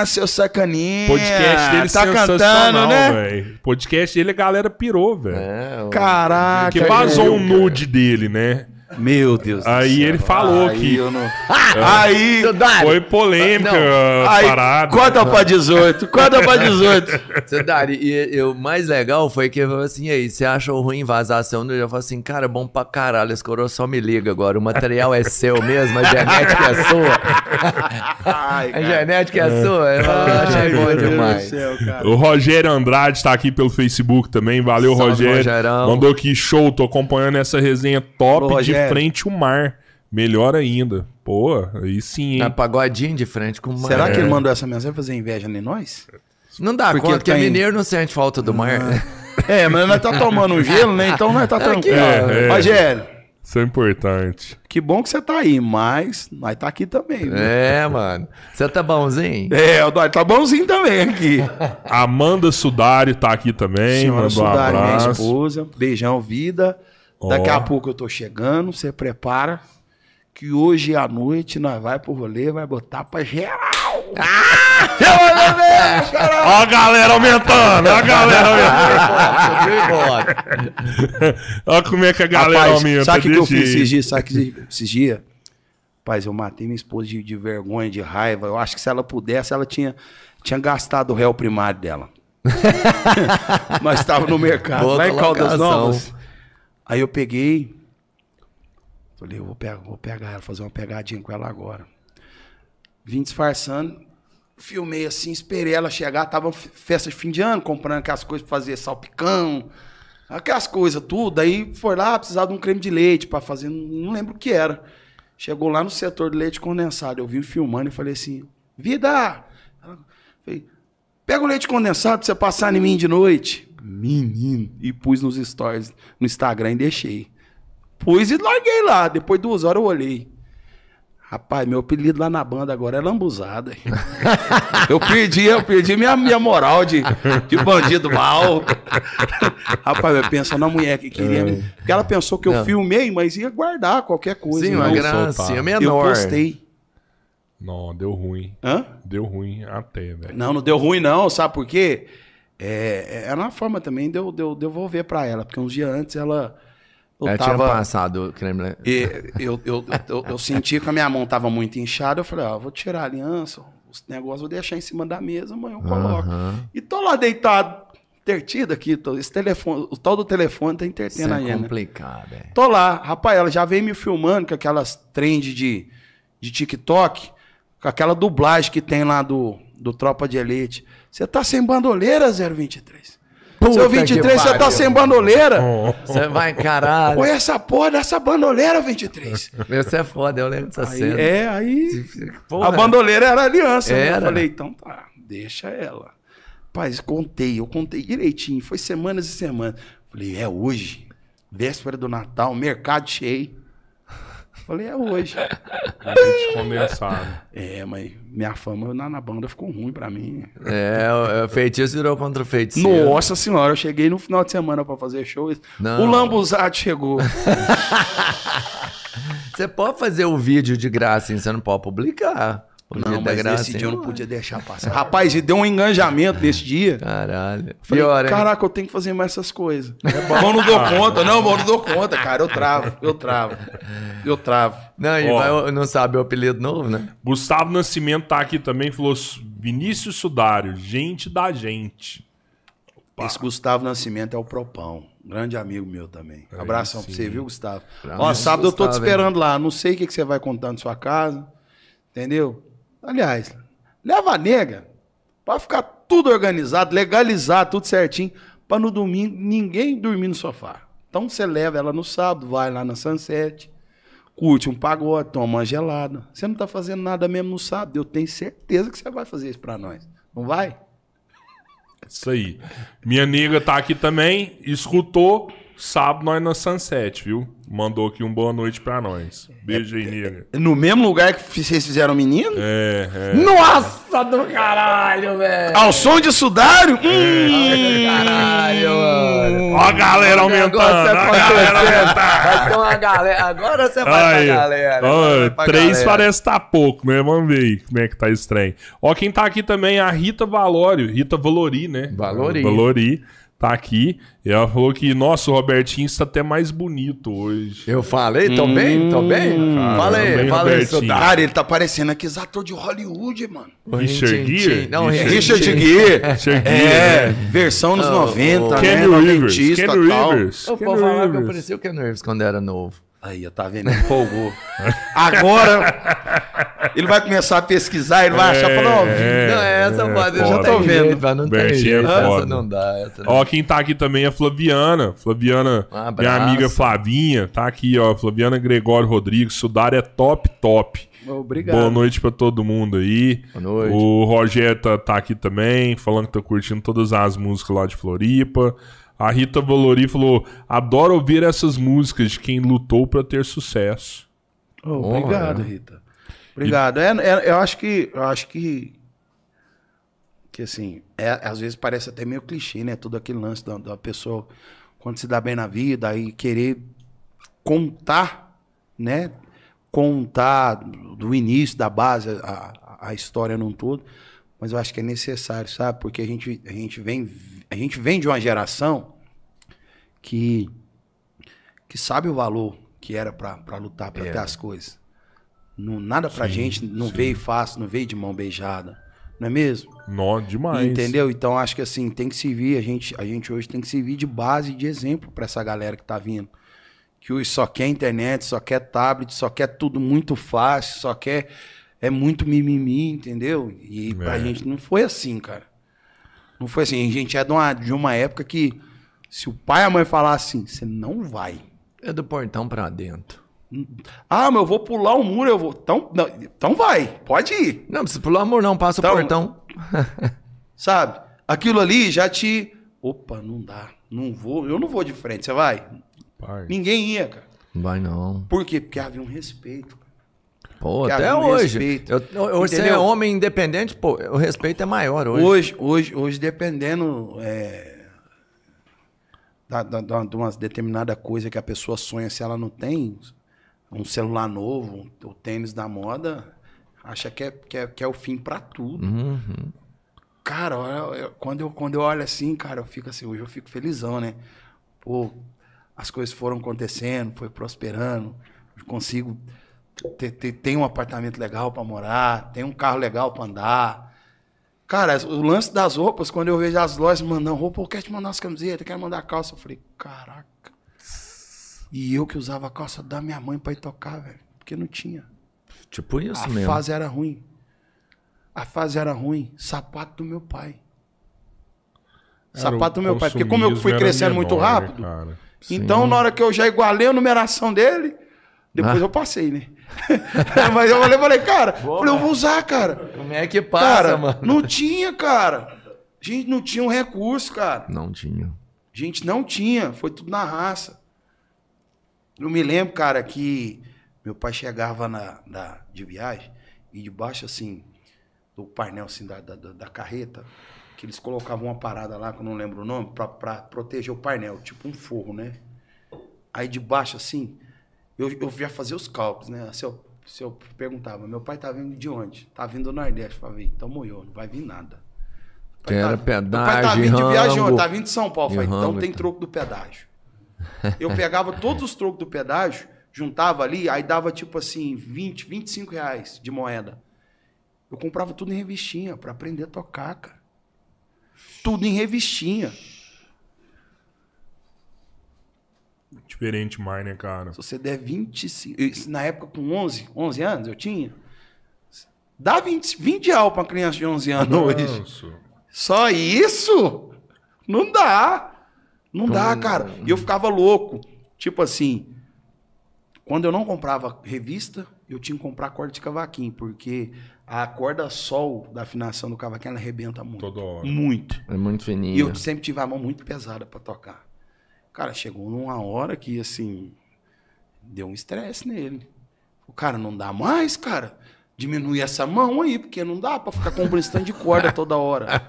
Ah, seu sacaninha. Podcast dele tá sensacional, cantando, né? velho. Podcast dele a galera pirou, velho. todas. É, o- Caraca. Que vazou um nude dele, né? Meu Deus do Aí céu. ele falou Aí que eu não... Aí... Dário, foi polêmica Aí, parada. conta pra 18, conta pra 18. seu Dário, e, e o mais legal foi que eu falei assim, e aí, você achou ruim vazação? Eu falei assim, cara, bom pra caralho, esse coroa só me liga agora, o material é seu mesmo, a genética é sua. Ai, A genética é sua, eu achei bom demais. céu, cara. O Rogério Andrade tá aqui pelo Facebook também. Valeu, Salve, Rogério. Rogerão. Mandou aqui show. Tô acompanhando essa resenha top Ô, de Rogério. frente ao mar. Melhor ainda. Pô, aí sim, hein? Tá pagodinho de frente com o mar. Será que ele mandou essa mensagem pra fazer inveja em nós? Não dá Porque conta que tem- mineiro não sente falta do mar. É, mas nós tá tomando um gelo, né? Então nós tá tranquilo. É, é. Rogério, Isso é importante. que bom que você tá aí, mas nós tá aqui também. viu? É, mano. Você tá bonzinho? É, o nós tá bonzinho também aqui. Amanda Sudário tá aqui também. Senhora mandou um Sudari, minha abraço. esposa. Beijão, vida. Daqui Ó. a pouco eu tô chegando, você prepara. Que hoje à noite nós vai pro rolê, vai botar pra geral. Ó a galera aumentando, ó a galera aumentando. Ó como é que a galera Rapaz, aumenta. sabe o que, eu fiz esses dias? Sabe que esses dias? Rapaz, eu matei minha esposa de, de vergonha, de raiva. Eu acho que se ela pudesse, ela tinha, tinha gastado o réu primário dela. Nós estávamos no mercado, Boa lá em Caldas. Novas. Aí eu peguei, falei, eu vou pegar, vou pegar ela, fazer uma pegadinha com ela agora. Vim disfarçando, filmei assim, esperei ela chegar, tava festa de fim de ano, comprando aquelas coisas pra fazer salpicão, aquelas coisas, tudo. Aí foi lá, precisava de um creme de leite pra fazer, não, não lembro o que era. Chegou lá no setor de leite condensado, eu vim filmando e falei assim, vida! Ela- falei, Pega o leite condensado pra você passar em mim de noite. Menino. E pus nos stories, no Instagram e deixei. Pus e larguei lá. Depois de duas horas eu olhei. Rapaz, meu apelido lá na banda agora é lambuzada. eu perdi, eu perdi minha, minha moral de, de bandido mal. Rapaz, eu penso na mulher que queria. me- Porque ela pensou que eu Não. filmei, mas ia guardar qualquer coisa. Sim, Não, uma gracinha soltar. Eu menor. postei. Não, deu ruim. Hã? Deu ruim até, velho. Não, não deu ruim, não, sabe por quê? É, era uma forma também de eu, de eu devolver pra ela, porque uns dias antes ela. Eu Ela tinha tava. passado o creme. né? e eu, eu, eu, eu senti que a minha mão tava muito inchada. Eu falei, ó, vou tirar a aliança, os negócios vou deixar em cima da mesa, amanhã eu coloco. Aham. E tô lá deitado, intertido aqui. tô- esse telefone, o tal do telefone tá intertendo é gente. né? complicado, é. Tô lá, rapaz, ela já veio me filmando com aquelas trends de, de TikTok, com aquela dublagem que tem lá do, do Tropa de Elite. Você tá sem bandoleira, 023? Seu 23, você tá sem bandoleira. Você vai, caralho. Põe essa porra dessa bandoleira, 23. Você é foda, eu lembro dessa Aí, cena. é, aí. Porra. A bandoleira era aliança. né? Era. Eu falei, então tá, deixa ela. Rapaz, contei, eu contei direitinho. Foi semanas e semanas. Falei, é hoje. Véspera do Natal, mercado cheio. Falei, é hoje. Leite condensado. É, mas minha fama na, na banda ficou ruim pra mim. É, o- o feitiço virou contra o feiticeiro. Nossa senhora, eu cheguei no final de semana pra fazer show. Não. O Lambuzado chegou. Você pode fazer o vídeo de graça, hein? Você não pode publicar. O Não, mas graça, esse hein? dia eu não podia deixar passar. Rapaz, e deu um engajamento nesse dia. Caralho. Falei, Pior, hein? caraca, eu tenho que fazer mais essas coisas. Eu não dou conta, não, eu não dou conta, cara. Eu travo, eu travo. Eu travo. Não, e vai- não sabe o apelido novo, né? Gustavo Nascimento tá aqui também, falou Vinícius Sudário, gente da gente. Esse Gustavo Nascimento é o Propão. Grande amigo meu também. Abração pra você, viu, Gustavo? Abraço, Ó, sábado eu tô te Gustavo, esperando lá. Não sei o que, que você vai contar na sua casa. Entendeu? Aliás, leva a nega pra ficar tudo organizado, legalizar tudo certinho, pra no domingo ninguém dormir no sofá. Então você leva ela no sábado, vai lá na Sunset, curte um pagode, toma uma gelada. Você não tá fazendo nada mesmo no sábado. Eu tenho certeza que você vai fazer isso pra nós. Não vai? Isso aí. Minha nega tá aqui também, escutou, sábado nós na Sunset, viu? Mandou aqui um boa noite pra nós. Beijo aí, nega. No mesmo lugar que vocês fizeram menino? É, é. Nossa! do caralho, velho! Ao som de sudário? Hum. Caralho, mano! Ó a galera aumentando, Agora você a galera aumentando. Vai ter uma galera. Agora você vai Aí, pra galera. ó, pra três galera. parece tá pouco, né? Vamos ver aí como é que tá esse trem. Ó, quem tá aqui também é a Rita Valório, Rita Valori, né? Valori. Valori tá aqui. E ela falou que, nossa, o Robertinho está até mais bonito hoje. Eu falei? Tô bem? Tô bem? Cara, falei, bem, falei. Cara, ele tá parecendo aqueles atores de Hollywood, mano. Richard Gere? Não, Richard Richard Gere. Gere. Richard É, Gere, versão nos Oh, 90, oh. né? Kenny Rivers. Kenny. Rivers. Eu vou falar que eu Rivers. parecia o Ken Reeves quando era novo. Aí, eu tá vendo? Empolgou. Agora, ele vai começar a pesquisar, ele vai achar, falar, ó, É, não, essa é, pode, eu já tô vendo. Mas não tem é jeito, essa não dá. Essa não. Ó, quem tá aqui também é a Flaviana. Flaviana, Um minha amiga Flavinha, tá aqui, ó. Flaviana Gregório Rodrigues. Sudar é top, top. Obrigado. Boa noite pra todo mundo aí. Boa noite. O Rogério tá, tá aqui também, falando que tá curtindo todas as músicas lá de Floripa. A Rita Valori falou: adoro ouvir essas músicas de quem lutou pra ter sucesso. Oh, obrigado, Porra. Rita. Obrigado. É, é, eu acho que. Eu acho que. Que assim, é, às vezes parece até meio clichê, né? Tudo aquele lance da, da pessoa, quando se dá bem na vida, aí querer contar, né? Contar do início, da base, a, a história num todo. Mas eu acho que é necessário, sabe? Porque a gente, a gente, vem, a gente vem de uma geração que, que sabe o valor que era pra pra lutar, pra ter Era. as coisas. Não, nada pra Sim, gente não sim. veio fácil, não veio de mão beijada. Não é mesmo? Nó, demais. Entendeu? Então acho que assim, tem que servir, a gente, a gente hoje tem que servir de base, de exemplo pra essa galera que tá vindo. Que hoje só quer internet, só quer tablet, só quer tudo muito fácil, só quer. É muito mimimi, entendeu? E pra É. gente não foi assim, cara. Não foi assim. A gente é de uma, de uma época que se o pai e a mãe falar assim, você não vai. É do portão pra dentro. Ah, mas eu vou pular o muro, eu vou. Então, não, então vai, pode ir. Não, precisa pular amor, não. Passa Então- o portão. Sabe? Aquilo ali já te. Opa, não dá. Não vou. Eu não vou de frente. Você vai? Pai. Ninguém ia, cara. Não vai, não. Por quê? Porque havia um respeito. Pô, Cara, até hoje. respeito. Eu, você é homem independente, pô, o respeito é maior hoje. Hoje, hoje, hoje dependendo é, da, da, da- de uma determinada coisa que a pessoa sonha, se ela não tem um celular novo, o tênis da moda, acha que é, que é, que é o fim pra tudo. Uhum. Cara, eu- eu- quando, eu, quando eu olho assim, cara, eu fico assim, hoje eu fico felizão, né? Pô, as coisas foram acontecendo, foi prosperando, consigo ter, ter um apartamento legal pra morar, tem um carro legal pra andar. Cara, o lance das roupas, quando eu vejo as lojas mandando roupa, eu quero te mandar as camisetas, quero mandar calça. Eu falei, caraca. E eu que usava a calça da minha mãe pra ir tocar, velho. Porque não tinha. Tipo isso a mesmo. fase era ruim. A fase era ruim. Sapato do meu pai. Sapato do meu pai. Porque como eu fui era crescendo muito menor, né, rápido, então na hora que eu já igualei a numeração dele, depois Ah. eu passei, né? Mas eu falei, falei, cara, falei, eu vou usar, cara. Como é que passa, cara, mano? não tinha, cara. A gente não tinha um recurso, cara. Não tinha. A gente não tinha, foi tudo na raça. Eu me lembro, cara, que meu pai chegava na, na- de viagem e debaixo, assim, do painel, assim, da, da, da- da carreta, que eles colocavam uma parada lá, que eu não lembro o nome, pra, pra proteger o painel, tipo um forro, né? Aí debaixo, assim, eu, eu ia fazer os cálculos, né? Se eu, se eu perguntava, meu pai tá vindo de onde? Tá vindo do Nordeste. Eu falei, então moiou, não vai vir nada. Que era Meu pai tá pedágio, vindo de viagem rango. Tá vindo de São Paulo. Eu Falei, então tem troco do pedágio. Eu pegava todos os trocos do pedágio, juntava ali, aí dava tipo assim, 20, 25 reais de moeda. Eu comprava tudo em revistinha pra aprender a tocar, cara. Tudo em revistinha. Diferente mais, né, cara? Se você der 25. isso Na época, com 11, 11 anos, eu tinha. Dá 20, 20 reais pra uma criança de 11 anos hoje. Nossa. Só isso? Não dá. Não dá, cara. E eu ficava louco. Tipo assim, quando eu não comprava revista, eu tinha que comprar corda de cavaquinho, porque a corda sol da afinação do cavaquinho ela arrebenta muito. Toda hora. Muito. É muito fininho. E eu sempre tive a mão muito pesada pra tocar. Cara, chegou numa hora que, assim, deu um estresse nele. O cara, não dá mais, cara. Diminui essa mão aí, porque não dá pra ficar com um stand de corda toda hora.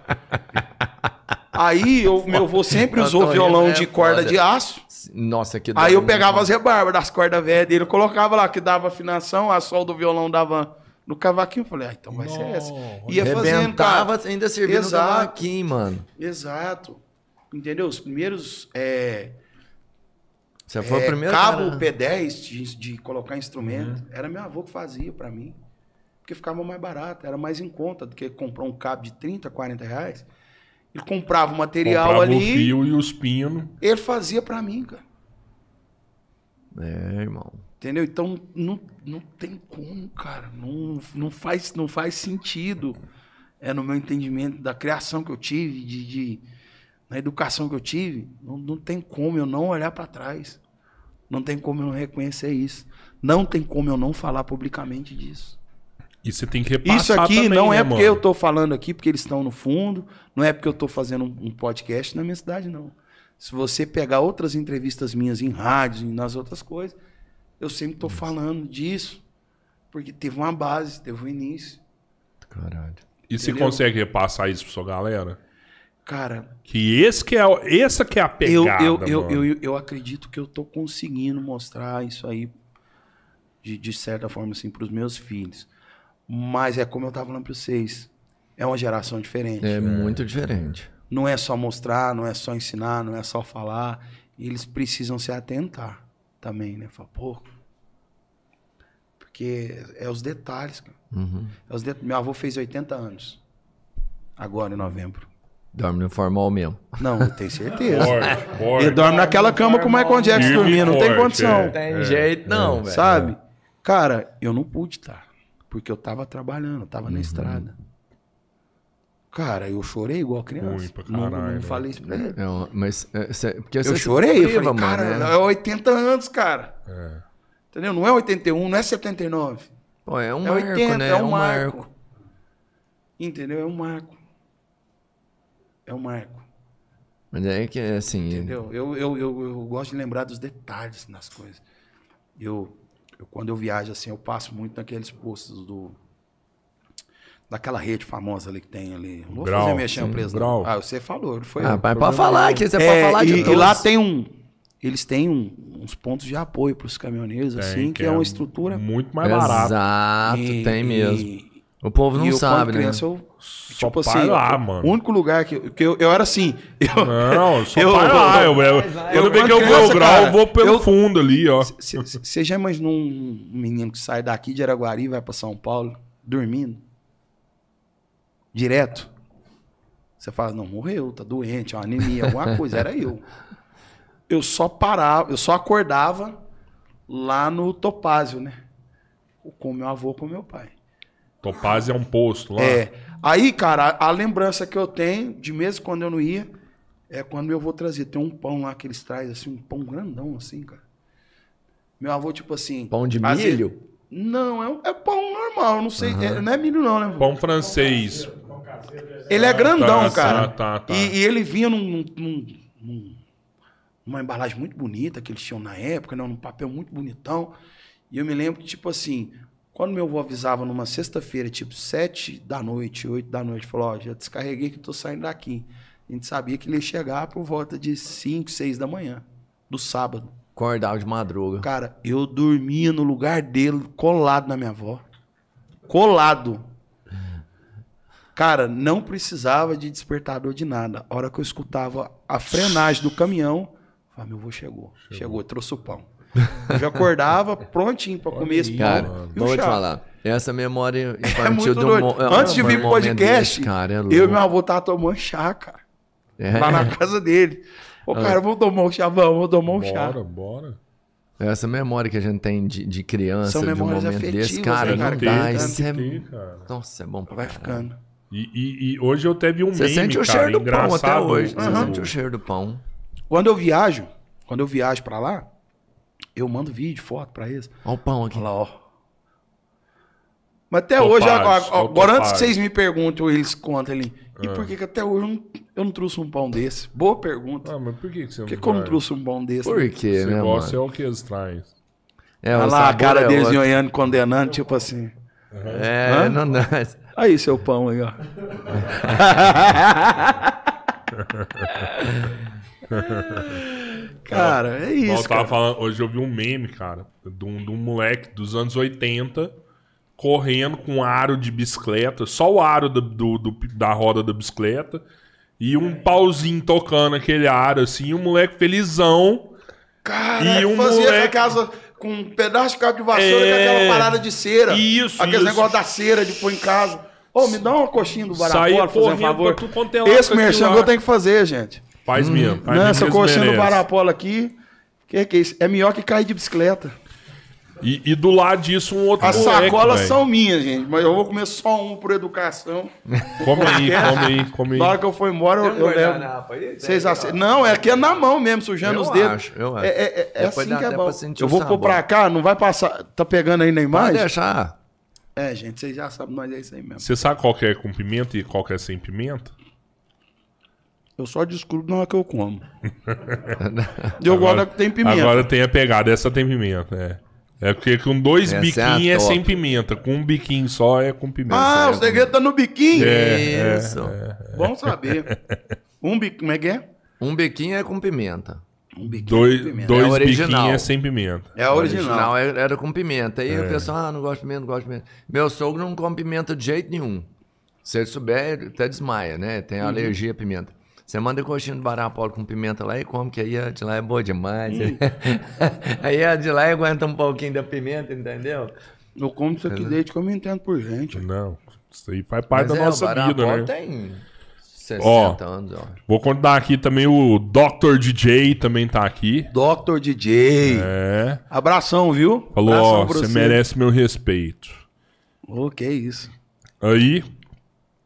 Aí eu, meu avô sempre usou violão é de corda de aço. Nossa, que Aí eu pegava as rebarbas das cordas velhas dele, colocava lá que dava afinação, a sol do violão dava no cavaquinho. Eu falei, ah, então vai ser essa. Ia fazendo, cara. ainda servindo no Exato. cavaquinho, mano. Exato. Entendeu? Os primeiros é, Você foi é, o primeiro cabo cara- P10 de, de colocar instrumento, era meu avô que fazia pra mim. Porque ficava mais barato, era mais em conta do que comprar um cabo de 30, 40 reais. Ele comprava o material Comprava o ali, fio e os pinos. ele fazia pra mim, cara. É, irmão. Entendeu? Então não, não tem como, cara. Não, não, faz, não faz sentido. É no meu entendimento da criação que eu tive, de, de- na educação que eu tive, não, não tem como eu não olhar pra trás. Não tem como eu não reconhecer isso. Não tem como eu não falar publicamente disso. E você tem que repassar Isso aqui também, não né, é porque mano? eu tô falando aqui porque eles estão no fundo, não é porque eu tô fazendo um, um podcast na minha cidade, não. Se você pegar outras entrevistas minhas em rádios e nas outras coisas, eu sempre tô falando disso. Porque teve uma base, teve um início. Caralho. E você Entendeu? consegue repassar isso pra sua galera? Cara, Que esse que é, essa que é a eu, pegada, eu, eu, mano. eu, eu acredito que eu tô conseguindo mostrar isso aí de, de certa forma assim pros meus filhos. Mas é como eu tava falando pra vocês, é uma geração diferente. É muito diferente. Não é só mostrar, não é só ensinar, não é só falar. Eles precisam se atentar também, né? Falar, pô. Porque é os detalhes, cara. Uhum. É os det... Meu avô fez 80 anos. Agora, em novembro. Dorme no formal mesmo. Não, eu tenho certeza. Forte, forte. Ele dorme naquela cama com o Michael Jackson Firme e dormindo, não tem condição. é. Tem jeito não, velho. Sabe? Cara, eu não pude estar. Porque eu tava trabalhando, eu tava na Uhum. estrada. Cara, eu chorei igual criança. Pra não, caralho, não né? falei isso pra ele. É uma- mas é, cê- porque Eu chorei, eu falei, cara, mano, né? é 80 anos, cara. É. Entendeu? Não é 81, não é 79. Pô, é um é marco, 80, né? é um marco. Entendeu? É um marco. É um marco. Mas é que, assim... Entendeu? Eu, eu, eu, eu gosto de lembrar dos detalhes nas coisas. Eu, eu, quando eu viajo, assim, eu passo muito naqueles postos do... Daquela rede famosa ali que tem ali. Não vou Grau, fazer Grau. não. Ah, você falou, não foi Ah, eu. mas pode falar aqui, você É, pode falar de e, e todos. lá tem um... Eles têm um- uns pontos de apoio para os caminhoneiros, Tem, assim, que, é uma estrutura... Muito mais barato. Exato, E- tem mesmo. e- O povo não e eu, sabe, quando né? criança, eu, Só tipo vai assim, lá, o mano. único lugar que, que eu, eu era assim, eu, Não, só Eu- vai lá. Eu, eu, eu- quando vê que eu quando vou o criança, grau, eu vou pelo eu- fundo ali, ó. Você já imaginou um menino que sai daqui de Araguari e vai pra São Paulo dormindo? Direto? Você fala, não, morreu, tá doente, é uma anemia, alguma coisa. Era eu. Eu só parava, eu só acordava lá no Topázio, né? Com meu avô, com meu pai. Topaz é um posto lá. É. Aí, cara, a, a lembrança que eu tenho, de mesmo quando eu não ia, É quando meu avô trazia. Tem um pão lá que eles trazem, assim, um pão grandão, assim, cara. Meu avô, tipo assim. Pão de vezes- milho? Não, é, um- é pão normal, não sei. é- não é milho, não, né? Pão francês. Ele é grandão, Tá, cara. tá, tá, tá. E, e ele vinha num, num- num- numa embalagem muito bonita que eles tinham na época, né? num papel muito bonitão. E eu me lembro que, tipo assim, quando meu avô avisava numa sexta-feira, tipo sete da noite, oito da noite, falou, ó, já descarreguei que tô saindo daqui. A gente sabia que ele ia chegar por volta de cinco, seis da manhã, do sábado. Acordava de madruga. Cara, eu dormia no lugar dele, colado na minha avó. Colado. Cara, não precisava de despertador de nada. A hora que eu escutava a frenagem do caminhão, falava, meu avô chegou. Chegou, trouxe o pão. Eu já acordava prontinho pra comer esse pão. Cara, e vou te falar. Essa memória É infantil um doido. mo- é Antes de vir pro podcast, desse, cara, é eu e meu avô tava tomando chá, cara. É. Lá na casa dele. Ô, cara, vamos tomar um chá, vamos, vamos tomar um chá. Bora, bora. Essa memória que a gente tem de, de criança, São de um memórias momento desse, afetivas, cara, né, não cara? dá. Tem, Isso é... Tem, cara. Nossa, é bom pra Vai ficando. E, e- e hoje eu teve um Você meme, sente o cara, cheiro do pão até hoje. Você o- sente o cheiro do pão. Quando eu viajo, quando eu viajo pra lá, eu mando vídeo, foto pra eles. Olha o pão aqui. Olha lá, ó. Mas até Topaz, hoje, agora, ó agora antes que vocês me perguntem, eles contam ali. E Ah. por que, que até hoje eu não, eu não trouxe um pão desse? Boa pergunta. Ah, mas por que, que você Por não que, que eu não traz? trouxe um pão desse? Por quê, Você né, mano? é o que eles trazem. É, Olha o lá a sabor cara é deles outro. olhando, condenando, tipo assim. É, Hã? não dá. Aí, seu pão aí, ó. cara, é Igual eu isso, tava cara. falando, hoje eu vi um meme, cara, de um, de um moleque dos anos 80 correndo com um aro de bicicleta, só o aro do, do- do- da roda da bicicleta e um pauzinho tocando aquele aro assim, e o moleque felizão. Cara, E um fazia moleque- casa, com um pedaço de cabo de vassoura É. com aquela parada de cera. Isso, Aqueles isso. negócios da cera de pôr em casa. Ô, me dá uma coxinha do um correndo favor. é Esse merchan eu tenho que fazer, gente. Faz mesmo. Faz Não, essa coxinha do. Barapola aqui. Que que é isso? É melhor que cair de bicicleta. E, e do lado disso um outro As moleque, sacolas são minhas, gente. Mas eu vou comer só um por educação. Come aí, come aí, come Na hora aí. que eu for embora, eu, eu levo. Vocês aceitam? Não, é aqui é na mão mesmo, sujando Eu os dedos. acho, eu acho. É, é- é- é assim que é bom. Eu vou pôr pra cá, não vai passar. Tá pegando aí na Pode imagem? deixar. É, gente, vocês já sabem, nós é isso aí mesmo. Você sabe qual que é com pimenta e qual que é sem pimenta? Eu só descubro na hora que eu como. eu gosto da que tem pimenta. Agora tem a pegada, essa tem pimenta, é. É porque com dois Essa é biquinhos é, top. sem pimenta, com um biquinho só é com pimenta. ah, o segredo tá no biquinho? É, Isso. Bom saber. Um biquinho, como é que é? Um biquinho é com pimenta. Um biquinho Dois, com pimenta. É dois original. biquinhos é sem pimenta. É a O original. era, era com pimenta. Aí o pessoal, ah, não gosto de pimenta, não gosto de pimenta. Meu sogro não come pimenta de jeito nenhum. Se ele souber, ele até desmaia, né? Tem Uhum. alergia à pimenta. Você manda coxinha do Barapolo com pimenta lá e come, que aí a de lá é boa demais. Hum. aí a de lá aguenta um pouquinho da pimenta, entendeu? Eu como isso aqui desde que eu me entendo por gente. Não, isso aí faz parte Mas da é, nossa o vida, né? tem 60 Ó. anos, ó. Vou contar aqui também o Dr. DJ também tá aqui. Dr. DJ. É. Abração, viu? Falou, Abração ó, você merece meu respeito. Ô, que isso. Aí,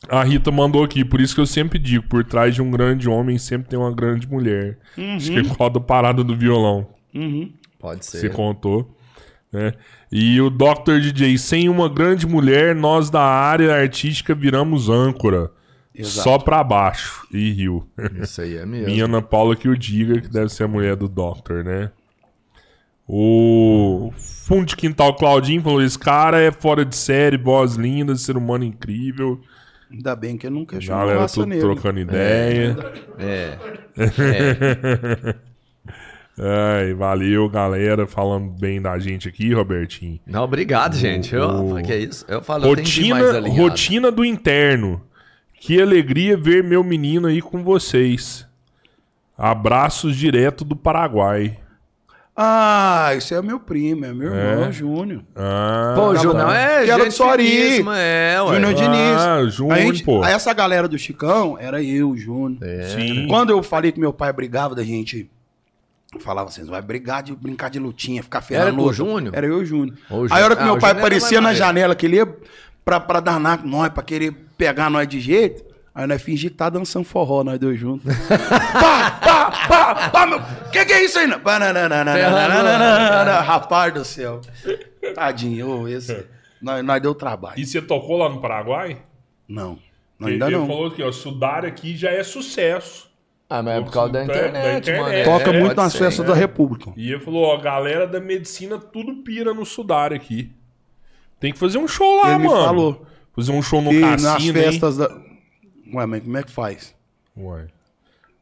a Rita mandou aqui, por isso que eu sempre digo, por trás de um grande homem sempre tem uma grande mulher. Acho que é qual da parada do violão. Uhum. Pode ser. Você contou. Né? E o Dr. DJ, sem uma grande mulher, nós da área artística viramos âncora. Exato. Só pra baixo. E riu. Isso aí é mesmo. Minha Ana Paula que o diga, que deve ser a mulher do Doctor, né? O Fundo de Quintal Claudinho falou: esse cara é fora de série, voz linda, ser humano incrível. Ainda bem que eu não questiono Galera raça tudo negra. trocando ideia. É. Ai, valeu, galera, falando bem da gente aqui, Robertinho. Não, obrigado, gente. Eu, o- que é isso? Eu falo, eu Rotina, alinhado. rotina do interno. Que alegria ver meu menino aí com vocês. Abraços direto do Paraguai. Ah, isso é meu primo, é meu irmão, É? Júnior. Ah, Pô, Tá Júnior bom. é Que era do finíssima, é, ué. Júnior Diniz. Ah, Júnior, A gente- pô. Essa galera do Chicão era eu, Júnior. É. sim. Quando eu falei que meu pai brigava da gente. Falava assim, vai brigar de brincar de lutinha, ficar ferrando. Era o luta." Júnior? Era eu e o Júnior. Ô, Aí a hora que Júnior- meu ah, o pai Júnior aparecia na janela, que ele ia pra, pra danar com nós, pra querer pegar nós de jeito. Aí nós fingir que tá dançando forró, nós dois juntos. pá, pá, pá, pá, meu. Que que é isso aí? Rapaz do céu. Tadinho, esse. Nós, nós deu trabalho. E você tocou lá no Paraguai? Não. não ainda ele não. falou que, ó, Sudar aqui já é sucesso. Ah, mas é por causa da internet, da internet mano. Toca é, muito nas ser, festas da República. E ele falou, ó, galera da medicina tudo pira no Sudar aqui. Tem que fazer um show lá, ele mano. Ele falou. Fazer um show no e cassino, nas festas hein? da... Ué, mas como é que faz? Ué.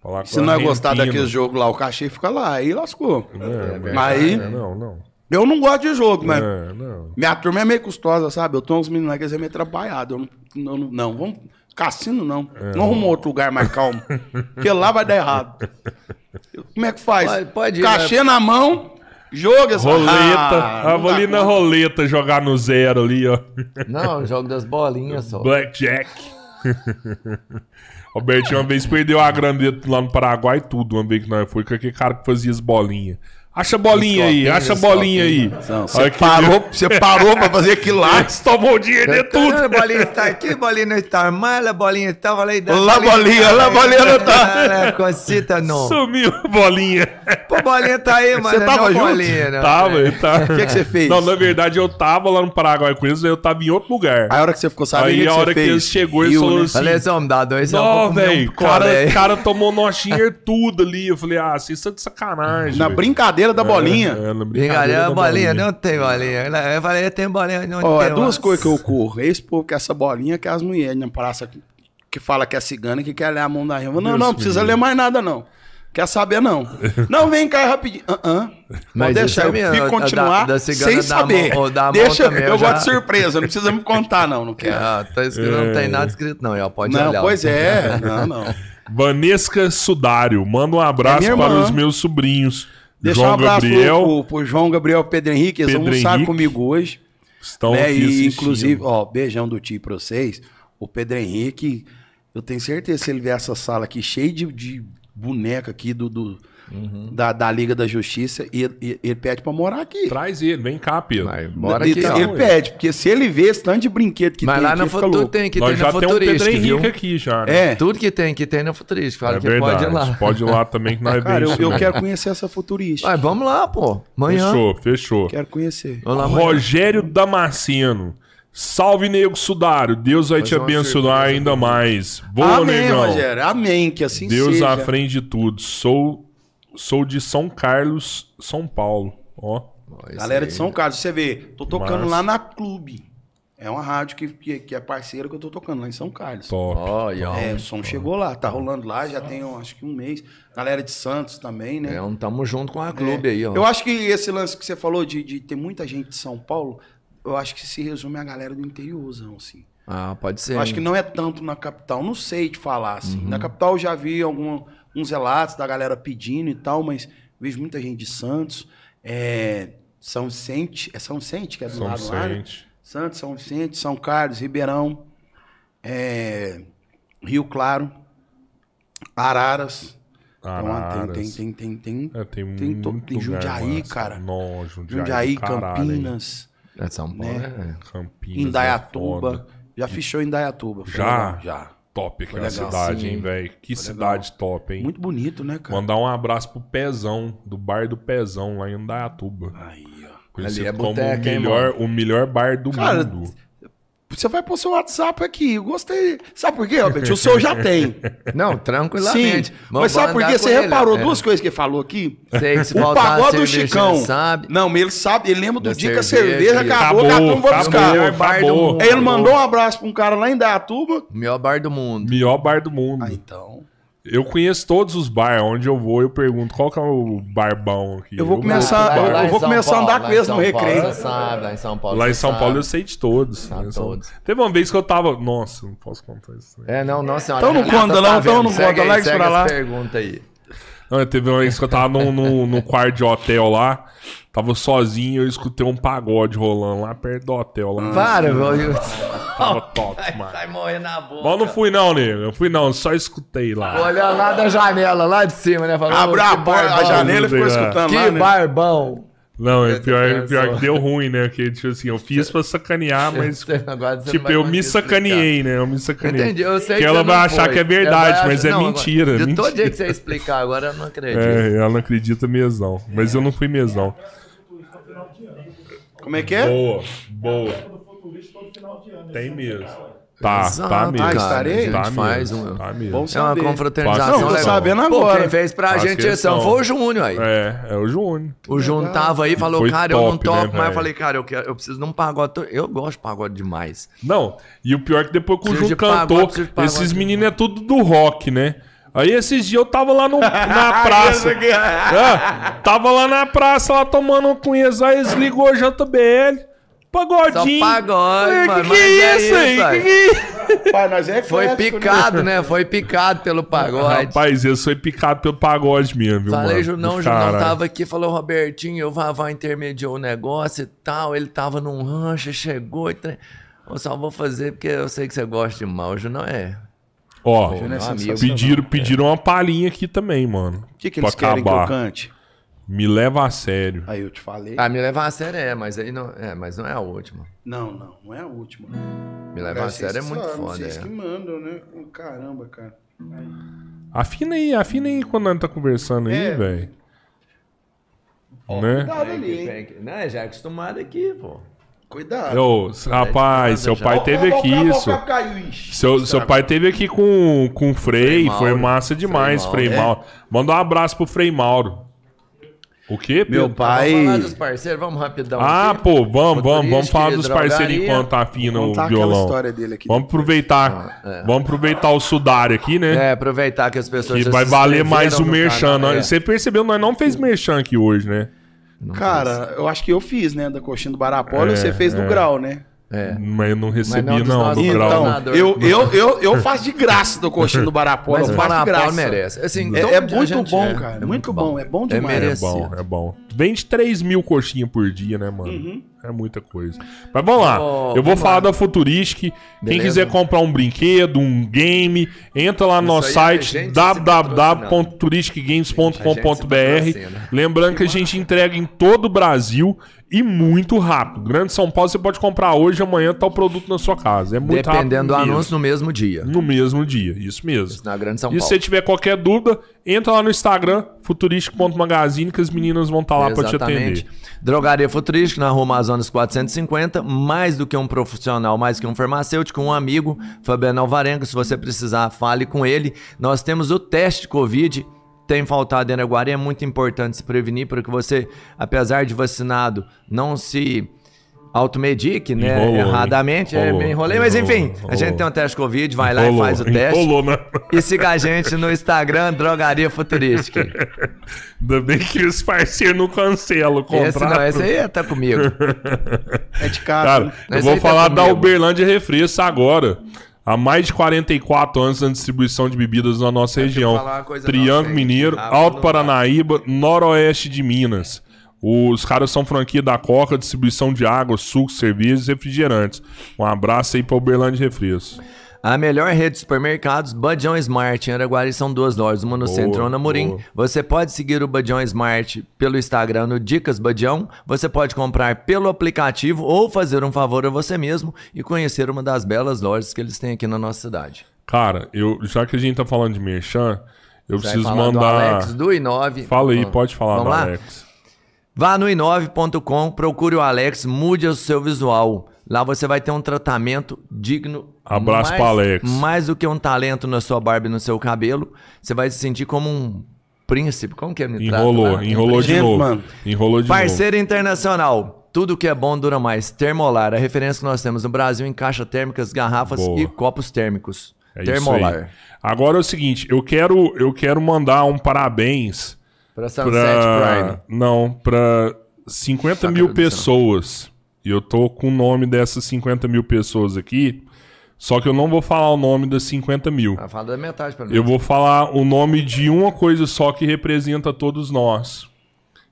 Falar com Se não é gostar daquele jogo lá, o cachê fica lá, aí lascou. É, Aí- é, não, não. Eu não gosto de jogo, mas. É, não. Minha turma é meio custosa, sabe? Eu tenho uns meninos lá que eles é meio atrapalhados. Eu não, não, não, vamos. Cassino não. É. Não arruma outro lugar mais calmo. porque lá vai dar errado. Como é que faz? Pode- pode ir, Cachê na mão, jogo essa Roleta. Ah, Ah, vou ali na conta. roleta jogar no zero ali, ó. Não, jogo das bolinhas só. Blackjack. Robertinho uma vez perdeu a grana dele lá no Paraguai tudo, uma vez que nós foi com aquele cara que fazia as bolinhas. Acha a bolinha aí, acha a bolinha aí. Você parou, você parou pra fazer aquilo lá. Eles tomou o dinheiro de tudo. Tudo. bolinha está aqui, bolinha não está mal, a bolinha estava lá e da Lá, bolinha, lá, bolinha não tá. Cosita não. Sumiu a bolinha. Pô, bolinha tá aí, mano. tava não junto? bolinha, não. Tava, ele tá. O que, que você fez? Não, na verdade eu tava lá no Paraguai com eles, aí eu tava em outro lugar. Aí a hora que você ficou sabendo, Aí a você hora que fez? ele chegou, ele Riu, falou né? assim, Falei assim, vamos dar dois, eu Não, velho, o cara, tomou dinheiro tudo ali. Eu falei, ah, vocês estão de sacanagem. Na velho. Da bolinha. É, na Brincadeira, da bolinha, não tem bolinha. Eu falei, tem bolinha, não Ó, tem. é duas mas- coisas que eu corro. Esse povo que é essa bolinha, que é as mulheres na praça que, que fala que é cigana, que quer ler a mão da rima. Não, Deus não, precisa ler mais nada, não. Quer saber, não. não, vem cá rapidinho. Ah, ah. Mas Pode deixar, isso é eu mesmo, fico da- continuar da cigana sem da saber. mão- ou da mão Deixa, também, eu eu já- gosto de surpresa, não precisa me contar, não. Não quero. Ah, tá escrito, não tem nada escrito, não. Pode não, olhar. pois é. Não, não. Vanesca Sudário, manda um abraço É para os meus sobrinhos. Deixa João um abraço pro- Gabriel, pro, pro João Gabriel Pedro Henrique. Eles Pedro almoçaram Henrique. comigo hoje. estão né? aqui E, assistindo. inclusive, ó, beijão do tio pra vocês. O Pedro Henrique, eu tenho certeza que se ele ver essa sala aqui cheia de, de boneca aqui do, do- Uhum. da, da Liga da Justiça, e ele, ele- ele pede pra morar aqui. Traz ele, vem cá, Pedro. Vai, bora ele, aqui, ele ó. pede, porque se ele vê esse tanto de brinquedo que Mas tem lá aqui, no futuro tem que Nós tem já na temos o Pedro Futurística, viu? Henrique aqui já. né? É, Tudo que tem que tem na Futurística. Fala É que verdade. pode ir lá. Pode ir lá também que nós cara, eu, eu também. quero conhecer essa futurista. Vai, vamos lá, pô. Amanhã. Fechou, fechou. Quero conhecer. Lá. Rogério Damasceno. Salve, nego Sudário. Deus vai te abençoar ainda mais. Boa, Amém, negão. Rogério. Amém, que assim Deus seja. à frente de tudo. Sou, sou de São Carlos, São Paulo. Ó. Galera aí. de São Carlos, você vê, tô tocando Massa. lá na Clube. É uma rádio que, que, que é parceira que eu tô tocando lá em São Carlos. Top. Ó, e ó. É, o som chegou lá, tá rolando lá, já tem acho que um mês. Galera de Santos também, né? É, um tamo junto com a clube aí, ó. Eu acho que esse lance que você falou de, de ter muita gente de São Paulo, eu acho que se resume a galera do interiorzão, assim. Ah, pode ser. Eu acho que não é tanto na capital, não sei te falar, assim. Uhum. Na capital eu já vi algum, uns relatos da galera pedindo e tal, mas vejo muita gente de Santos, é, São Vicente, é São Vicente que é do São lado lá, né? Vicente. Santos, São Vicente, São Carlos, Ribeirão, é, Rio Claro, Araras. Então, Araras. tem, tem, tem, tem, tem, É, tem, tem, to- muito tem lugar Jundiaí, massa. cara. Nó, Jundiaí, Jundiaí, hein? Campinas, É São Paulo, né? né? Campinas. é Indaiatuba. foda. Já fechou em Indaiatuba. Já? Já. Top aquela legal, cidade, sim. hein, velho? Que Foi cidade top, hein? Muito bonito, né, cara? Mandar um abraço pro Pezão, do bar do Pezão, lá em Indaiatuba. Aí, ó. Conhecido Ali é como boteca, o, hein, melhor, o melhor bar do Cara, mundo. Você vai pôr seu WhatsApp aqui. Eu gostei. Sabe por quê, Robert? O seu já tem. Não, Sim. tranquilamente. Mas sabe por quê? Você ele, reparou é. duas coisas que ele falou aqui? Sei, se o pagode do Chicão. ele sabe. Não, mas ele sabe, ele lembra do Da dia que a cerveja, acabou, acabou, acabou, vou buscar. melhor bar do acabou. ele mandou um abraço pra um cara lá em Dayatuba. O melhor bar do mundo. Melhor bar do mundo. Ah, então. Eu conheço todos os bar. Onde eu vou, eu pergunto qual que é o bar bom aqui. Eu vou começar- eu- Lá em vou começar a Paulo, andar lá com eles no recreio. Paulo, Você sabe, lá em São Paulo. Lá em São sabe. Paulo eu sei de todos. Sabe Eu sou- todos. Teve uma vez que eu tava. Nossa, não posso contar isso. né? É, não, não, senhora. Então não conta, tá não, então não conta, larga isso pra lá. perguntas aí. Não, teve uma vez que eu tava num, num, num quarto de hotel lá. Tava sozinho eu escutei um pagode rolando lá perto do hotel. Lá. Para, velho. Tava top, mano. Vai morrer na boca. Não fui não, nego. Eu fui não, só escutei lá. Olhando lá da janela, lá de cima, né? Falando, Abriu a que porta, a barbão. janela e ficou escutando Que lá, né? barbão. Não, é pior, pior que deu ruim, né? Porque, tipo assim, eu fiz pra sacanear, mas. Agora Tipo, eu me sacaneei, né? Eu me sacaneei. Entendi, eu sei que que ela vai achar foi. que é verdade, mas é não, mentira. De mentira. todo jeito que você explicar agora, eu não acredito. É, ela não acredita mesmo, não. Mas eu não fui mesmo. Como é que é? Boa, boa. Tem mesmo. Tá, Exato, tá mesmo. Ah, estarei? Tá faz mesmo. um- Tá mesmo. É uma confraternização Não, tô legal. sabendo Pô, agora. quem fez pra Faz gente esse questão. foi o Júnior aí. É, é o Júnior. O Júnior tava aí e falou, Foi cara, eu não top, né, toco, mas eu falei, cara, eu, quero, eu preciso de um pagode. Eu gosto de pagode demais. Não, e o pior é que depois que o Júnior cantou, esses meninos é tudo do rock, né? Aí esses dias eu tava lá no, na praça. É, tava lá na praça, lá tomando um cunhas, aí eles ligou o JBL. Pagodinho. Só pagode, mano, Que que é é isso aí? Que que é? Pai, nós é Foi eclético, picado, né? Foi picado pelo pagode. Rapaz, eu sou picado pelo pagode mesmo, viu, Falei, mano? Junão, Junão tava aqui, falou, Robertinho, o Vavá intermediou o negócio e tal. Ele tava num rancho, chegou e. Tre... Eu só vou fazer porque eu sei que você gosta demais. O Junão é. Ó, Júnior é sensacional. pediram, pediram uma palhinha aqui também, mano. O que, que Pra eles querem que eu acabar. cante? Me leva a sério. Aí eu te falei. Ah, me levar a sério é, mas aí não é, mas não é a última. Não, não, não é a última. Me levar a sério é muito foda. Vocês É. que mandam, né? Caramba, cara. Afina aí, afina aí quando a gente tá conversando aí, É. velho. Né? Cuidado ali, hein? Já é acostumado aqui, pô. Cuidado. Ô, rapaz, seu pai teve aqui isso. Seu, seu pai teve aqui com, com o Frei, Frei foi Mauro. massa demais, Frei Frei Mauro. Manda um abraço pro Frei Mauro. O quê, Pedro? Meu pai. Vamos falar dos parceiros, vamos rapidão Ah, aqui. pô, vamos, vamos, vamos falar dos parceiros enquanto afina o violão. história dele aqui. Vamos aproveitar, Ah, é. vamos aproveitar o sudário aqui, né? É, aproveitar que as pessoas Que vai se valer mais o merchan. canal, né? é. Você percebeu, nós não fez merchan aqui hoje, né? Cara, eu acho que eu fiz, né? Da coxinha do Barapolo, É, você fez do é. grau, né? É. Mas eu não recebi, não dos não, nossos do grau. Então, eu, eu, eu, eu faço de graça do coxinha do Barapolo. Mas eu faço de graça. merece. Assim, É, é muito gente bom, é. cara. É muito bom. É bom demais. É merecido. bom, é bom. Vende 3 mil coxinhas por dia, né, mano? Uhum. É muita coisa. Mas vamos lá. Ó, eu vou falar lá. da Futuristic. Quem Beleza. quiser comprar um brinquedo, um game, entra lá no nosso Isso é site www.turisticgames.com.br. patrocina. Lembrando que a gente entrega em todo o Brasil e muito rápido. Grande São Paulo você pode comprar hoje, amanhã tá o produto na sua casa. É muito Dependendo do rápido. mesmo. anúncio no mesmo dia. No mesmo dia, isso mesmo. Na Grande São E se Paulo. você tiver qualquer dúvida, entra lá no Instagram, futurístico.magazine, que as meninas vão estar lá pra te atender. Drogaria Futurística na Rua Amazonas 450. Mais do que um profissional, mais que um farmacêutico, um amigo, Fabiano Alvarenga. Se você precisar, fale com ele. Nós temos o teste Covid. Tem faltado em Araguari. É muito importante se prevenir para que você, apesar de vacinado, não se automedique, né? Enrolou? Erradamente. É, Enrolou, me enrolei, mas enrolou, enfim, a enrolou. gente tem um teste Covid. Vai lá e faz o teste. enrolou, né? E siga a gente no Instagram, Drogaria Futurística. Ainda bem que os parceiros não cancelam o contrato. Esse não, esse aí tá comigo. É de casa. Cara, eu vou tá falar da comigo. Uberlândia Refresco agora. Há mais de 44 anos na distribuição de bebidas na nossa região. falar uma coisa Triângulo nossa? Mineiro, Alto Paranaíba, Noroeste de Minas. Os caras são franquia da Coca, distribuição de água, sucos, cervejas e refrigerantes. Um abraço aí pra Uberlândia Refresco. A melhor rede de supermercados, Badião Smart. Em Araguari são duas lojas, uma no Boa, centro e uma na Murim. boa. Você pode seguir o Badião Smart pelo Instagram no Dicas Badião. Você pode comprar pelo aplicativo ou fazer um favor a você mesmo e conhecer uma das belas lojas que eles têm aqui na nossa cidade. Cara, eu, já que a gente tá falando de merchan, eu Vai preciso falar do mandar. Alex do I9. Fala aí, pode falar Vamos do lá? Alex. Vá no i9.com, procure o Alex, mude o seu visual. Lá você vai ter um tratamento digno. Abraço mais, pro Alex. Mais do que um talento na sua barba e no seu cabelo. Você vai se sentir como um príncipe. Como que é? Me Enrolou, enrolou de novo. mano. Enrolou de novo. Parceiro internacional. Tudo que é bom dura mais. Termolar, a referência que nós temos no Brasil em caixa térmicas, garrafas Boa. e copos térmicos. É. Termolar. Agora é o seguinte, eu quero, eu quero mandar um parabéns Para Sunset pra. Prime. Não, pra 50 Chácara mil pessoas. E eu tô com o nome dessas 50 mil pessoas aqui. Só que eu não vou falar o nome das 50 mil. Ah, Fala da metade pra mim. Eu vou falar o nome de uma coisa só que representa todos nós.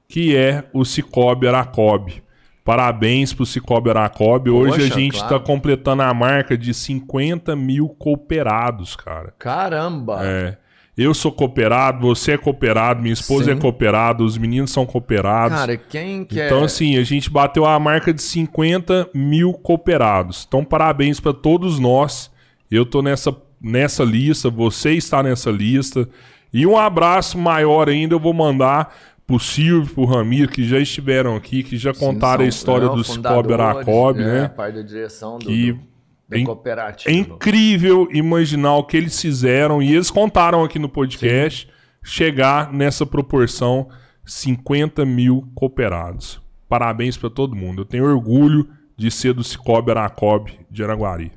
Que é o Cicobi Aracobi. Parabéns pro Cicobi Aracobi. Hoje Poxa, a gente claro. tá completando a marca de 50 mil cooperados, cara. Caramba! É. Eu sou cooperado, você é cooperado, minha esposa Sim. é cooperada, os meninos são cooperados. Cara, quem quer. Então, assim, a gente bateu a marca de 50 mil cooperados. Então, parabéns para todos nós. Eu tô nessa, nessa lista, você está nessa lista. E um abraço maior ainda eu vou mandar pro Silvio, pro Ramiro, que já estiveram aqui, que já contaram a São- história é, do Cicobi Aracob, é, né? A parte da direção do, Que do, é. É incrível imaginar o que eles fizeram, e eles contaram aqui no podcast, chegar nessa proporção 50 mil cooperados. Parabéns para todo mundo. Eu tenho orgulho de ser do Cicobi Aracob de Araguari.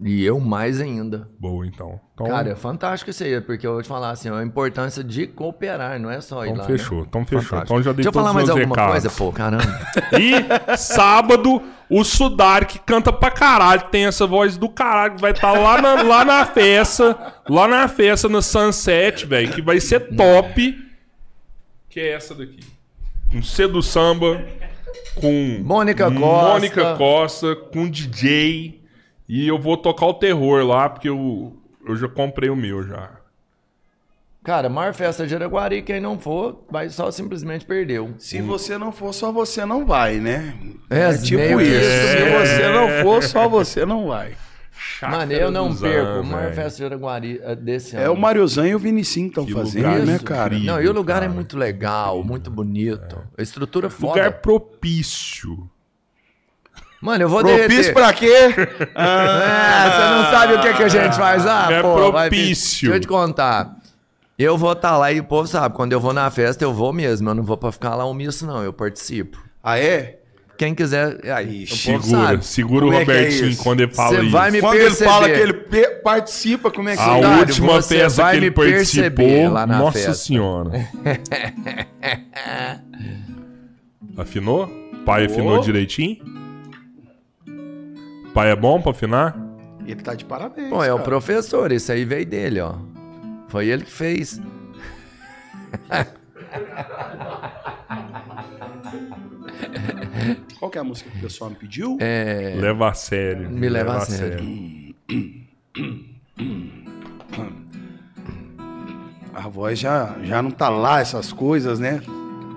E eu mais ainda. Boa, então. Então, Cara, é fantástico isso aí, porque eu vou te falar assim, a importância de cooperar, não é só ir então lá. fechou, né? então fechou. Fantástico. Então já dei Deixa eu falar mais alguma recados. coisa, pô, caramba. E sábado, o Sudar, que canta pra caralho, tem essa voz do caralho, que vai estar lá, na, lá na festa, lá na festa no Sunset, velho, que vai ser top. Que é essa daqui. Um C do samba, com Mônica Costa. Mônica Costa, com DJ. E eu vou tocar o terror lá, porque eu, eu já comprei o meu já. Cara, maior festa de Araguari, quem não for, vai só simplesmente perdeu. Se você não for, só você não vai, né? É, tipo meio isso. que Se é. você não for, só você não vai. Mano, eu não dos perco. A maior festa de Araguari eh, desse ano. É o Mariozão e o Vinicinho que estão fazendo, lugar né, cara? incrível. Não, e o lugar é cara. muito legal, muito bonito. A estrutura é foda. Lugar propício. Mano, eu vou Propício derreter. pra quê? Ah, você não sabe o que, que a gente faz lá? É pô, vai- propício. Deixa eu te contar. Eu vou estar lá e o povo sabe, quando eu vou na festa, eu vou mesmo. Eu não vou pra ficar lá omisso, não. Eu participo. Ah, é? Quem quiser. Aí, Segura, sabe. segura Como o é é Robertinho isso? quando ele fala Você isso. vai me Quando perceber. ele fala que ele participa, como é que A você Cidade, última festa vai que ele participou, lá na nossa festa. senhora. Afinou? Pai afinou Oh. direitinho? Pai é bom pra afinar? Ele tá de parabéns. Pô, é o cara. professor, isso aí veio dele, ó. Foi ele que fez. Qual que é a música que o pessoal me pediu? É. Leva a sério. Me leva a sério. A voz já, já não tá lá, essas coisas, né?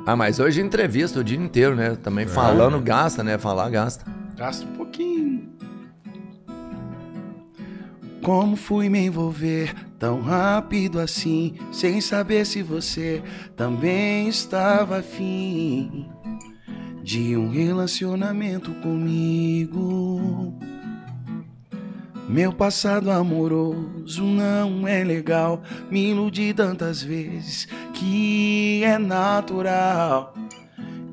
Ah, mas hoje entrevista o dia inteiro, né? Também falando gasta, né? Falar gasta. Gasta um pouquinho. Como fui me envolver tão rápido assim, sem saber se você também estava afim de um relacionamento comigo. Meu passado amoroso não é legal, me iludi tantas vezes que é natural.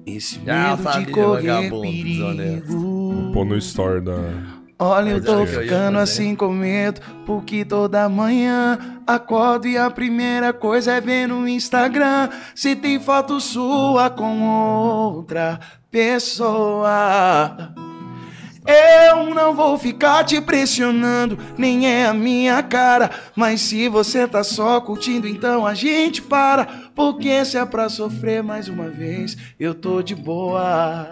Esse Já medo de correr perigo. Pô no story da. Olha, eu Mas tô eu ficando fazer. assim com medo, porque toda manhã acordo e a primeira coisa é ver no Instagram se tem foto sua com outra pessoa. Eu não vou ficar te pressionando, nem é a minha cara. Mas se você tá só curtindo, então a gente para. Porque se é pra sofrer mais uma vez, eu tô de boa.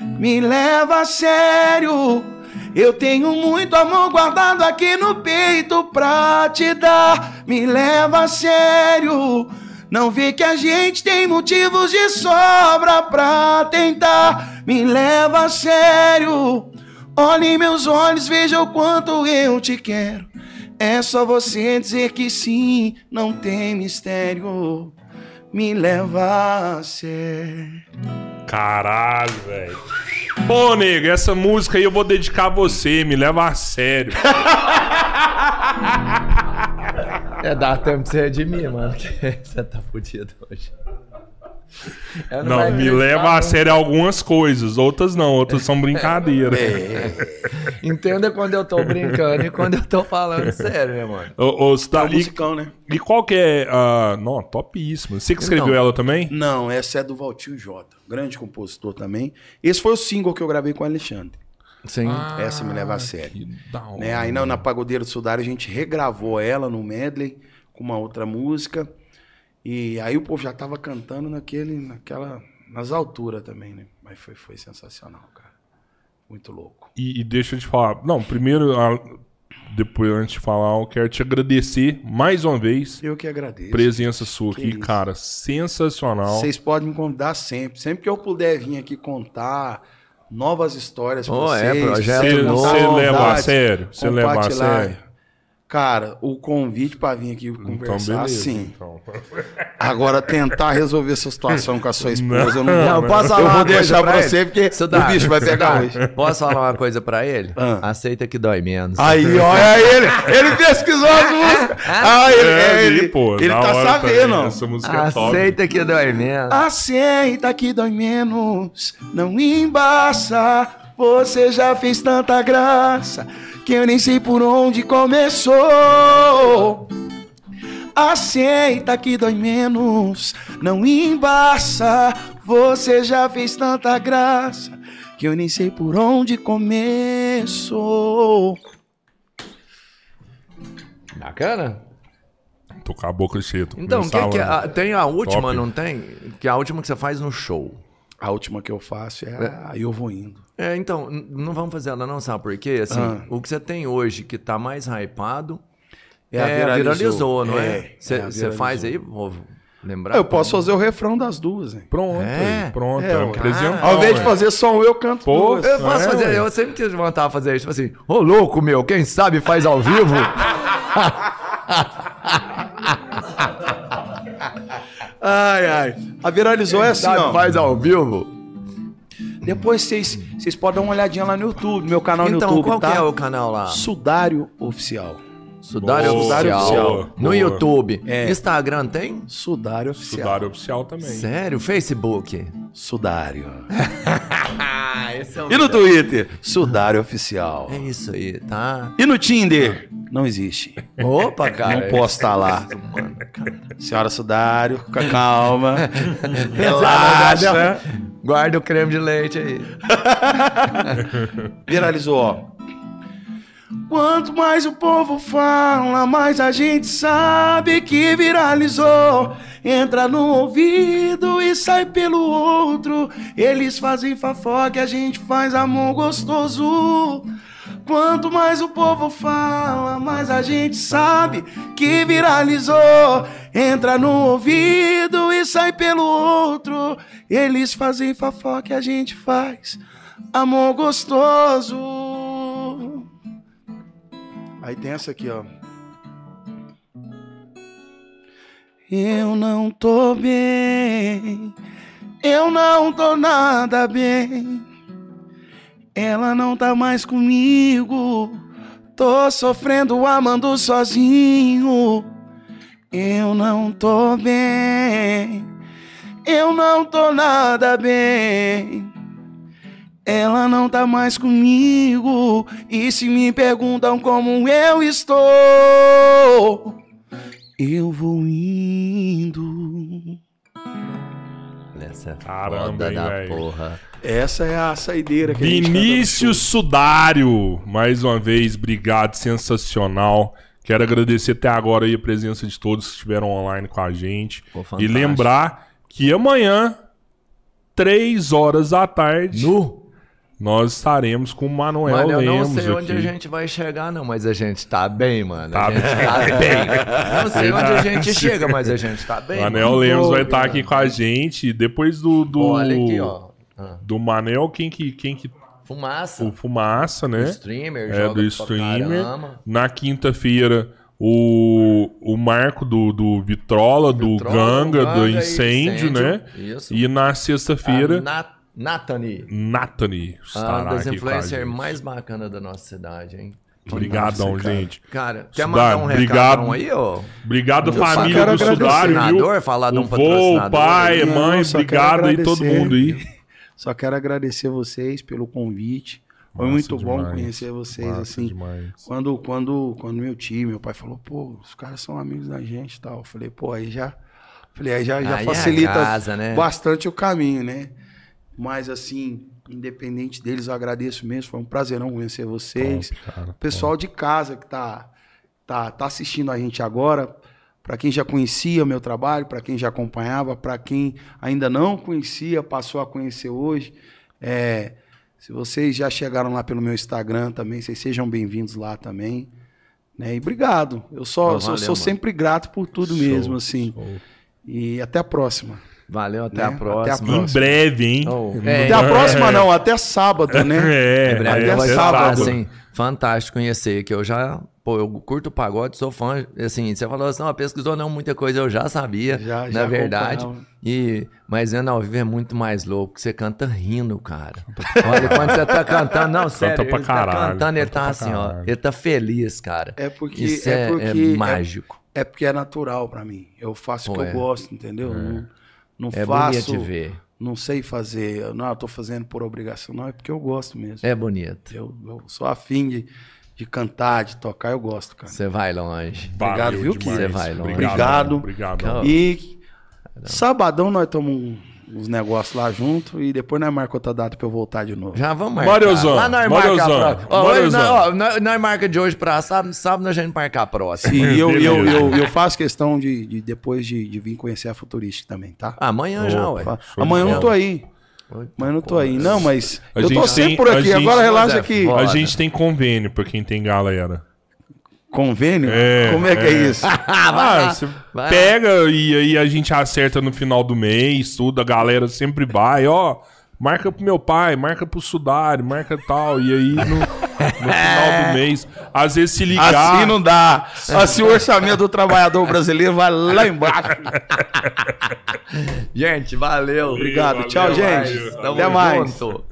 Me leva a sério. Eu tenho muito amor guardado aqui no peito pra te dar. Me leva a sério. Não vê que a gente tem motivos de sobra pra tentar. Me leva a sério. Olhe meus olhos, veja o quanto eu te quero. É só você dizer que sim, não tem mistério. Me leva a sério. Caralho, velho. Pô, nego, essa música aí eu vou dedicar a você, me leva a sério. É, dá tempo de você redimir, mano. Que você tá fudido hoje. Eu Não, vai me leva a não. sério algumas coisas, outras não, outras são brincadeira. Entenda quando eu tô brincando e quando eu tô falando sério, né, mano? Ô, ô, tá Tá ali. musicão, né? E qual que é a. Não, topíssimo. Você que escreveu Não. ela também? Não, essa é do Valtinho Jota, grande compositor também. Esse foi o single que eu gravei com o Alexandre. Sim. Essa me leva a sério. Que da hora. Né? Aí na, na Pagodeira do Sudário a gente regravou ela no medley com uma outra música. E aí o povo já tava cantando naquele, naquela, nas alturas também, né? Mas foi, foi sensacional, cara. Muito louco. E, e deixa eu te falar. Não, primeiro, a- depois antes de falar, eu quero te agradecer mais uma vez. Eu que agradeço. Presença sua Que aqui, isso. cara, sensacional. Vocês podem me convidar sempre. Sempre que eu puder vir aqui contar novas histórias pra Oh, é, vocês. projeto Você leva a sério? Você leva a sério? Cara, o convite pra vir aqui Então, conversar, beleza. sim. Então. Agora, tentar resolver essa situação com a sua esposa, eu não, Não, vou. posso falar Eu vou deixar pra ele? você, porque o bicho vai pegar hoje. Posso falar uma coisa pra ele? Ah. Aceita que dói menos. Aí, olha ele. Ele pesquisou as músicas. Ah, ele, É, ele, pô, ele tá sabendo. Essa música é. Aceita que dói menos. Aceita que dói menos, não embaça. Você já fez tanta graça que eu nem sei por onde começou. Aceita que dói menos, não embaça. Você já fez tanta graça que eu nem sei por onde começou. Bacana? Tô com a boca cheia. tô Então, que, que, a- a- tem a última, Top. não tem? Que é a última que você faz no show. A última que eu faço é aí eu vou indo. É, então, não vamos fazer ela não, sabe por quê? Assim, Ah. o que você tem hoje que tá mais hypado É é, a viralizou. viralizou, não é? É, Você é você faz aí, vou lembrar? Eu posso fazer o refrão das duas, hein? Pronto, É? aí, pronto. É, É, ué. apresentão, Ao invés de ué. fazer só um, eu canto Pô, duas. Eu posso É, fazer, ué. eu sempre quis de fazer isso, tipo assim, ô louco meu, quem sabe faz ao vivo? Ai, ai. A viralizou é assim, sabe ó. faz ao vivo? Depois vocês, podem dar uma olhadinha lá no YouTube, meu canal no Então, YouTube, qual tá? que é o canal lá? Sudário Oficial. Sudário Boa, Oficial. Oficial. No Boa. YouTube. É. Instagram tem? Sudário Oficial. Sudário oficial também. Sério? Facebook? Sudário. Esse é E no Twitter? Sudário Oficial. É isso aí, tá? E no Tinder? Não existe. Opa, cara. Não posso estar lá. Mano. Senhora Sudário, fica calma. Relaxa. Guarda o creme de leite aí. Viralizou, ó. Quanto mais o povo fala, mais a gente sabe que viralizou. Entra no ouvido e sai pelo outro. Eles fazem fofoca e a gente faz amor gostoso. Quanto mais o povo fala, mais a gente sabe que viralizou. Entra no ouvido e sai pelo outro. Eles fazem fofoca e a gente faz amor gostoso. Aí tem essa aqui, ó. Eu não tô bem, eu não tô nada bem. Ela não tá mais comigo, tô sofrendo, amando sozinho. Eu não tô bem, eu não tô nada bem. Ela não tá mais comigo. E se me perguntam como eu estou, eu vou indo. Essa é Caramba, foda hein, da porra. Essa é a saideira que a gente Vinícius Sudário, mais uma vez, obrigado, sensacional. Quero agradecer até agora aí a presença de todos que estiveram online com a gente. Pô, e lembrar que amanhã, três horas da tarde, Nu. Nós estaremos com o Manuel Mano, eu não Lemos sei onde aqui. a gente vai chegar, não, mas a gente tá bem, mano. Tá a bem. tá bem. Não sei onde a gente chega, mas a gente tá bem. Manel mano. Lemos vai estar aqui com a gente. Depois do, do, Olha aqui, ó. Ah, do Manel, quem que, quem que. Fumaça. O Fumaça, né? O streamer, É, do streamer. Na quinta-feira, o, o Marco do, do Vitrola, do Vitrola, Ganga, Ganga do e incêndio, né? Isso. E na A sexta-feira, Nat Nathani. Nathani A estará das influencers mais bacanas da nossa cidade, hein? Obrigadão, Nossa, cara. gente. Cara, quer Sudário, mandar um obrigado. aí, ó? Obrigado, família do. Sudário, viu? Falar de um o vô, pai, aí. mãe, Não, obrigado aí todo mundo aí. Só quero agradecer vocês pelo convite. Foi Massa muito bom demais. conhecer vocês, Massa assim. demais. Quando, quando, quando meu time, meu pai falou, pô, os caras são amigos da gente e tal. Eu falei, pô, aí já. Falei, aí já, já Aí é facilita casa, né? bastante o caminho, né? Mas assim, independente deles, eu agradeço mesmo. Foi um prazerão conhecer vocês. Top, cara, pessoal de casa que tá, tá, tá assistindo a gente agora. Para quem já conhecia o meu trabalho, para quem já acompanhava, para quem ainda não conhecia, passou a conhecer hoje. É, se vocês já chegaram lá pelo meu Instagram também, vocês sejam bem-vindos lá também. Né? E obrigado. Eu só, sou, valeu, sou mano. sempre grato por tudo Show, mesmo, assim. show. E até a próxima. Valeu, até Né? a Até a próxima. Em breve, hein? Oh, é, Até a próxima, não, até sábado, né? É, Em breve até vai sábado. assim, fantástico conhecer, que eu já, pô, eu curto pagode, sou fã, assim, você falou assim, não, pesquisou não muita coisa, eu já sabia, Já- na já verdade, acompanhava. e, mas vendo ao vivo é muito mais louco, que você canta rindo, cara. Olha, quando você tá cantando, não, sério, pra ele caralho, tá cantando, ele canta tá assim, ó, ele tá feliz, cara. É porque Isso é, é, porque é mágico. É, porque é natural pra mim. Eu faço o que é. eu gosto, entendeu? Não, não É, bonito faço. de ver, Não sei fazer. Não, eu tô fazendo por obrigação. Não, é porque eu gosto mesmo. é bonito, Eu, eu sou afim de, de cantar, de tocar, eu gosto, cara. você vai longe. Obrigado, Valeu viu? Você vai longe. Obrigado. Obrigado. Calma. E sabadão nós tomamos um- uns negócios lá junto e depois nós marcamos outra data pra eu voltar de novo. Já vamos marcar. Mariozão, Lá nós marca a próxima. Ó, hoje nós, ó, nós, nós marca de hoje pra sábado, sábado a gente marca a próxima. E eu, eu, eu, eu faço questão de, de depois de, de vir conhecer a Futurística também, tá? Amanhã já, ué. Amanhã eu não tô aí. Amanhã eu não tô aí. Não, mas A eu tô sempre tem- por aqui. Agora relaxa Mas é aqui. A gente tem convênio pra quem tem galera. Convênio? É, Como é que é, é. isso? Ah, você vai pega e aí a gente acerta no final do mês, tudo, a galera sempre vai, ó. Marca pro meu pai, marca pro Sudário, marca tal. E aí no, no final do mês, às vezes se ligar. Assim não dá. Assim o orçamento do trabalhador brasileiro vai lá embaixo. Gente, valeu. Obrigado. Valeu, Tchau, valeu, gente. valeu. Até mais. junto.